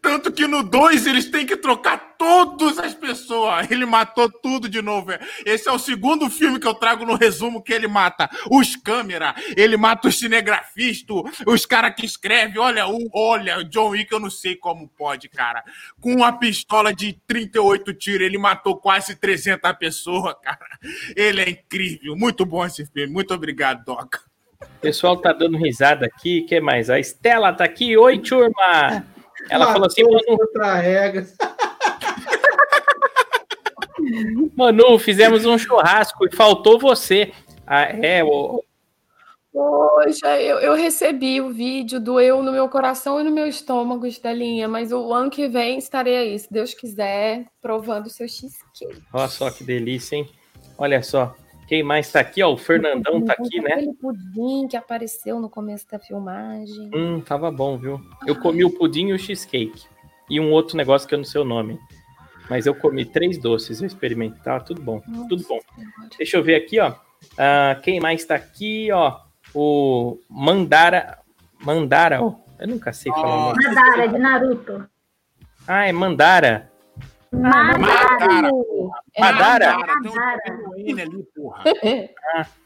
Tanto que no 2 eles têm que trocar todas as pessoas. Ele matou tudo de novo. Esse é o segundo filme que eu trago no resumo que ele mata os câmera, ele mata os cinegrafistas, os caras que escrevem. Olha, o, olha, John Wick eu não sei como pode, cara. Com uma pistola de 38 tiros, ele matou quase 300 pessoas, [LAUGHS] cara. Ele é incrível. Muito bom esse filme. Muito obrigado, Doca. O pessoal tá dando risada aqui. O que mais? A Estela tá aqui. Oi, turma. Ela falou assim: Matou Manu, outra regra. [LAUGHS] Manu, fizemos um churrasco e faltou você. Ah, é, o, Poxa, eu, eu recebi o vídeo, doeu no meu coração e no meu estômago, Estelinha, mas o ano que vem estarei aí, se Deus quiser, provando o seu cheesecake. Olha só que delícia, hein? Olha só. Quem mais tá aqui, ó? O Fernandão tá aqui, né? Aquele pudim que apareceu no começo da filmagem. Hum, tava bom, viu? Eu comi o pudim e o cheesecake. E um outro negócio que eu não sei o nome. Mas eu comi três doces, eu experimentei. Tava tudo bom, tudo bom. Deixa eu ver aqui, ó. Ah, quem mais tá aqui, ó? O Mandara. Mandara, ó. Eu nunca sei falar o nome. Madara, de Naruto. Ah, é Mandara. Madara. É Madara? Um Madara. ali, porra. [LAUGHS]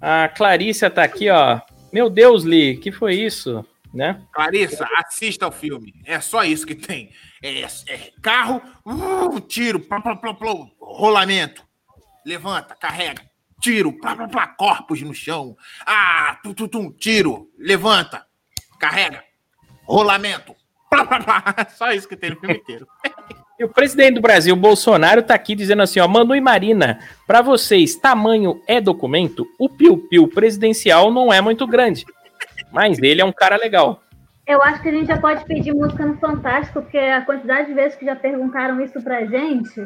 A Clarissa tá aqui, ó. Meu Deus, Li, que foi isso? Né? Clarissa, assista ao filme. É só isso que tem. É, é carro, uh, tiro, plá, plá, plá, plá, rolamento. Levanta, carrega, tiro, plá, plá, plá, corpos no chão. Ah, tum, tum, tum, tiro, levanta, carrega, rolamento. Plá, plá, plá. [LAUGHS] Só isso que tem no filme inteiro. [LAUGHS] E o presidente do Brasil, Bolsonaro, tá aqui dizendo assim, ó, Manu e Marina, pra vocês, tamanho é documento? O piu-piu presidencial não é muito grande, mas ele é um cara legal. Eu acho que a gente já pode pedir música no Fantástico, porque a quantidade de vezes que já perguntaram isso pra gente.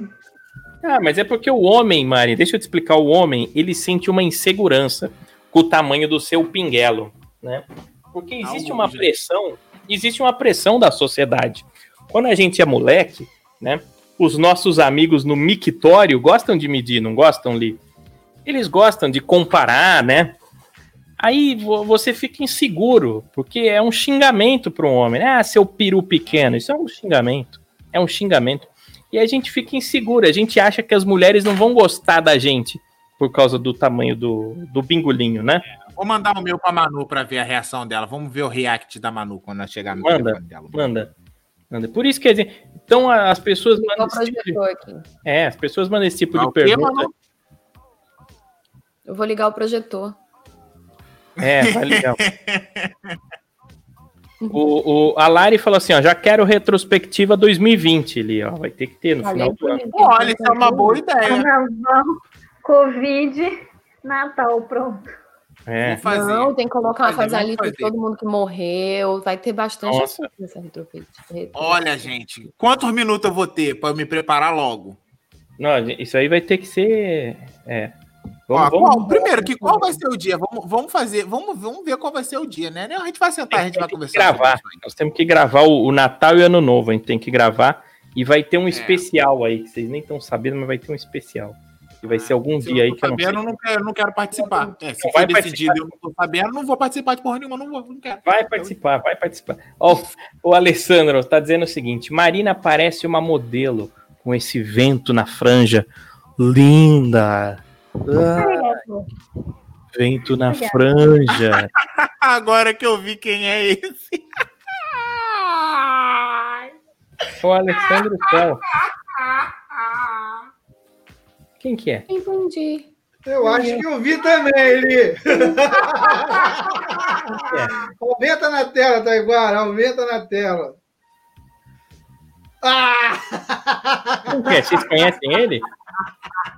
Ah, mas é porque o homem, Mari, deixa eu te explicar, o homem, ele sente uma insegurança com o tamanho do seu pinguelo, né? Porque existe uma pressão, existe uma pressão da sociedade. Quando a gente é moleque, né? Os nossos amigos no mictório gostam de medir, não gostam, Li? Eles gostam de comparar, né? Aí vo- você fica inseguro, porque é um xingamento para um homem. né? Ah, seu peru pequeno. Isso é um xingamento. É um xingamento. E a gente fica inseguro. A gente acha que as mulheres não vão gostar da gente por causa do tamanho do, do bingolinho, né? Vou mandar o meu pra Manu pra ver a reação dela. Vamos ver o react da Manu quando ela chegar no Manda. telefone dela. Manda. Por isso quer dizer. Então a- as pessoas Ligar mandam esse tipo de, aqui. é, as pessoas mandam esse tipo Ah, de pergunta. Manu? Eu vou ligar o projetor. É, vai legal. O, o, a Lari falou assim, ó, já quero retrospectiva 2020 ali, ó, vai ter que ter no final do ano. Olha, isso é uma boa ideia. Carnaval, Covid, Natal, pronto. É. Vou fazer. Não, tem que colocar, fazer, fazer a vamos lista de todo mundo que morreu. Vai ter bastante Nossa. assunto nessa retrospectiva. Olha, gente, quantos minutos eu vou ter pra eu me preparar logo? Não, isso aí vai ter que ser. É. Ó, Vamos, vamos, qual- primeiro, que qual vai ser o dia? Vamos, vamos fazer, vamos, vamos ver qual vai ser o dia, né? A gente vai sentar, a gente vai tem que conversar. gravar. Nós temos que gravar o, o Natal e o Ano Novo. A gente tem que gravar. E vai ter É. um especial aí, que vocês nem estão sabendo, mas vai ter um especial. Que vai ser algum Se dia aí que eu não sei. não quero, não quero participar. É, se Não for vai decidido e eu não tô sabendo, não vou participar de porra nenhuma, não vou, não quero. Vai participar, vai participar. Ó, o Alessandro tá dizendo o seguinte: Marina parece uma modelo com esse vento na franja. Linda! Ah, vento na franja. [LAUGHS] Agora que eu vi quem é esse. O Alessandro Céu. [LAUGHS] Quem que é? Entendi. Eu acho que eu vi também, Eli. aumenta na tela, tá igual, aumenta na tela. Ah! Quem que é? Vocês conhecem ele?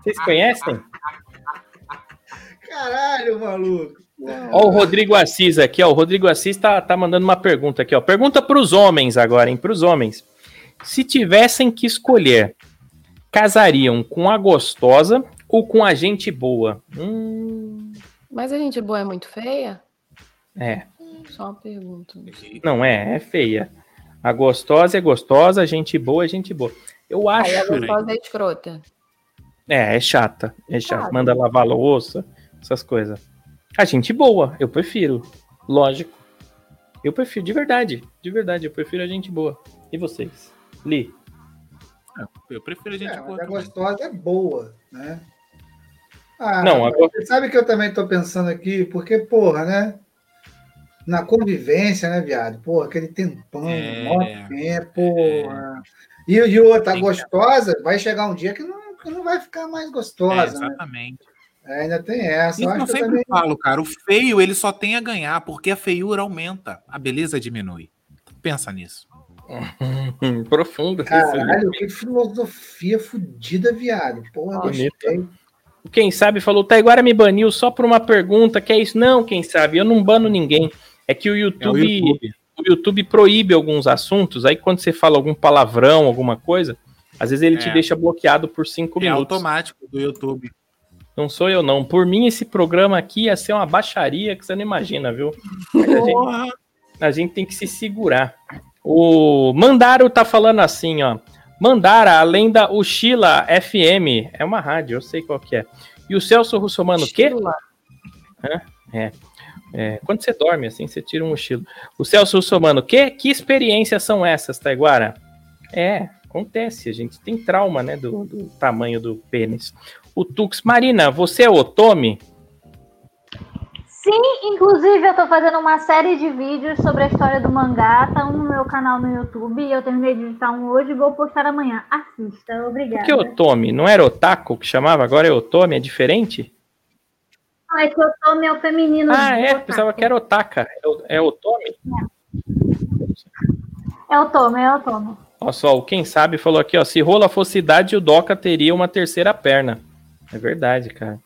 Vocês conhecem? Caralho, maluco. Ó, o Rodrigo Assis aqui, ó. O Rodrigo Assis tá, tá mandando uma pergunta aqui, ó. Pergunta pros homens agora, hein? Pros homens. Se tivessem que escolher, casariam com a gostosa ou com a gente boa? Hum, Mas a gente boa é muito feia? é, Só uma pergunta. não é, é feia. A gostosa é gostosa, a gente boa é gente boa. Eu acho. Aí a gostosa é escrota. É, é chata. É chata. Sabe? Manda lavar louça, essas coisas. A gente boa, eu prefiro. Lógico. Eu prefiro, de verdade. De verdade, eu prefiro a gente boa. E vocês? Li. Eu prefiro a gente É, mas a gostosa é boa, né? Ah, Não, você sabe que eu também tô pensando aqui, porque, porra, né? Na convivência, né, viado? Porra, aquele tempão, É. mó tempo, porra. E, e outra, que- gostosa, vai chegar um dia que não, que não vai ficar mais É, gostosa, né? exatamente. É, ainda tem essa. Isso eu eu sempre também... falo, cara. O feio, ele só tem a ganhar, porque a feiura aumenta, a beleza diminui. Pensa nisso. [LAUGHS] Profundo. Caralho, que filosofia fodida, viado. Porra, gostei. Quem sabe falou, Taiguara me baniu só por uma pergunta, que é isso? Não, quem sabe, eu não bano ninguém. É que o É o YouTube, YouTube. o YouTube proíbe alguns assuntos, aí quando você fala algum palavrão, alguma coisa, às vezes ele te É. deixa bloqueado por cinco É minutos. automático do YouTube. Não sou eu, não. Por mim, esse programa aqui ia ser uma baixaria que você não imagina, viu? Mas a, gente, a gente tem que se segurar. O Mandaro tá falando assim, ó. Mandara, além da Uchila FM, é uma rádio, eu sei qual que é. E o Celso Russomano, o quê? É. É, quando você dorme, assim, você tira um mochilo. O Celso Russomano, que, que experiências são essas, Taiguara? É, acontece, a gente tem trauma, né, do, do tamanho do pênis. O Tux, Marina, você é Otome? Sim, inclusive eu tô fazendo uma série de vídeos sobre a história do mangá, tá no meu canal no YouTube, eu terminei de editar um hoje e vou postar amanhã. Assista, obrigada. que Otome? Não era Otaku que chamava? Agora é Otome? É diferente? Ah, é que eu tô meu feminino. Ah, é, otaku. pensava que era Otaka. É, o- é Otome? É o Tomo, é o Tomo. Olha só, o quem sabe falou aqui, ó. Se rola fosse idade, o Doca teria uma terceira perna. É verdade, cara.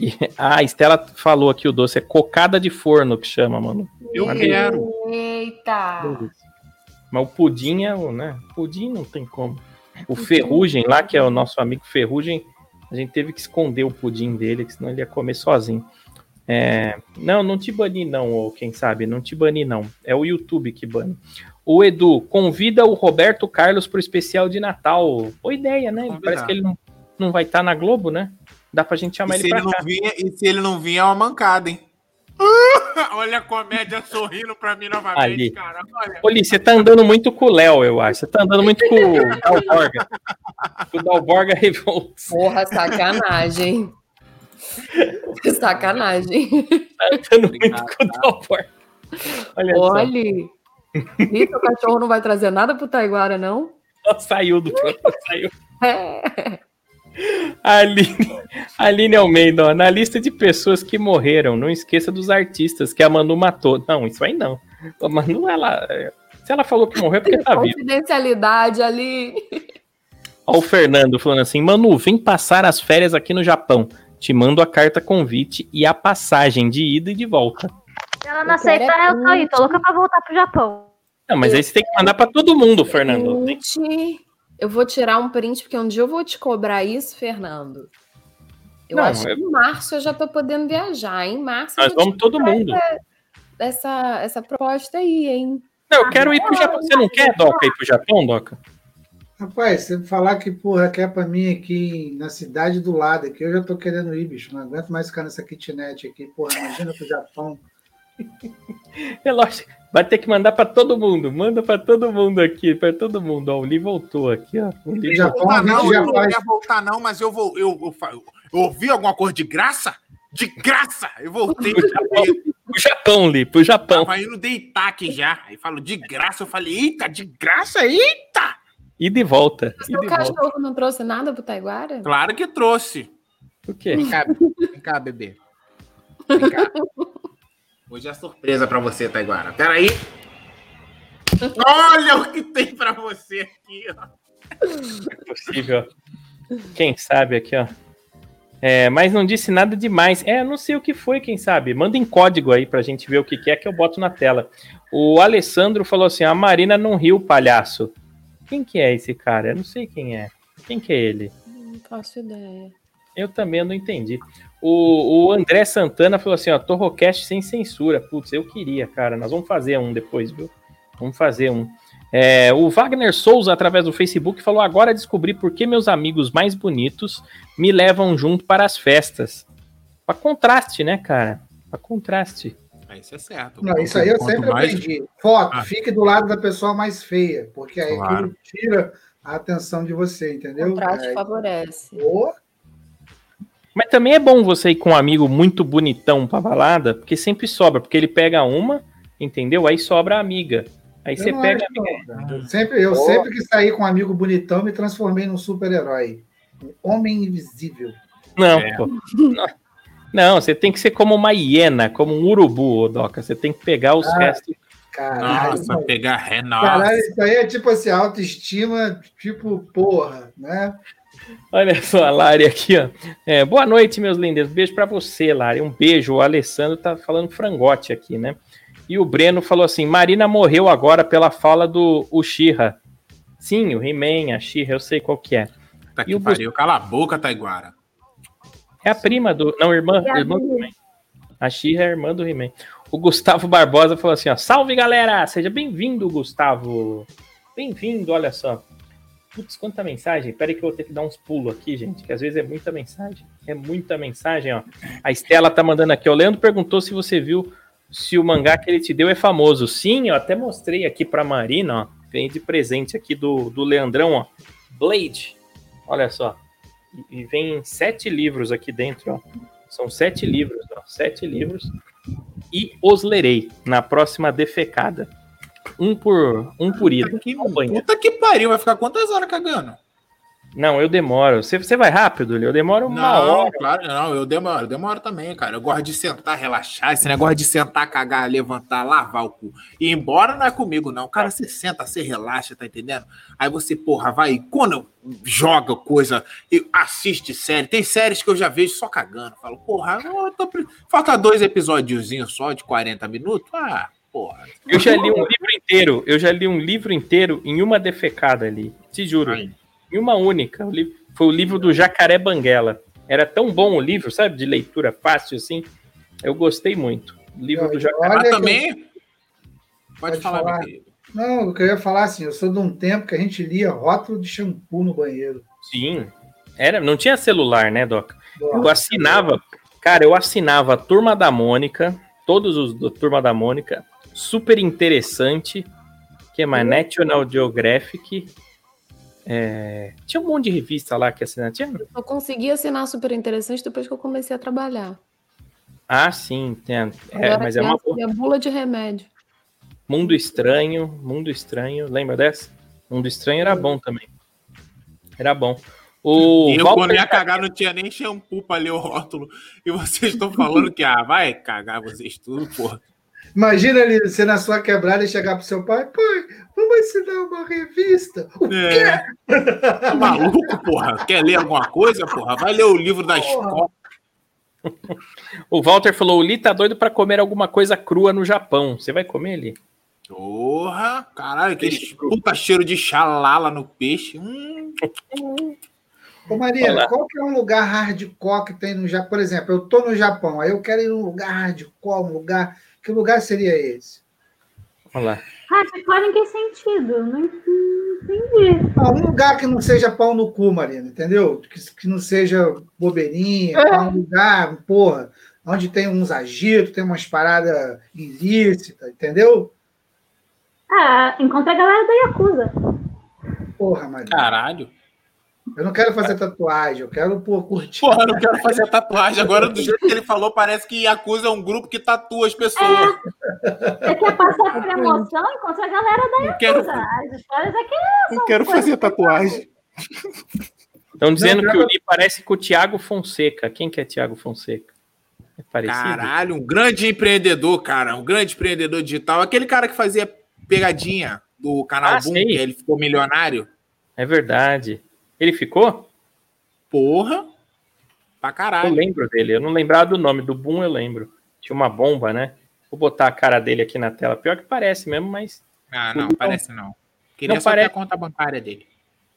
E, [LAUGHS] ah, a Estela falou aqui o doce, é cocada de forno que chama, mano. Eu quero. Eita! Mas o pudim é o, né? Pudim não tem como. O Ferrugem lá, que é o nosso amigo Ferrugem, a gente teve que esconder o pudim dele, que senão ele ia comer sozinho. É, não, não te bani não, ou quem sabe, não te bani não. É o YouTube que bane. O Edu, convida o Roberto Carlos pro especial de Natal. Boa ideia, né? Parece que ele não, não vai estar na Globo, né? Dá pra gente chamar E se, ele ele pra não cá. vinha, e se ele não vinha, é uma mancada, hein? [LAUGHS] Olha a comédia sorrindo pra mim novamente, Ali. cara. Olha. Oli, você tá andando muito com o Léo, eu acho. Você tá andando muito com o [LAUGHS] Dalborga. Com o Dalborga Revolts. Porra, sacanagem. [LAUGHS] sacanagem. Tá andando muito com o Dalborga. Olha só. Olha. E seu cachorro não vai trazer nada pro Taiguara, não? Saiu do saiu. É. A Aline, Aline Almeida, ó, na lista de pessoas que morreram, não esqueça dos artistas que a Manu matou. Não, isso aí não. A Manu, ela. Se ela falou que morreu, é porque tá vivo. Confidencialidade ali. Ó, o Fernando falando assim: Manu, vem passar as férias aqui no Japão. Te mando a carta convite e a passagem de ida e de volta. Se ela não Eu quero aceita, é eu tô aí, tô louca pra voltar pro Japão. Não, mas aí você tem que mandar pra todo mundo, Fernando. Tem- Print. Eu vou tirar um print, porque um dia eu vou te cobrar isso, Fernando. Eu Não, acho eu- que em março eu já tô podendo viajar. Em março eu Nós vamos todo mundo. Essa, essa proposta aí, hein? Não, eu quero ir pro Japão. Você não quer, Doca, ir pro Japão, Doca? Rapaz, você falar que, porra, quer pra mim aqui na cidade do lado, aqui eu já tô querendo ir, bicho. Não aguento mais ficar nessa kitnet aqui. Porra, imagina pro Japão. [LAUGHS] É lógico. Vai ter que mandar pra todo mundo. Manda pra todo mundo aqui, pra todo mundo. Ó, o Li voltou aqui, ó. O Li Já-. Japão, Voltar não, já eu não faz- quero voltar não, mas eu vou. Eu, eu, fa- eu ouvi alguma coisa de graça? De graça! Eu voltei. Eu Pro Japão, Li, pro Japão. tava indo deitar aqui já. Aí falo de graça, eu falei, eita, de graça, eita! E de volta. E Seu de volta. cachorro não trouxe nada pro Taiguara? Claro que trouxe. O quê? Vem cá, vem cá, bebê. Vem cá. [LAUGHS] Hoje é surpresa pra você, Taiguara. Pera aí. Olha o que tem pra você aqui, ó. possível. Quem sabe aqui, ó. É, mas não disse nada demais. É, não sei o que foi, quem sabe. Manda em código aí pra gente ver o que, que é que eu boto na tela. O Alessandro falou assim: a Marina não riu, palhaço. Quem que é esse cara? Eu não sei quem é. Quem que é ele? Não faço ideia. Eu também não entendi. O, o André Santana falou assim: ó, Torrocast sem censura. Putz, eu queria, cara. Nós vamos fazer um depois, viu? Vamos fazer um. É, o Wagner Souza, através do Facebook, falou: agora descobri por que meus amigos mais bonitos me levam junto para as festas. Pra contraste, né, cara? Pra contraste. É, Isso é certo. Não, isso aí eu sempre mais- aprendi. Foto, Ah. fique do lado da pessoa mais feia, porque aí Claro. tira a atenção de você, entendeu? Contraste É, favorece. Pô, Mas também é bom você ir com um amigo muito bonitão pra balada, porque sempre sobra, porque ele pega uma, entendeu? Aí sobra a amiga. Aí eu você pega. Eu sempre, eu sempre que saí com um amigo bonitão, me transformei num super-herói. Um homem invisível. Não, É. pô. Não. Não, você tem que ser como uma hiena, como um urubu, ô Doca. Você tem que pegar os Ah, restos. Caralho, Nossa, mano. pegar ré, nossa. Caralho, isso aí é tipo assim, autoestima, tipo, porra, né? Olha só a Lari aqui, ó. É, boa noite, meus lindos. Beijo pra você, Lari. Um beijo. O Alessandro tá falando frangote aqui, né? E o Breno falou assim: Marina morreu agora pela fala do Uchiha. Sim, o He-Man, a She-Ra, eu sei qual que é. Tá E que o pariu. Cala a boca, Taiguara. É a prima do. Não, irmã. É a irmã do. He-Man. A Xirra é a irmã do He-Man. O Gustavo Barbosa falou assim: ó, salve galera! Seja bem-vindo, Gustavo. Bem-vindo, olha só. Putz, quanta mensagem. Pera aí que eu vou ter que dar uns pulos aqui, gente, que às vezes é muita mensagem. É muita mensagem, ó. A Estela tá mandando aqui. O Leandro perguntou se você viu se o mangá que ele te deu é famoso. Sim, eu até mostrei aqui pra Marina, ó. Ganhei de presente aqui do, do Leandrão, ó. Blade. Olha só. E, e vem sete livros aqui dentro, ó. São sete livros, ó. Sete livros. E os lerei na próxima defecada. Um por, um por ida. Puta que, puta que pariu, vai ficar quantas horas cagando? Não, eu demoro. Você, você vai rápido? Eu demoro uma não, hora. claro, não, eu demoro, eu demoro também, cara. Eu gosto de sentar, relaxar, esse negócio de sentar, cagar, levantar, lavar o cu. E ir embora não é comigo, não. Cara, você senta, você relaxa, tá entendendo? Aí você, porra, vai, quando joga coisa, e assiste série. Tem séries que eu já vejo só cagando. Falo, porra, eu tô falta dois episódiozinhos só de 40 minutos. Ah, porra. Eu já li um livro inteiro. Eu já li um livro inteiro em uma defecada ali. Te juro. Aí. Em uma única. Foi o livro do Jacaré Banguela. Era tão bom o livro, sabe? De leitura fácil assim. Eu gostei muito. O livro do Jacaré. Olha Mas que também. Pode, Pode falar, falar. Não, o que eu ia falar assim, eu sou de um tempo que a gente lia rótulo de shampoo no banheiro. Sim. Era, não tinha celular, né, Doc? Eu Nossa, assinava, cara, eu assinava a Turma da Mônica, todos os do Turma da Mônica, super interessante, que é mais National Geographic. é, tinha um monte de revista lá que assinava. Tinha? Eu consegui assinar super interessante depois que eu comecei a trabalhar. Ah, sim, tem, é, mas é uma via bula de remédio. Mundo Estranho, Mundo Estranho, lembra dessa? Mundo Estranho era bom também. Era bom. O E eu, Walter quando ia cagar, não tinha nem shampoo pra ler o rótulo. E vocês estão falando que, ah, vai cagar vocês tudo, porra. Imagina ali, você na sua quebrada e chegar pro seu pai, pai, vamos assinar uma revista. O É. Tá maluco, porra? Quer ler alguma coisa, porra? Vai ler o livro da escola. O Walter falou: o Lee tá doido pra comer alguma coisa crua no Japão. Você vai comer ali? Porra, caralho, aquele Peixe puta cheiro de xalala no peixe. Hum, Ô Marina, Olá. qual que é um lugar hardcore que tem no Japão? Por exemplo, eu tô no Japão, aí eu quero ir num lugar hardcore, um lugar. Que lugar seria esse? Olha lá. Hardcore em que sentido? Não entendi. Ah, um lugar que não seja pau no cu, Marina, entendeu? Que, que não seja bobeirinha, É. um lugar, porra, onde tem uns agitos, tem umas paradas ilícitas, entendeu? Ah, encontrei a galera da Yakuza. Porra, Marina. caralho. Eu não quero fazer tatuagem, eu quero pô, curtir. Porra, eu não quero fazer tatuagem. Agora, do jeito que ele falou, parece que Yakuza é um grupo que tatua as pessoas. Você quer passar por emoção? Encontra a galera da Não quero, Yakuza. As histórias aqui Não quero fazer tatuagem. Estão dizendo Não, que o Lee parece com o Thiago Fonseca. Quem que é Thiago Fonseca? É parecido? Caralho, um grande empreendedor, cara. Um grande empreendedor digital. Aquele cara que fazia pegadinha do canal Ah, Boom, ele ficou milionário. É verdade. Ele ficou? Porra. Pra Eu caralho. lembro dele. Eu não lembrava do nome. Do Boom eu lembro. Tinha uma bomba, né? Vou botar a cara dele aqui na tela. Pior que parece mesmo, mas Ah, não, Não. parece não. Queria Não só parece. a conta bancária dele.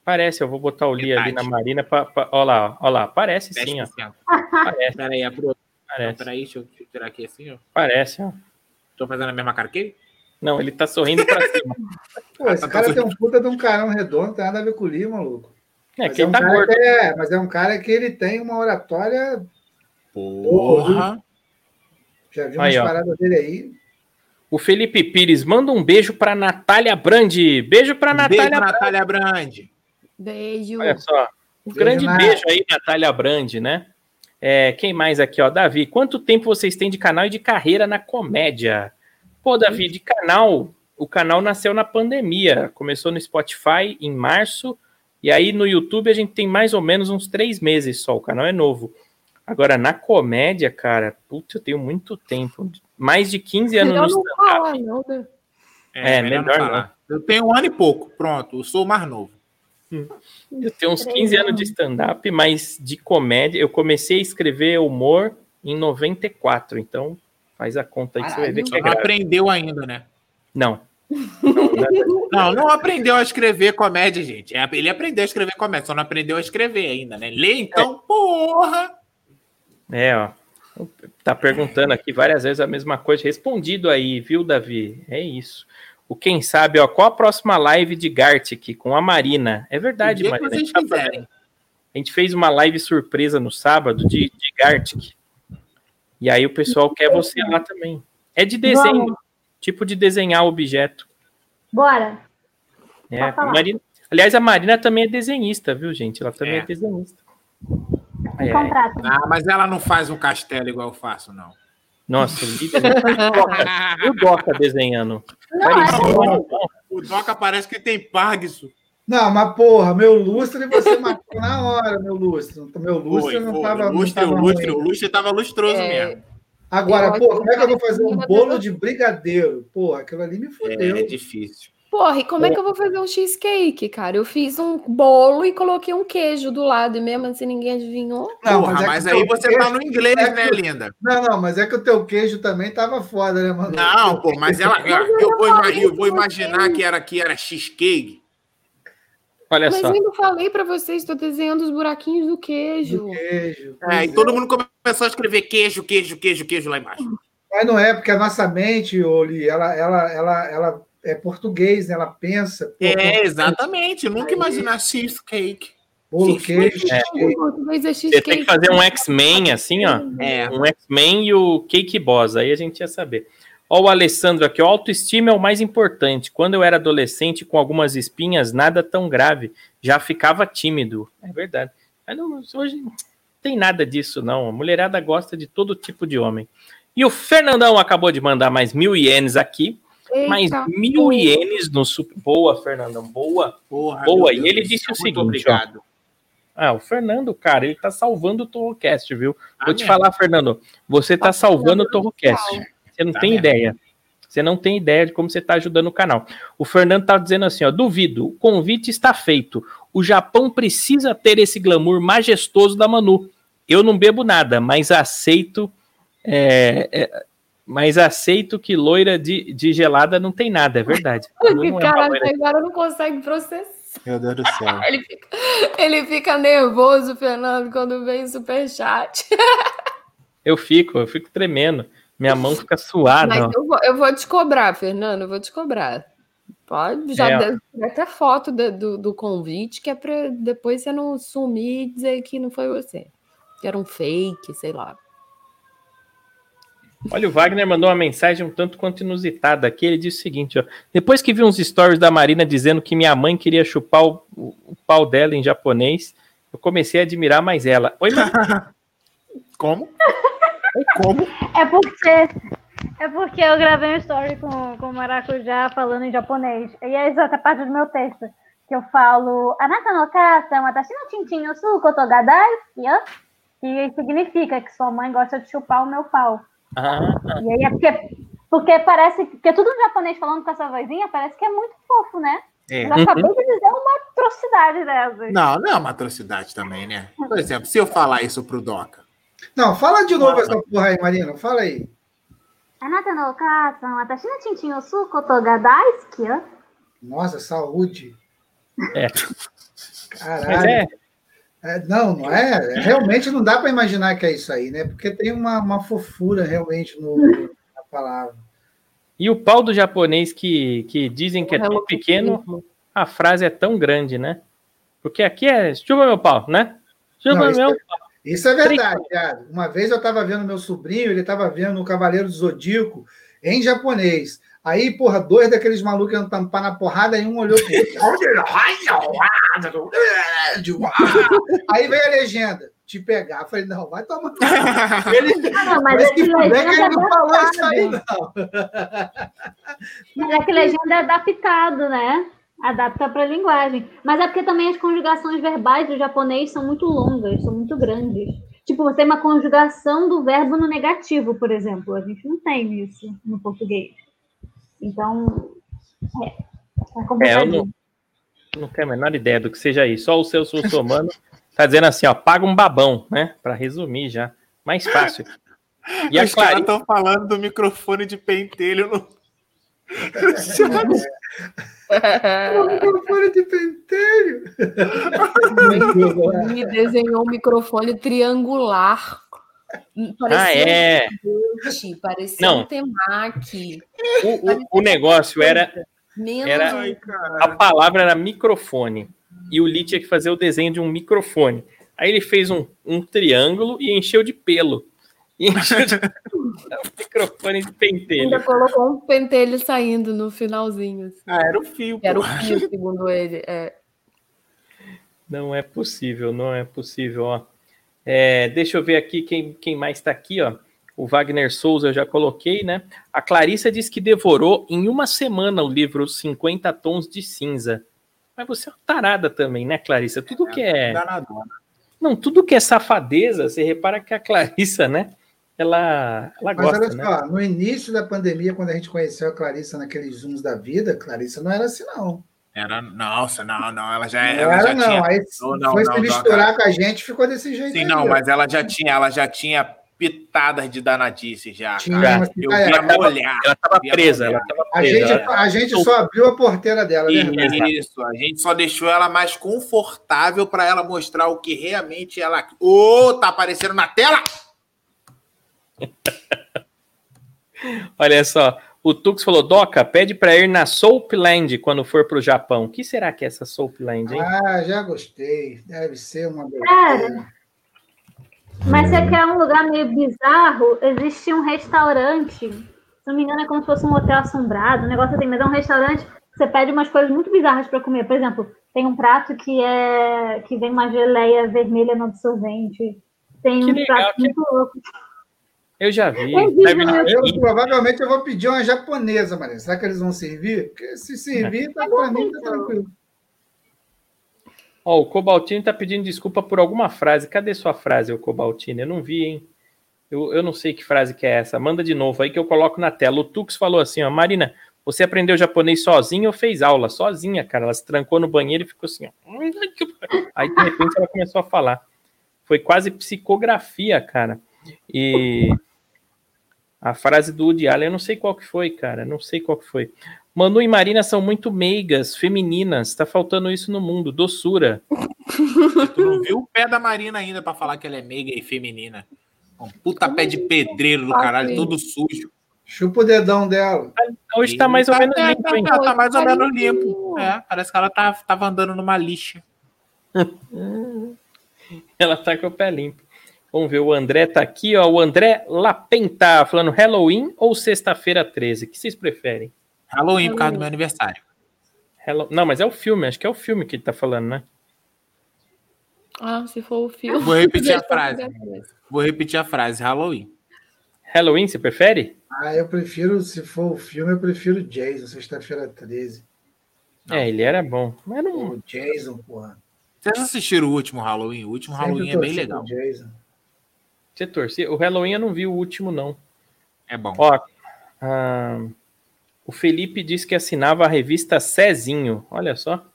parece. Eu vou botar o Lee ali na Marina. Pra, pra, ó lá, ó lá. Parece sim, ó. 10%. Parece, Peraí, apro... parece. Peraí, deixa eu eu tirar aqui assim, ó. Parece, ó. Tô fazendo a mesma cara que ele? Não, ele tá sorrindo pra cima. Pô, esse Ah, tá cara tem um puta de um carão redondo, não tem nada a ver com o Lee, maluco. É Mas que é, ele um tá cara gordo. que é, mas é um cara que ele tem uma oratória. Porra. Já vi umas paradas dele aí. O Felipe Pires manda um beijo pra Natália Brandi. Beijo pra Beijo, Natália Brandi. Natália Brandi. Beijo. Olha só. Um Beijo, grande Nath. beijo aí, Natália Brandi, né? É, quem mais aqui, ó? Davi, quanto tempo vocês têm de canal e de carreira na comédia? Pô, Davi, de canal, o canal nasceu na pandemia. Começou no Spotify em março. E aí no YouTube a gente tem mais ou menos uns três meses só. O canal é novo. Agora, na comédia, cara, putz, eu tenho muito tempo. Mais de 15 anos Melhor no não stand-up. falar, não, né? É, melhor não. falar. Eu tenho um ano e pouco. Pronto, eu sou o mais novo. Eu tenho uns Três 15 anos de stand-up, mas de comédia. Eu comecei a escrever humor em 94, então faz a conta aí que você vai ver que é não grave. aprendeu ainda, né? Não. Não, não, Não, aprendeu a escrever comédia, gente. É, Ele aprendeu a escrever comédia, só não aprendeu a escrever ainda, né? Lê então, porra! É, ó. Tá perguntando aqui várias vezes a mesma coisa. Respondido aí, viu, Davi? É isso. O quem sabe, ó, qual a próxima live de Gartic com a Marina? É verdade, Marina. A gente, tá quiserem. a gente fez uma live surpresa no sábado de, de Gartic. E aí o pessoal quer você lá também. É de desenho, Vamos. Tipo de desenhar objeto. Bora. É. Marina- aliás, a Marina também é desenhista, viu, gente? Ela também é, É. desenhista. É. Ah, mas ela não faz um castelo igual eu faço, não. nossa, o e Doca desenhando. Não, é Parecia- O Doca parece que tem Parkinson. Não, mas porra, meu lustre você matou na hora, meu lustre. Meu lustre Foi, não foi. tava. o lustre, não o lustre, o lustre tava lustroso É, mesmo. Agora, Eu pô, como é que eu vou fazer um bolo de brigadeiro? Porra, aquilo ali me fudeu. É difícil. Porra, e como é que eu vou fazer um cheesecake, cara? Eu fiz um bolo e coloquei um queijo do lado, e mesmo assim ninguém adivinhou. Não, Porra, é mas aí você queijo- tá no inglês, é né, que- linda? Não, não, mas é que o teu queijo também tava foda, né, mano? Não, pô, mas ela. Eu vou, ima- eu vou imaginar que era, que era cheesecake. Olha Mas só. eu ainda falei pra vocês, tô desenhando os buraquinhos do queijo. Do queijo. É, e todo mundo começou a escrever queijo, queijo, queijo, queijo lá embaixo. Mas não é, porque a nossa mente, Oli, ela, ela, ela, ela é português, né? Ela pensa. É, exatamente. Eu nunca imaginar cheesecake. Bolo, queijo, É. É Você tem que fazer um X-Men assim, ó. É. Um X-Men e o Cake Boss, aí a gente ia saber. Ó, o Alessandro aqui, ó, autoestima é o mais importante. Quando eu era adolescente com algumas espinhas, nada tão grave, já ficava tímido. É verdade. Mas não, hoje não tem nada disso, não. A mulherada gosta de todo tipo de homem. E o Fernandão acabou de mandar mais mil ienes aqui. Eita, mais mil ienes no super. Boa, Fernandão, boa. Porra, Boa, e ele disse o seguinte, ó. obrigado. Ah, o Fernando, cara, ele tá salvando o Torrocast, viu? Vou te mesmo. falar, Fernando, você tá salvando o Torrocast. Você não Tá tem mesmo. ideia. Você não tem ideia de como você tá ajudando o canal. O Fernando tá dizendo assim, ó, duvido, o convite está feito. O Japão precisa ter esse glamour majestoso da Manu. Eu não bebo nada, mas aceito é, é, mas aceito que loira de, de gelada não tem nada, é verdade. [LAUGHS] A Manu Que não é cara loira agora não consegue processar. Meu Deus do céu. [LAUGHS] Ele fica, ele fica nervoso, Fernando, quando vem superchat. [LAUGHS] Eu fico, eu fico tremendo. Minha mão fica suada. Mas eu vou, eu vou te cobrar, Fernando, eu vou te cobrar. Pode, já É. deve até foto do, do, do convite, que é pra depois você não sumir e dizer que não foi você. Que era um fake, sei lá. Olha, o Wagner mandou uma mensagem um tanto quanto inusitada aqui. Ele disse o seguinte: ó, depois que vi uns stories da Marina dizendo que minha mãe queria chupar o, o- o pau dela em japonês, eu comecei a admirar mais ela. Oi, Marina. [LAUGHS] Como? Como? É porque. É porque eu gravei um story com, com o Maracujá falando em japonês. E é exata parte do meu texto. Que eu falo. Anata no kasa, watashi no chinchin no su koto ga daisuki yo", Que significa que sua mãe gosta de chupar o meu pau. Ah, E aí é porque. Porque parece. Porque tudo em japonês falando com essa vozinha parece que é muito fofo, né? É. Eu acabei de dizer uma atrocidade dessas. Não, não é uma atrocidade também, né? Por exemplo, se eu falar isso pro Doca. Não, fala de novo essa porra aí, Marina. Fala aí. Anata no kasa, watashi no chinchin no su koto ga daisuki yo". Nossa, saúde. É. Caralho. é. É, não, não é. Realmente não dá para imaginar que é isso aí, né? Porque tem uma, uma fofura realmente no, na palavra. E o pau do japonês que, que dizem que é tão pequeno, a frase é tão grande, né? Porque aqui é chupa meu pau, né? Chupa Não, isso meu é- Isso é verdade, Thiago. Uma vez eu estava vendo meu sobrinho, ele estava vendo o Cavaleiro do Zodíaco em japonês. Aí, porra, dois daqueles malucos iam tampar na porrada, aí um olhou pro outro. [LAUGHS] Aí veio a legenda, te pegar. Eu falei, não, vai tomar. [LAUGHS] Ele, Ah, não, mas mas é que puder que ele legenda não é falou isso aí, não. Mas é que legenda é adaptado, né? Adapta para a linguagem. Mas é porque também as conjugações verbais do japonês são muito longas, são muito grandes. Tipo, você tem uma conjugação do verbo no negativo, por exemplo. A gente não tem isso no português. Então, é, é É, eu não, não tenho a menor ideia do que seja isso. Só o seu russomano [LAUGHS] tá dizendo assim, ó, paga um babão, né? Para resumir já. Mais fácil. E Os caras estão falando do microfone de pentelho no. [LAUGHS] O microfone de pentelho. Me desenhou um microfone triangular. Ah, é. Yogurt, parecia Não. um temaki. O, o- o negócio era. Menos Era- um- Ai. A palavra era microfone. E o Lee tinha que fazer o desenho de um microfone. Aí ele fez um, um triângulo e encheu de pelo. E encheu de microfone de ainda pentelho. colocou um pentelho saindo no finalzinho. assim. Ah, era o fio, era o fio, segundo ele. É. Não é possível, não é possível. Ó. É, deixa eu ver aqui quem, quem mais está aqui. Ó. O Wagner Souza eu já coloquei, né? A Clarissa diz que devorou em uma semana o livro 50 Tons de Cinza. Mas você é uma tarada também, né, Clarissa? Tudo que é. Danadona. Não, tudo que é safadeza, você repara que a Clarissa, né? Ela, ela Mas gosta, olha né? só, no início da pandemia, quando a gente conheceu a Clarissa naqueles Zooms da vida, Clarissa não era assim, não. Era, nossa, não, não, ela já, Não ela era, já não. tinha. Aí Não, não, foi não, se misturar com a gente, ficou desse jeito Sim, aí, não, ó. mas ela já tinha, ela já tinha pitadas de danadice já, Tinha cara. Eu via Ela tava-. Ela tava via presa, ela tava A presa. gente, ela- a gente só abriu a porteira dela, né? verdade. Isso, a gente só deixou ela mais confortável para ela mostrar o que realmente ela. Ô, tá aparecendo na tela? [LAUGHS] Olha só, o Tux falou: Doca, pede pra ir na Soapland quando for pro Japão. O que será que é essa Soapland, hein? Ah, já gostei. Deve ser uma Cara, beleza. Mas você quer um lugar meio bizarro? Existe um restaurante. Se não me engano, é como se fosse um hotel assombrado, um negócio assim, mas é um restaurante. Você pede umas coisas muito bizarras para comer. Por exemplo, tem um prato que é que vem uma geleia vermelha no absorvente. Tem Que um legal, prato que- muito louco. Eu já vi. Eu, provavelmente eu vou pedir uma japonesa, Maria. Será que eles vão servir? Porque se servir, tá, pra mim tá tranquilo. Ó, o Cobaltino tá pedindo desculpa por alguma frase. Cadê sua frase, o Cobaltino? Eu não vi, hein? Eu, eu não sei que frase que é essa. Manda de novo aí que eu coloco na tela. O Tux falou assim, ó, Marina, você aprendeu japonês sozinha ou fez aula? Sozinha, cara. Ela se trancou no banheiro e ficou assim, ó. [LAUGHS] Aí, de repente, ela começou a falar. Foi quase psicografia, cara. E a frase do Woody Allen, eu não sei qual que foi, cara. Não sei qual que foi. Manu e Marina são muito meigas, femininas. Tá faltando isso no mundo. Doçura. Tu não viu o pé da Marina ainda para falar que ela é meiga e feminina. Um puta pé de pedreiro do caralho, todo sujo. Chupa o dedão dela. Hoje tá mais ou Tá- menos tá- limpo, hein? Tá, tá mais ou Tá menos limpo. É, parece que ela tá, tava andando numa lixa. Ela tá com o pé limpo. Vamos ver, o André tá aqui, ó. O André Lapenta falando Halloween ou sexta-feira 13? O que vocês preferem? Halloween por causa do meu aniversário. Hallow- Não, mas é o filme, acho que é o filme que ele tá falando, né? Ah, se for o filme. Vou repetir a [LAUGHS] eu frase. Vou repetir a frase, Halloween. Halloween, você prefere? Ah, eu prefiro, se for o filme, eu prefiro Jason, sexta-feira 13. É, ele era bom. Mas não... O Jason, porra. Vocês assistiram o último Halloween? O último Sempre Halloween é bem legal. Jason. Você torcia? O Halloween eu não vi o último, não. É bom. Ó, ah, o Felipe disse que assinava a revista Cezinho. Olha só.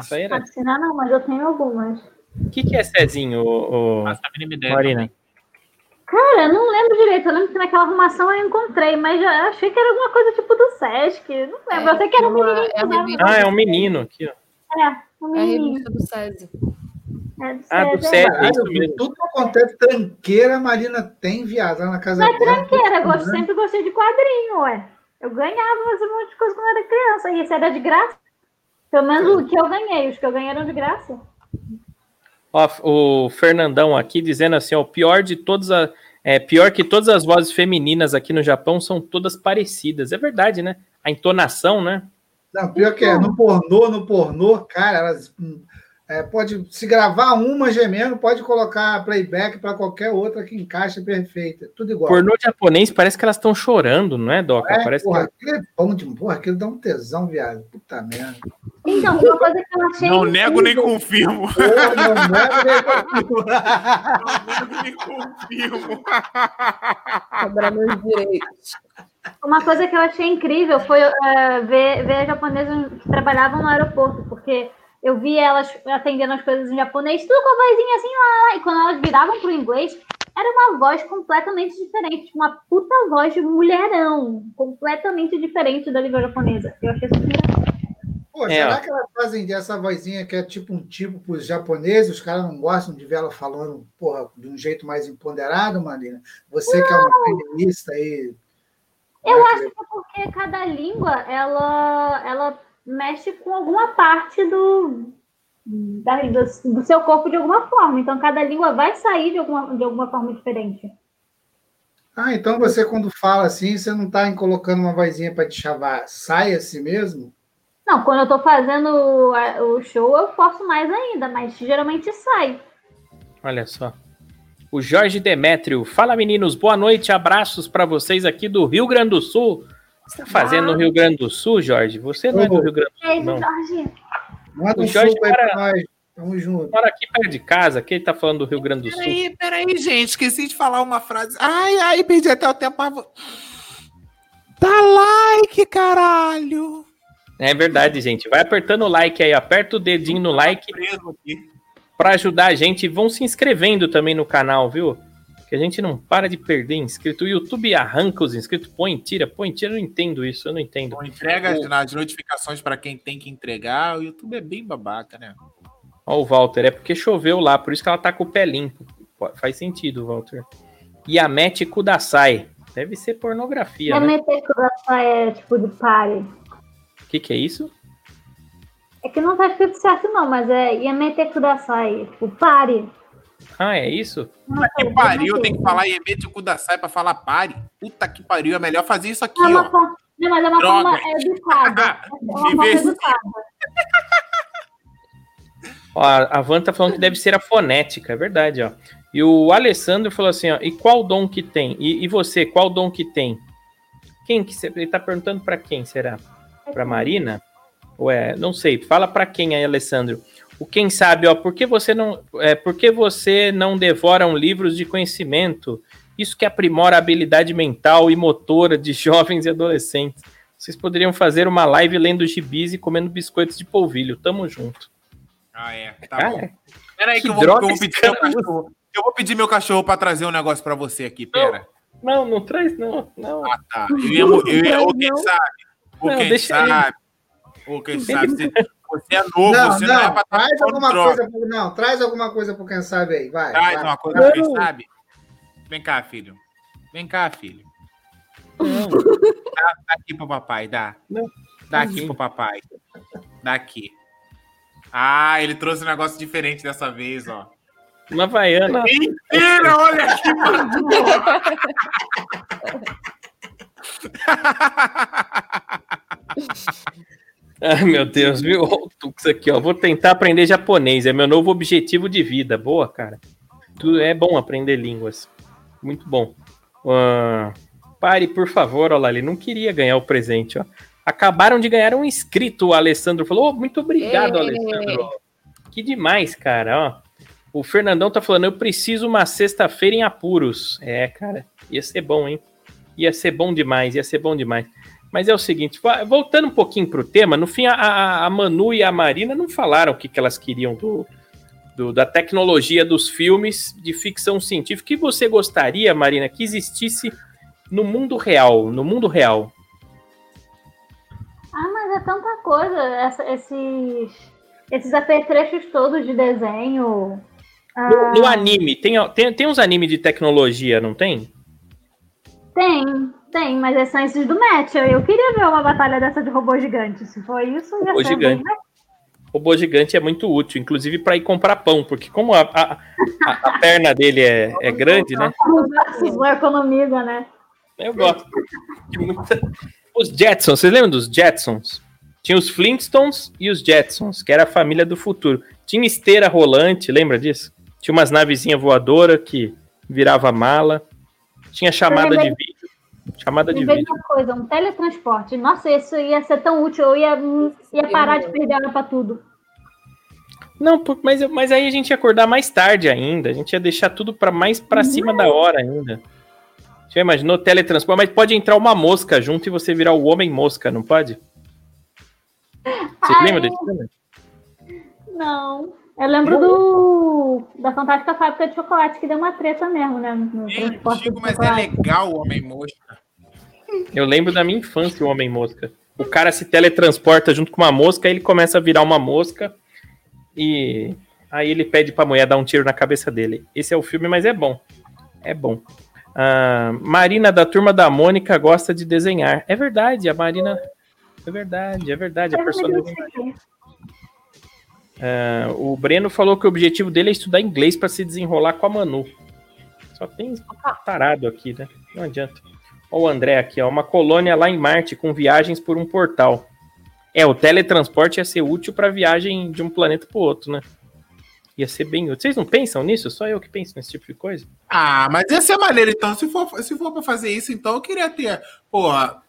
Isso aí era... Assinar não, mas eu tenho algumas. O que, que é Cezinho, ô, ô, Faço a mínima ideia. Marina? Cara, eu não lembro direito. Eu lembro que naquela arrumação eu encontrei, mas já achei que era alguma coisa tipo do Sesc. Não lembro. eu sei que era um menino. é revista. Ah, é um menino aqui, ó. É, um É a menino. revista do SESI. É, do Ah, do é. Isso mesmo. tudo quanto é tranqueira, a Marina tem viado lá na casa Não é dela. tranqueira, eu gosto- sempre gostei de quadrinho, ué. Eu ganhava fazer um monte de coisa quando eu era criança. E isso era de graça. Pelo menos o que eu ganhei. Os que eu ganhei eram de graça. Ó, o Fernandão aqui dizendo assim, ó, o pior de todas a, é pior que todas as vozes femininas aqui no Japão são todas parecidas. É verdade, né? A entonação, né? Não, pior que é, no pornô, no pornô, cara, elas hum, é, pode se gravar uma gemendo, pode colocar playback para qualquer outra que encaixa perfeita. Tudo igual. Pornô japonês parece que elas estão chorando, não é, Doca? É, parece porra, que aquilo é bom de porra, aquilo dá um tesão, viado. Puta merda. Então, uma coisa que eu achei. Não nego nem incrível- confirmo. Porra, não, nego nem confirmo. Cobrar meus direitos. Uma coisa que eu achei incrível foi eh, ver, ver as japonesas que trabalhavam no aeroporto, porque eu vi elas atendendo as coisas em japonês, tudo com a vozinha assim lá, lá, e quando elas viravam pro inglês, era uma voz completamente diferente, uma puta voz de mulherão, completamente diferente da língua japonesa. Eu achei isso muito engraçado. Pô, É, será que elas fazem essa vozinha que é tipo um tipo para os japoneses? Os caras não gostam de ver ela falando, porra, de um jeito mais empoderado, Marina? Você que é uma feminista aí. Eu né, acho que é porque cada língua ela, ela mexe com alguma parte do, da- do, do seu corpo de alguma forma. Então cada língua vai sair de alguma, de alguma forma diferente. Ah, então você quando fala assim, você não está colocando uma vozinha para te chavar, sai assim mesmo? Não, quando eu tô fazendo o show, eu forço mais ainda, mas geralmente sai. Olha só. O Jorge Demétrio. Fala, meninos. Boa noite. Abraços para vocês aqui do Rio Grande do Sul. O que você tá fazendo no Rio Grande do Sul, Jorge? Você não é do Rio Grande do Sul, não. Jorge. Manda O Jorge mora- para nós. Tamo junto. Mora aqui perto de casa. Quem tá falando do Rio Grande do Sul? Peraí, peraí, gente. Esqueci de falar uma frase. Ai, ai, perdi até o tempo. mas Dá like, caralho. É verdade, gente. Vai apertando o like aí. Aperta o dedinho no like Preso aqui. para ajudar a gente. E vão se inscrevendo também no canal, viu? Que a gente não para de perder inscrito. O YouTube arranca os inscritos, põe, tira, põe, tira. Eu não entendo isso, eu não entendo. Não entrega O- as notificações para quem tem que entregar. O YouTube é bem babaca, né? Ó, o Walter, é porque choveu lá, por isso que ela tá com o pé limpo. Faz sentido, Walter. Yamete Kudasai. Deve ser pornografia, né? Yamete Kudasai é tipo de pare. O que, que é isso? É que não tá escrito certo não, mas é Yamete Kudasai, tipo pare. Ah, é isso? Não, Que pariu, tem que falar Yemete Kudasai pra falar pare. Puta que pariu, é melhor fazer isso aqui, É ó. forma, não, mas é uma Droga. forma educada. [LAUGHS] É uma forma educada. Ó, a Van tá falando que deve ser a fonética, é verdade, ó. E o Alessandro falou assim, ó, e qual dom que tem? E, e você, qual dom que tem? Quem que você, ele tá perguntando pra quem será? Pra Marina? Ou é, não sei, fala pra quem aí, Alessandro. O quem sabe, ó, por que você não, é, por que você não devoram livros de conhecimento? Isso que aprimora a habilidade mental e motora de [LAUGHS] jovens e adolescentes. Vocês poderiam fazer uma live lendo gibis e comendo biscoitos de polvilho. Tamo junto. Ah, é. Tá Cara, bom. Pera aí que, que eu vou, eu vou pedir meu cachorro. Eu vou pedir meu cachorro pra trazer um negócio pra você aqui, pera. Não, não traz, não. não. Ah, tá. Eu ia, eu ia, ou quem Não. sabe, ou Não, quem sabe, ou quem sabe, você, é novo, Não, você não, é não, pra estar traz alguma coisa. pro- Não, traz alguma coisa pro quem sabe aí. Vai. Traz vai. uma coisa pra quem sabe. Vem cá, filho. Vem cá, filho. Dá, dá aqui pro papai, dá. Não. Dá aqui pro papai. Dá aqui. Ah, ele trouxe um negócio diferente dessa vez, ó. Uma vaiana. Mentira, olha aqui, [LAUGHS] Ai, meu Deus, viu? Olha o Tux aqui, ó. Vou tentar aprender japonês. É meu novo objetivo de vida. Boa, cara. Tudo é bom aprender línguas. Muito bom. Ah, pare, por favor, olha lá. Ele não queria ganhar o presente, ó. Acabaram de ganhar um inscrito, o Alessandro falou. "Oh, muito obrigado, Ê. Alessandro. Que demais, cara, ó. O Fernandão tá falando, eu preciso uma sexta-feira em apuros. É, cara, ia ser bom, hein? Ia ser bom demais, ia ser bom demais. Mas é o seguinte, voltando um pouquinho pro tema, no fim a, a- a Manu e a Marina não falaram o que, que elas queriam do, do- da tecnologia dos filmes de ficção científica. O que você gostaria, Marina, que existisse no mundo real? No mundo real. Ah, mas é tanta coisa. essa- esses, esses apetrechos todos de desenho. Ah, No, no anime, tem, tem, tem uns animes de tecnologia, não tem? Tem, tem, mas é são esses do match. Eu, eu queria ver uma batalha dessa de robô gigante. Se for isso, ia Robô gigante. bem robô gigante é muito útil, inclusive para ir comprar pão, porque como a, a, a- a perna dele é, é grande, né? Isso economiza, né? Eu gosto. muita- Os Jetsons, vocês lembram dos Jetsons? Tinha os Flintstones e os Jetsons, que era a família do futuro. Tinha esteira rolante, lembra disso? Tinha umas navezinhas voadoras que virava mala. Tinha chamada de vídeo. Chamada de vídeo. uma coisa, um teletransporte. Nossa, isso ia ser tão útil. Eu ia, ia parar de perder hora pra tudo. Não, mas, mas aí a gente ia acordar mais tarde ainda. A gente ia deixar tudo para mais para cima da hora ainda. Já imaginou teletransporte? Mas pode entrar uma mosca junto e você virar o homem mosca, não pode? Você Ai. lembra desse filme? Não. Eu lembro do da Fantástica Fábrica de Chocolate, que deu uma treta mesmo, né? No É antigo, mas é legal o Homem Mosca. Eu lembro da minha infância, o homem mosca. o cara se teletransporta junto com uma mosca, aí ele começa a virar uma mosca e aí ele pede pra mulher dar um tiro na cabeça dele. Esse é o filme, mas é bom. É bom. Ah, Marina da turma da Mônica gosta de desenhar. É verdade, a Marina. É verdade, é verdade. A personagem. Ah, o Breno falou que o objetivo dele é estudar inglês para se desenrolar com a Manu. Só tem tarado aqui, né? Não adianta. Olha o André aqui, ó. Uma colônia lá em Marte com viagens por um portal. É, o teletransporte ia ser útil para viagem de um planeta para outro, né? Ia ser bem útil. Vocês não pensam nisso? Só eu que penso nesse tipo de coisa? Ah, mas ia ser maneiro, então. Se for, se for pra fazer isso, então eu queria ter. Porra.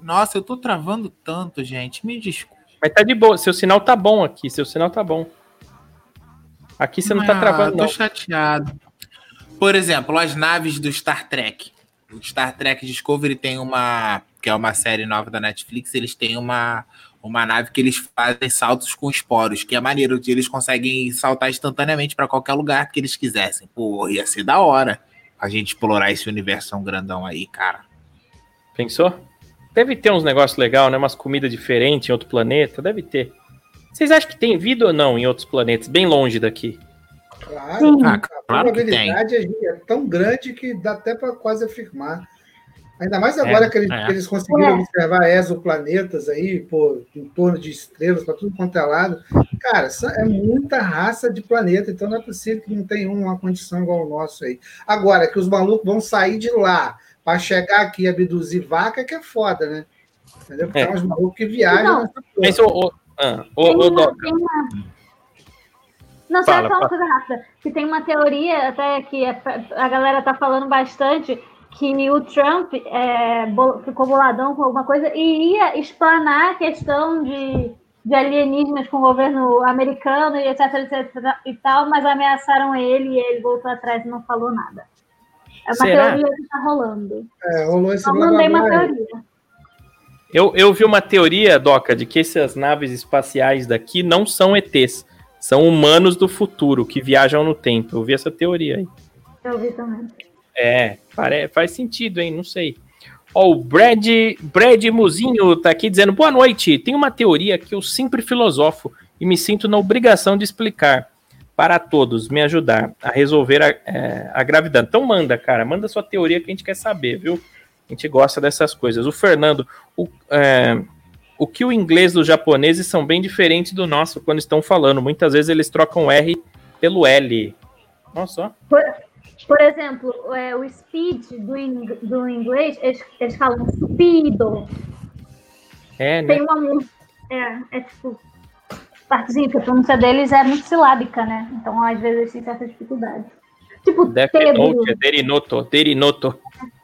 Nossa, eu tô travando tanto, gente. Me desculpa. Mas tá de boa. Seu sinal tá bom aqui. Seu sinal tá bom. Aqui você não tá Ah, travando, tô não. chateado. Por exemplo, as naves do Star Trek. O Star Trek Discovery tem uma. que é uma série nova da Netflix, eles têm uma, uma nave que eles fazem saltos com esporos, que é maneiro, eles conseguem saltar instantaneamente para qualquer lugar que eles quisessem. Pô, ia ser da hora a gente explorar esse universo tão grandão aí, cara. Pensou? Deve ter uns negócios legais, né? Umas comidas diferentes em outro planeta. Deve ter. Vocês acham que tem vida ou não em outros planetas, bem longe daqui? Claro. Ah, a claro que tem. probabilidade é, é tão grande que dá até para quase afirmar. Ainda mais agora É, que, eles, é. que eles conseguiram É. observar exoplanetas aí, pô, em torno de estrelas, para tudo quanto é lado. Cara, é muita raça de planeta, então não é possível que não tenha um, uma condição igual ao nosso aí. Agora, que os malucos vão sair de lá para chegar aqui e abduzir vaca, que é foda, né? Entendeu? Porque É. tem uns malucos que viajam Não. nessa porra. Mas, ô, ô, ah, ô, Tem ô, uma- tem uma- Não, só Fala, uma coisa rápida. Que tem uma teoria, até que é- a galera tá falando bastante, que o Trump é, ficou boladão com alguma coisa e ia explanar a questão de, de alienígenas com o governo americano e etc, etc e tal, mas ameaçaram ele e ele voltou atrás e não falou nada. É uma Será? teoria que tá rolando. É, rolou esse Só mandei uma teoria. eu, eu vi uma teoria, Doca, de que essas naves espaciais daqui não são ETs. São humanos do futuro que viajam no tempo. Eu vi essa teoria aí. Eu vi também. É, pare- faz sentido, hein? Não sei. Ó, o Brad, Brad Muzinho tá aqui dizendo: boa noite. Tem uma teoria que eu sempre filosofo e me sinto na obrigação de explicar para todos, me ajudar a resolver a, é, a gravidade. Então manda, cara, manda sua teoria que a gente quer saber, viu? A gente gosta dessas coisas. O Fernando, o, é, o que o inglês dos japoneses são bem diferentes do nosso quando estão falando. Muitas vezes eles trocam R pelo L. Nossa, ó. Por, por exemplo, é, o speed do, do inglês, eles, eles falam speedo. É, né? Tem uma música. É, é tipo. Partezinha, porque a pronúncia deles é muito silábica, né? Então, às vezes, eles têm certa dificuldade. Tipo, Death Tebu, Note, é Derinoto, Derinoto.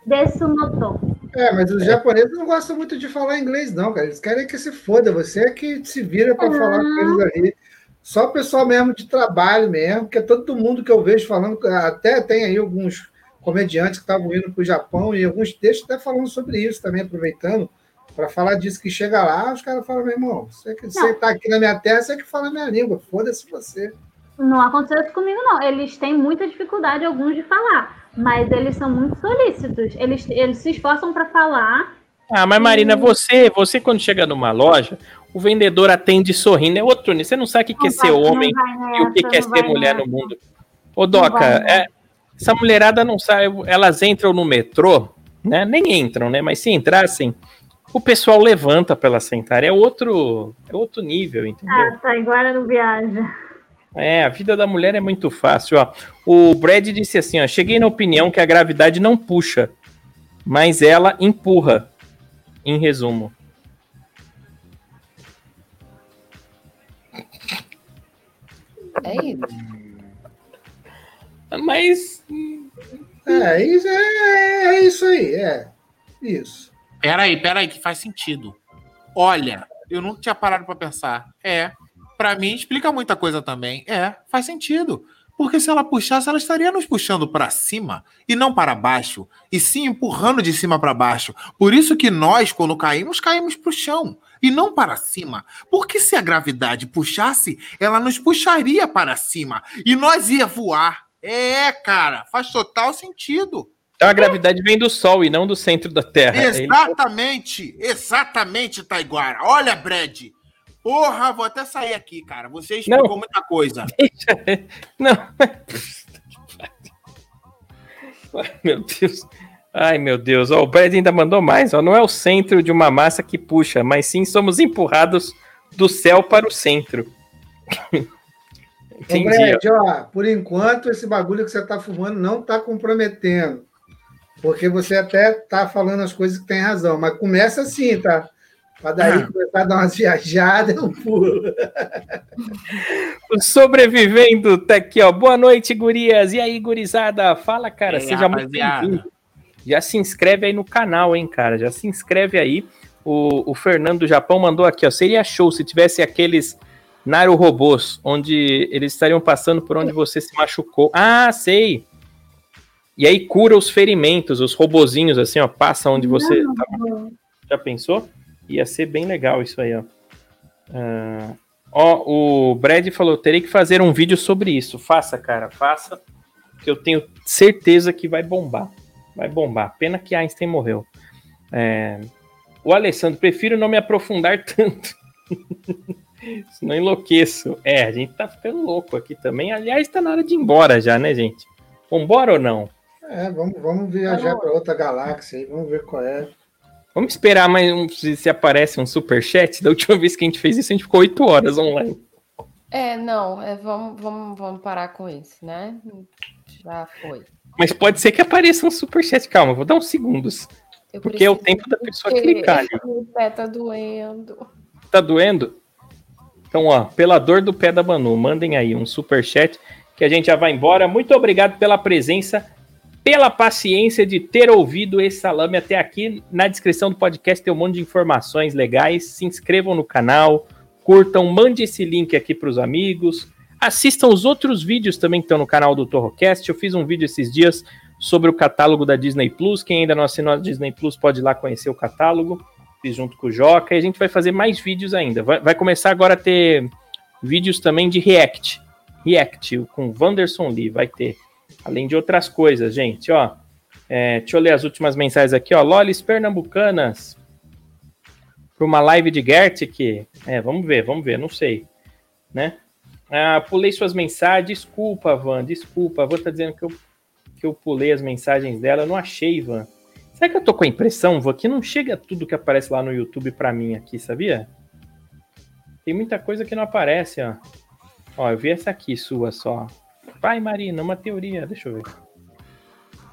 Desunoto. É, mas os japoneses não gostam muito de falar inglês, não, cara. Eles querem que se foda. Você é que se vira para Ah. falar com eles ali. Só o pessoal mesmo de trabalho mesmo, porque todo mundo que eu vejo falando, até tem aí alguns comediantes que estavam indo para o Japão e alguns textos até falando sobre isso também, aproveitando para falar disso que chega lá, os caras falam, meu irmão, você que você tá aqui na minha terra, você que fala a minha língua, foda-se você. Não aconteceu isso comigo, não. Eles têm muita dificuldade, alguns, de falar. Mas eles são muito solícitos. Eles, eles se esforçam para falar. Ah, mas Marina, você, você quando chega numa loja, o vendedor atende sorrindo, é outro. Você não sabe o que, que é ser homem vai e o que, nessa, que é não ser mulher nessa. no mundo. Ô, Doca, nessa. é, essa mulherada não sabe, elas entram no metrô, né? Nem entram, né? Mas se entrassem, o pessoal levanta pra elas sentarem. É outro, é outro nível, entendeu? Ah, tá, agora não viaja. É, a vida da mulher é muito fácil, ó. O Brad disse assim, ó, cheguei na opinião que a gravidade não puxa, mas ela empurra. Em resumo. É isso. Mas É, isso é, é isso aí, é. Isso. Peraí, peraí, que faz sentido. Olha, eu nunca tinha parado pra pensar. É, pra mim explica muita coisa também. É, faz sentido. Porque se ela puxasse, ela estaria nos puxando pra cima e não para baixo, e sim empurrando de cima para baixo. Por isso que nós, quando caímos, caímos pro chão e não para cima. Porque se a gravidade puxasse, ela nos puxaria para cima e nós ia voar. É, cara, faz total sentido. Então a gravidade vem do Sol e não do centro da Terra. Ele- Exatamente, exatamente, Taiguara. Olha, Brad. Porra, vou até sair aqui, cara. Você explicou Não. muita coisa. Deixa- [LAUGHS] Não. Ai, meu Deus. Ai, meu Deus. Ó, o Brad ainda mandou mais. Ó. Não é o centro de uma massa que puxa, mas sim somos empurrados do céu para o centro. Ô, Entendi. Brad, ó, por enquanto, esse bagulho que você tá fumando não tá comprometendo. Porque você até tá falando as coisas que tem razão, mas começa assim, tá? Pra daí começar a dar umas [LAUGHS] viajadas, eu pulo. O Sobrevivendo tá aqui, ó. Boa noite, gurias. E aí, gurizada? Fala, cara. Seja muito rapaziada? bem-vindo. Já se inscreve aí no canal, hein, cara. Já se inscreve aí. O, o Fernando do Japão mandou aqui, ó. Seria show se tivesse aqueles Naru robôs, onde eles estariam passando por onde você se machucou. Ah, sei. E aí cura os ferimentos, os robozinhos, assim, ó, passa onde você. tá- Já pensou? Ia ser bem legal isso aí, ó. Ah, ó, o Brad falou: terei que fazer um vídeo sobre isso. Faça, cara, faça. Que eu tenho certeza que vai bombar. Vai bombar. Pena que Einstein morreu. É, O Alessandro, prefiro não me aprofundar [LAUGHS] tanto. Senão enlouqueço. É, a gente tá ficando louco aqui também. Aliás, tá na hora de ir embora já, né, gente? Vambora ou não? É, vamos, vamos viajar para outra galáxia aí, vamos ver qual é. Vamos esperar mais um, se, se aparece um superchat. Da última vez que a gente fez isso, a gente ficou 8 horas online. É, não, é, vamos, vamos, vamos parar com isso, né? Já foi. Mas pode ser que apareça um superchat. Calma, vou dar uns segundos. Eu Porque é o tempo da pessoa porque clicar. O pé tá doendo. Tá doendo? Então, ó, pela dor do pé da Manu, mandem aí um superchat que a gente já vai embora. Muito obrigado pela presença, pela paciência de ter ouvido esse salame até aqui. Na descrição do podcast tem um monte de informações legais. Se inscrevam no canal, curtam, mande esse link aqui para os amigos. Assistam os outros vídeos também que estão no canal do Torrocast. Eu fiz um vídeo esses dias sobre o catálogo da Disney Plus. Quem ainda não assinou a Disney Plus pode ir lá conhecer o catálogo. Fiz junto com o Joca. E a gente vai fazer mais vídeos ainda. Vai, vai começar agora a ter vídeos também de React. React com Wanderson Lee. Vai ter. Além de outras coisas, gente. Ó, é, deixa eu ler as últimas mensagens aqui. Ó, Lolis Pernambucanas. Para uma live de Gertic. É, vamos ver, vamos ver. Não sei. Né? Ah, pulei suas mensagens. Desculpa, Van. Desculpa. A Van tá dizendo que eu, que eu pulei as mensagens dela. Eu não achei, Van. Será que eu tô com a impressão, Van, que não chega tudo que aparece lá no YouTube pra mim aqui, sabia? Tem muita coisa que não aparece, ó. Ó, eu vi essa aqui sua só. Vai, Marina, uma teoria. Deixa eu ver.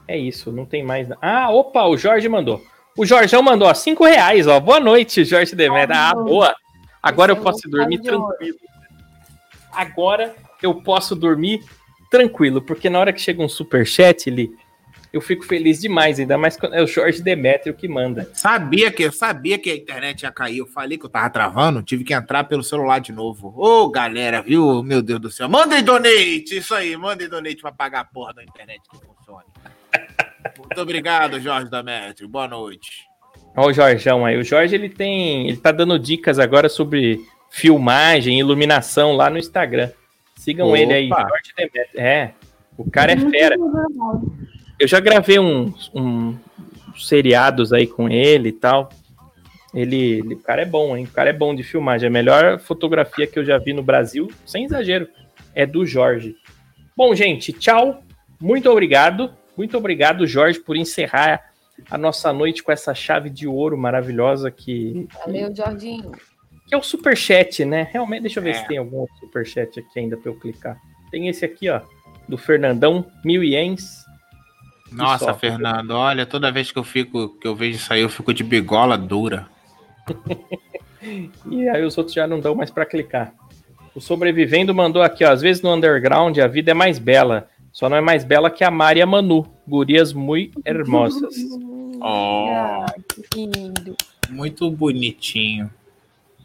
É isso, não tem mais. Ah, opa, o Jorge mandou. O Jorgão mandou, ó, cinco reais, ó. Boa noite, Jorge Demetra. Ah, boa. Agora eu posso dormir tranquilo. Agora eu posso dormir tranquilo, porque na hora que chega um superchat, Li, eu fico feliz demais, ainda mais quando é o Jorge Demétrio que manda. Sabia que eu sabia que a internet ia cair. Eu falei que eu tava travando, tive que entrar pelo celular de novo. Ô, galera, viu? Meu Deus do céu. Mandem donate, isso aí, mandem donate pra pagar a porra da internet que funcione. Muito obrigado, Jorge Demetrio. Boa noite. Olha o Jorgão aí. O Jorge ele tem. Ele tá dando dicas agora sobre filmagem, iluminação lá no Instagram. Sigam Opa. ele aí, Jorge Demétrio. É, o cara é fera. Eu já gravei uns, um, uns seriados aí com ele e tal. Ele, ele- o cara é bom, hein? O cara é bom de filmagem. A melhor fotografia que eu já vi no Brasil, sem exagero, é do Jorge. Bom, gente, tchau. Muito obrigado. Muito obrigado, Jorge, por encerrar a nossa noite com essa chave de ouro maravilhosa que, Valeu, Jorginho. que é o superchat, né? Realmente, deixa eu ver É. se tem algum outro superchat aqui ainda para eu clicar. Tem esse aqui, ó, do Fernandão, mil ienes. Nossa, só. Fernando, olha, toda vez que eu fico, que eu vejo isso aí, eu fico de bigola dura. [LAUGHS] E aí os outros já não dão mais para clicar. O Sobrevivendo mandou aqui, ó. Às vezes no underground a vida é mais bela. Só não é mais bela que a Mari e a Manu. Gurias muito hermosas. [LAUGHS] Oh, Ah, que lindo. muito bonitinho.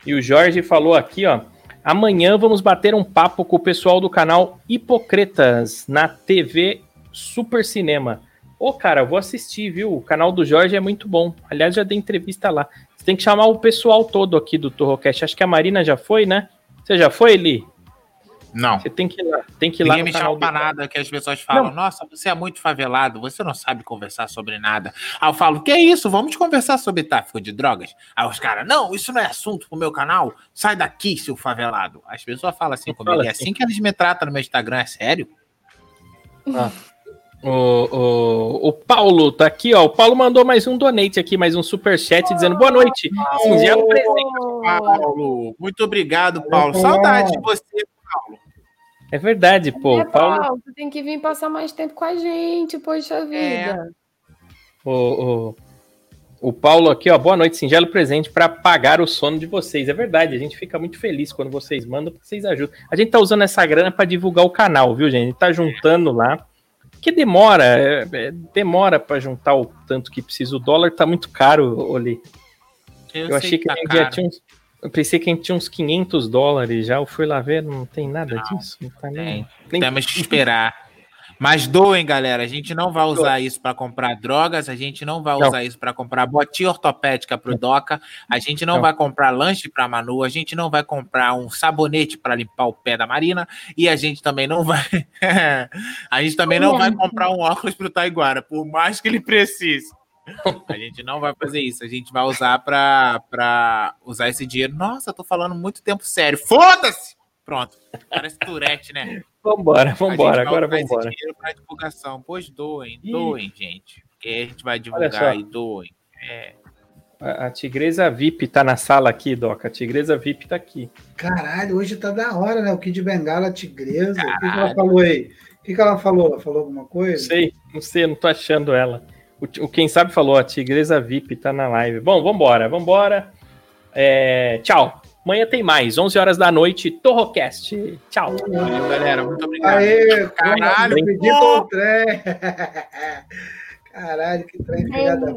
E o Jorge falou aqui, ó. Amanhã vamos bater um papo com o pessoal do canal Hipocretas na TV Super Cinema. Ô, cara, eu vou assistir, viu? O canal do Jorge é muito bom. Aliás, já dei entrevista lá. Você tem que chamar o pessoal todo aqui do Torrocast. Acho que a Marina já foi, né? Você já foi, Li? Não. Você tem que ir lá, tem que ir lá Ninguém no me chama pra nada, que as pessoas falam, nossa, você é muito favelado, você não sabe conversar sobre nada. Aí eu falo, que é isso? Vamos conversar sobre tráfico de drogas. Aí os caras, não, isso não é assunto pro meu canal, sai daqui, seu favelado. As pessoas falam assim comigo, Fala é assim. assim que eles me tratam no meu Instagram, é sério? O, o, o Paulo tá aqui, ó. O Paulo mandou mais um donate aqui, mais um superchat dizendo boa noite. Singelo presente. Paulo, muito obrigado, Paulo. Saudade de você, Paulo. É verdade, pô. É, O Paulo, Paulo, você tem que vir passar mais tempo com a gente, poxa vida. o, o, o Paulo aqui, ó. Boa noite, singelo presente para pagar o sono de vocês. É verdade, a gente fica muito feliz quando vocês mandam, porque vocês ajudam. A gente tá usando essa grana para divulgar o canal, viu, gente? A gente tá juntando lá. Que demora, é, é, demora para juntar o tanto que precisa. O dólar tá muito caro, Oli. Eu, sei achei que, tá tinha uns. Eu pensei que a gente tinha uns 500 dólares já. Eu fui lá ver, não tem nada Não, disso. Não tá nem, nem- Temos que [LAUGHS] esperar. Mas doem, galera. A gente não vai usar isso para comprar drogas, a gente não vai Não. usar isso para comprar botinha ortopédica pro Doca, a gente não, Não. vai comprar lanche para Manu, a gente não vai comprar um sabonete para limpar o pé da Marina e a gente também não vai [LAUGHS] a gente também não vai comprar um óculos pro Taiguara, por mais que ele precise. A gente não vai fazer isso, a gente vai usar para para usar esse dinheiro. Nossa, eu tô falando muito tempo sério. Foda-se. Pronto. Parece Tourette, né? Vambora, vambora, vai agora vambora. dinheiro para divulgação. Pois doem, Ih. doem, gente. Porque a gente vai divulgar e doem. É. A, a Tigresa VIP tá na sala aqui, Doca. A Tigresa VIP tá aqui. Caralho, hoje tá da hora, né? O Kid Bengala, a Tigresa. O que, que ela Caralho. falou aí? O que, que ela falou? Ela falou alguma Não coisa? sei, não sei, não tô achando ela. O, o quem sabe falou, a Tigresa VIP tá na live. Bom, vambora, vambora. É, tchau. Amanhã tem mais, 11 horas da noite, Torrocast. Tchau. Valeu, galera. Muito obrigado. Aê, Caralho, pedi com o trem. [LAUGHS] Caralho, que trem filha da